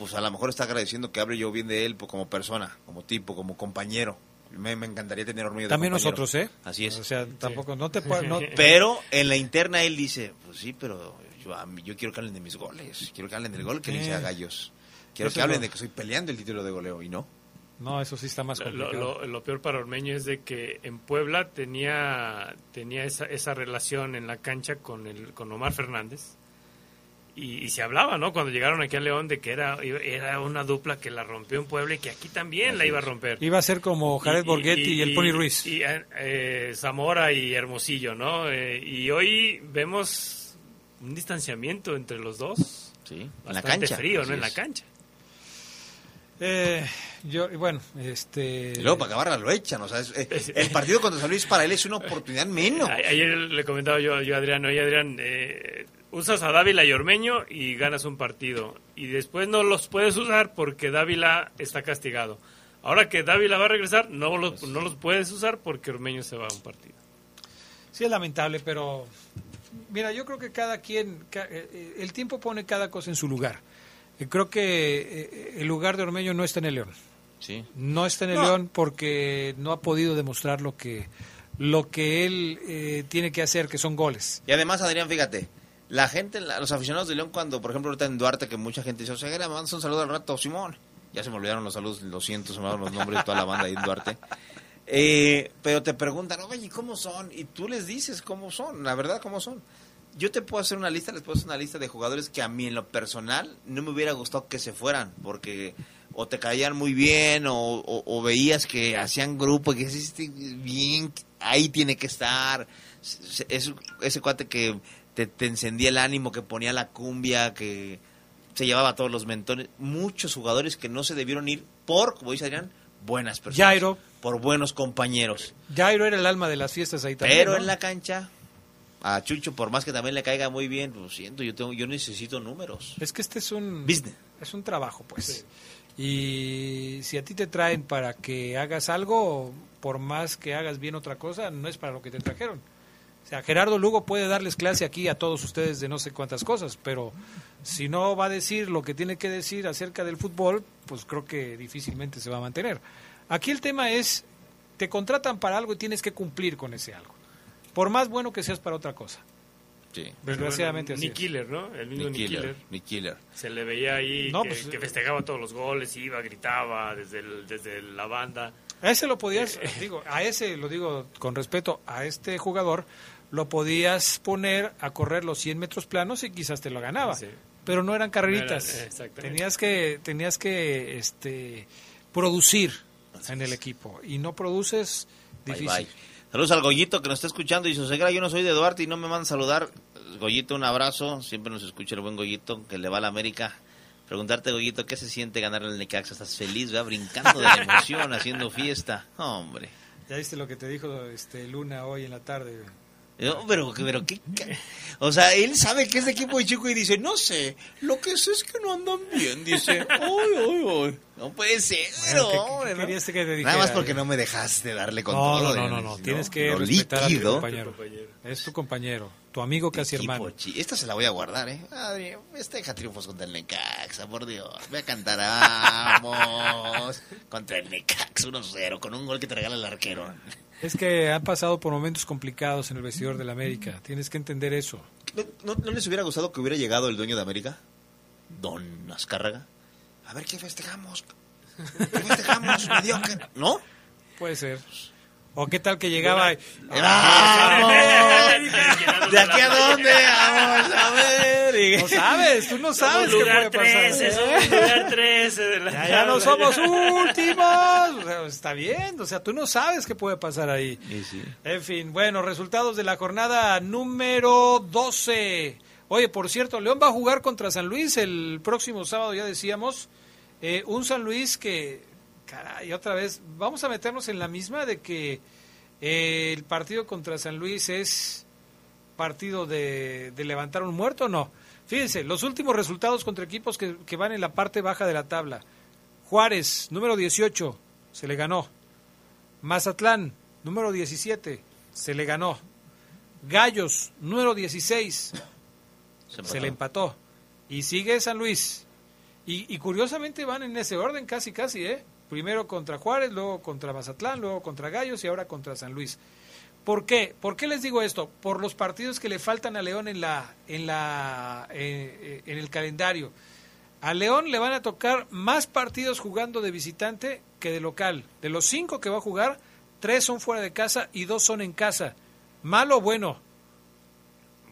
pues a lo mejor está agradeciendo que hable yo bien de él pues, como persona, como tipo, como compañero. Me, me encantaría tener Ormeño de También compañero. nosotros, ¿eh? Así es. O sea, tampoco, no te puedes... no- Pero en la interna él dice, pues sí, pero yo, a mí- yo quiero que hablen de mis goles, quiero que hablen del gol que le hice a. Gallos. Quiero Eso que hablen de que estoy peleando el título de goleo y no. No, eso sí está más Lo, complicado. lo- lo peor para Ormeño es de que en Puebla tenía tenía esa, esa relación en la cancha con el con Omar Fernández y, y se hablaba, ¿no? Cuando llegaron aquí a León de que era era una dupla que la rompió en Puebla y que aquí también la iba a romper. Iba a ser como Jared Borghetti y, el Pony Ruiz. Y, eh, eh, Zamora y Hermosillo, ¿no? Eh, y hoy vemos un distanciamiento entre los dos. Sí, en Bastante la cancha. frío, ¿no? En la cancha. Eh, yo, y bueno, este... Y luego para acabarla lo echan, o sea, es- eh, el partido contra San Luis para él es una oportunidad menos. Ayer le comentaba yo, yo a Adrián, oye Adrián, eh, usas a Dávila y Ormeño y ganas un partido. Y después no los puedes usar porque Dávila está castigado. Ahora que Dávila va a regresar, no los, no los puedes usar porque Ormeño se va a un partido. Sí es lamentable, pero mira, yo creo que cada quien, ca- eh, el tiempo pone cada cosa en su lugar. Y creo que eh, el lugar de Ormeño no está en el León. Sí. No está en el No. León porque no ha podido demostrar lo que lo que él eh, tiene que hacer, que son goles. Y además, Adrián, fíjate, la gente, los aficionados de León, cuando, por ejemplo, ahorita en Duarte, que mucha gente dice, o sea, me mandas un saludo al rato, Simón. Ya se me olvidaron los saludos, lo siento, se me olvidaron los nombres de toda la banda ahí en Duarte. Eh, pero te preguntan, oye, ¿y ¿cómo son? Y tú les dices cómo son, la verdad, cómo son. Yo te puedo hacer una lista, les puedo hacer una lista de jugadores que a mí en lo personal no me hubiera gustado que se fueran, porque o te caían muy bien o, veías que hacían grupo que dices, "Este bien, ahí tiene que estar. Es, es- ese cuate que te, te encendía el ánimo, que ponía la cumbia, que se llevaba a todos los mentones. Muchos jugadores que no se debieron ir por, como dice Adrián, buenas personas. Jairo. Por buenos compañeros. Jairo era el alma de las fiestas ahí también. Pero ¿no? en la cancha, a Chucho, por más que también le caiga muy bien, lo siento, yo tengo, yo necesito números. Es que este es un Business. es un trabajo, pues. Y si a ti te traen para que hagas algo, por más que hagas bien otra cosa, no es para lo que te trajeron. Sea, Gerardo Lugo puede darles clase aquí a todos ustedes de no sé cuántas cosas, pero si no va a decir lo que tiene que decir acerca del fútbol, pues creo que difícilmente se va a mantener. Aquí el tema es, te contratan para algo y tienes que cumplir con ese algo. Por más bueno que seas para otra cosa. Sí. Desgraciadamente Bueno, así Nick. Killer, ¿no? El mismo Nick Nick Killer, Killer. Nick Killer. Se le veía ahí No, que, pues, que festejaba todos los goles, iba, gritaba desde, el- desde la banda. A ese lo podías, Eh, digo, a ese lo digo con respeto, a este jugador lo podías poner a correr los 100 metros planos y quizás te lo ganaba. Sí. Pero no eran carreritas. No era- exactamente. tenías que tenías que este producir en el equipo y no produces difícil. bye. Saludos al Goyito que nos está escuchando y Sosegra, yo no soy de Duarte y no me mandan saludar. Goyito, un abrazo, siempre nos escucha el buen Goyito, que le va a la América. Preguntarte, Goyito, ¿qué se siente ganar el Necaxa? ¿Estás feliz, va brincando de la emoción, haciendo fiesta? Hombre. Ya viste lo que te dijo este Luna hoy en la tarde. No, pero, pero ¿qué? O sea, él sabe que es de equipo de chico y dice, no sé, lo que sé es que no andan bien, dice. Uy, uy, uy. No puede ser, Bueno, ¿qué- qué ¿no? que te? Nada más porque no me dejaste darle con No, todo. no, no, no, no. Tienes que respetar a tu líquido. compañero. Es tu compañero, tu amigo casi hermano. Esta se la voy a guardar, ¿eh? Adri, este deja triunfos contra el Necaxa, por Dios. Voy a cantar, vamos. contra el Necaxa, 1-0, con un gol que te regala el arquero. Es que han pasado por momentos complicados en el vestidor del América. Tienes que entender eso. ¿No, no, no les hubiera gustado que hubiera llegado el dueño de América? Don Azcárraga. A ver, ¿qué festejamos? ¿Qué festejamos? Mediocre. ¿No? Puede ser. ¿O qué tal que llegaba? y- ¡Vamos! ¿De aquí a dónde? Vamos a ver. No sabes, tú no sabes qué lugar puede pasar. 13, somos lugar 13 de la Ya, ya no somos últimos. O sea, está bien, o sea, tú no sabes qué puede pasar ahí. En fin, bueno, resultados de la jornada número 12. Oye, por cierto, León va a jugar contra San Luis el próximo sábado, ya decíamos. Eh, un San Luis que, caray, otra vez, vamos a meternos en la misma de que eh, el partido contra San Luis es partido de, de levantar un muerto o no. Fíjense, los últimos resultados contra equipos que, que van en la parte baja de la tabla. Juárez, número 18, se le ganó. Mazatlán, número 17, se le ganó. Gallos, número 16, se, le empató. Y sigue San Luis. Y, y curiosamente van en ese orden, casi, casi, ¿eh? Primero contra Juárez, luego contra Mazatlán, luego contra Gallos y ahora contra San Luis. ¿Por qué? ¿Por qué les digo esto? Por los partidos que le faltan a León en la en la eh, eh, en el calendario. A León le van a tocar más partidos jugando de visitante que de local. De los cinco que va a jugar, tres son fuera de casa y dos son en casa. ¿Malo o bueno?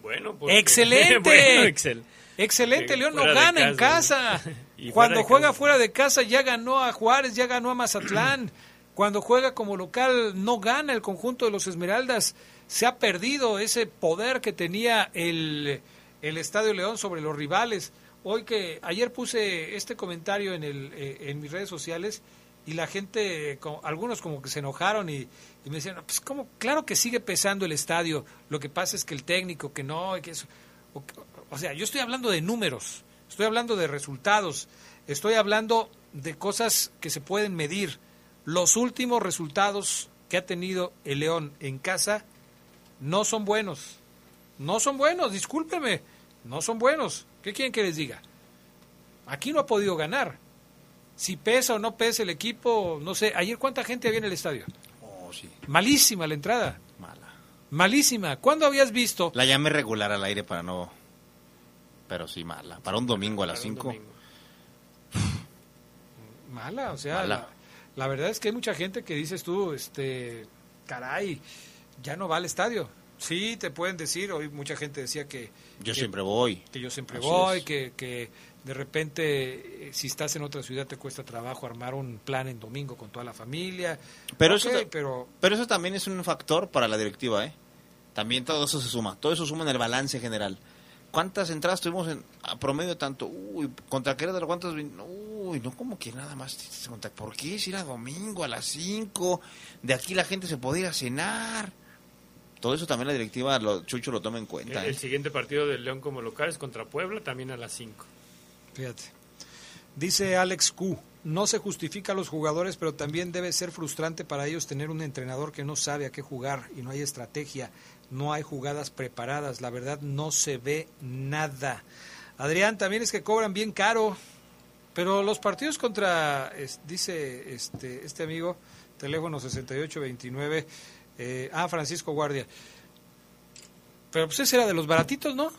Bueno, porque- ¡Excelente! Bueno, excel. Excelente, León no gana en casa. Y Cuando fuera juega casa. fuera de casa ya ganó a Juárez, ya ganó a Mazatlán. Cuando juega como local no gana el conjunto de los Esmeraldas. Se ha perdido ese poder que tenía el, el Estadio León sobre los rivales. Hoy que ayer puse este comentario en, el, eh, en mis redes sociales y la gente, algunos como que se enojaron y, y me decían, pues como, claro que sigue pesando el estadio, lo que pasa es que el técnico, que no, que eso. O, o sea, yo estoy hablando de números, estoy hablando de resultados, estoy hablando de cosas que se pueden medir. Los últimos resultados que ha tenido el León en casa no son buenos. No son buenos, discúlpeme, no son buenos. ¿Qué quieren que les diga? Aquí no ha podido ganar. Si pesa o no pesa el equipo, no sé. Ayer cuánta gente había en el estadio. Oh, sí. Malísima la entrada. Mala. Malísima. ¿Cuándo habías visto? La llamé regular al aire para no... Pero sí, mala. Para un domingo a las 5. Mala, o sea, Mala. La, la verdad es que hay mucha gente que dices tú, este, caray, ya no va al estadio. Sí, te pueden decir, hoy mucha gente decía que... Yo que- siempre voy. Que yo siempre Así voy, es. que, que de repente, eh, si estás en otra ciudad, te cuesta trabajo armar un plan en domingo con toda la familia. Pero, eso, pero pero eso también es un factor para la directiva, ¿eh? También todo eso se suma. Todo eso suma en el balance general. ¿Cuántas entradas tuvimos en, a promedio tanto? Uy, contra Querétaro, ¿cuántas? Uy, no como que nada más. ¿Por qué? Si era domingo a las 5, de aquí la gente se podía ir a cenar. Todo eso también la directiva, lo, Chucho lo toma en El, cuenta. el ¿eh? siguiente partido del León como local es contra Puebla, también a las 5. Fíjate. Dice Alex Q. No se justifica a los jugadores, pero también debe ser frustrante para ellos tener un entrenador que no sabe a qué jugar y no hay estrategia, no hay jugadas preparadas. La verdad no se ve nada. Adrián, también es que cobran bien caro, pero los partidos contra, es- dice este, este amigo, teléfono 6829, eh, ah, Francisco Guardia. Pero pues ese era de los baratitos, ¿no?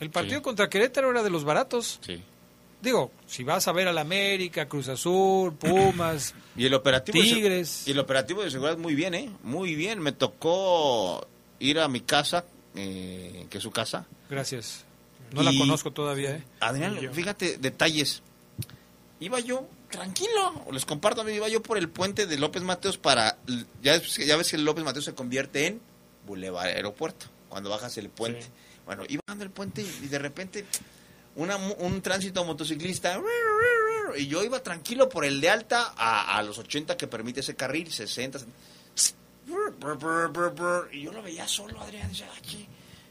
El partido contra Querétaro era de los baratos. Sí. Digo, si vas a ver al América, Cruz Azul, Pumas, Y el operativo de Tigres. y el operativo de seguridad muy bien, ¿eh? Muy bien. Me tocó ir a mi casa, eh, que es su casa. Gracias. No la conozco todavía, ¿eh? Adrián, fíjate, detalles. Iba yo tranquilo, les comparto, amigo, iba yo por el puente de López Mateos para... Ya, ves- ya ves que el López Mateos se convierte en Boulevard Aeropuerto, cuando bajas el puente. Bueno, iba bajando el puente y, y de repente una un tránsito motociclista y yo iba tranquilo por el de alta a, a los 80 que permite ese carril, 60. brr, brr, brr, brr, y yo lo veía solo, Adrián, aquí.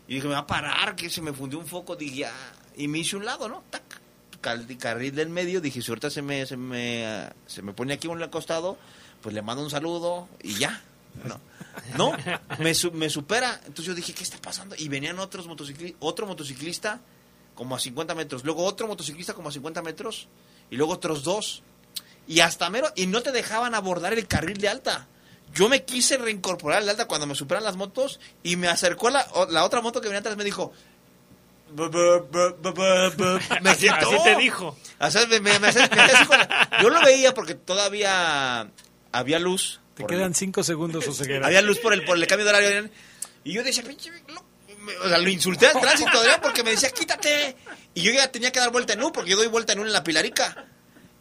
Y dije, me va a parar, que se me fundió un foco, dije, ya. Y me hice un lado, ¿no? Tac, carril del medio, dije, si ahorita se me, se me, ah, se me pone aquí un costado, pues le mando un saludo y ya. No, no me, me supera. Entonces yo dije, ¿qué está pasando? Y venían otros motociclistas, otro motociclista como a 50 metros, luego otro motociclista como a 50 metros, y luego otros dos. Y hasta mero, y no te dejaban abordar el carril de alta. Yo me quise reincorporar al alta cuando me superan las motos y me acercó la, o- la otra moto que venía atrás me dijo... Me sentó. así te dijo. O sea, me- me- me hace- me hace así con la- yo lo veía porque todavía había luz. Te quedan cinco segundos, Oseguera. había luz por el, por el cambio de horario. Y yo decía, pinche, lo, me- o sea, lo insulté al tránsito, Adrián, porque me decía, quítate. Y yo ya tenía que dar vuelta en U, porque yo doy vuelta en U en la Pilarica.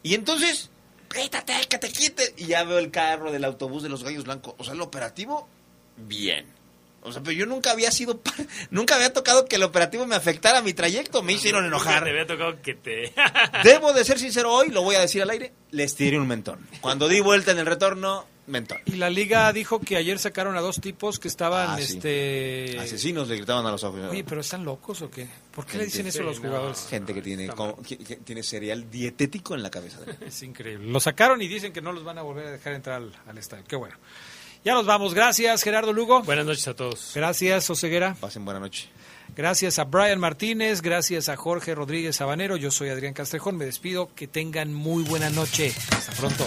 Y entonces, quítate, que te quite. Y ya veo el carro del autobús de los Gallos Blancos. O sea, el operativo, bien. O sea, pero yo nunca había sido, nunca había tocado que el operativo me afectara mi trayecto. Me hicieron enojar. Te había tocado que te... Debo de ser sincero hoy, lo voy a decir al aire, les tiré un mentón. Cuando di vuelta en el retorno, mentón. Y la liga dijo que ayer sacaron a dos tipos que estaban, Ah, sí. este... Asesinos le gritaban a los ojos. Oye, pero están locos o qué? ¿Por qué le dicen eso a los no. jugadores? Gente que tiene, como- que- que tiene cereal dietético en la cabeza. Es increíble. Lo sacaron y dicen que no los van a volver a dejar entrar al, al estadio. Qué bueno. Ya nos vamos. Gracias, Gerardo Lugo. Buenas noches a todos. Gracias, Oseguera. Pasen buena noche. Gracias a Brian Martínez, gracias a Jorge Rodríguez Sabanero. Yo soy Adrián Castrejón. Me despido. Que tengan muy buena noche. Hasta pronto.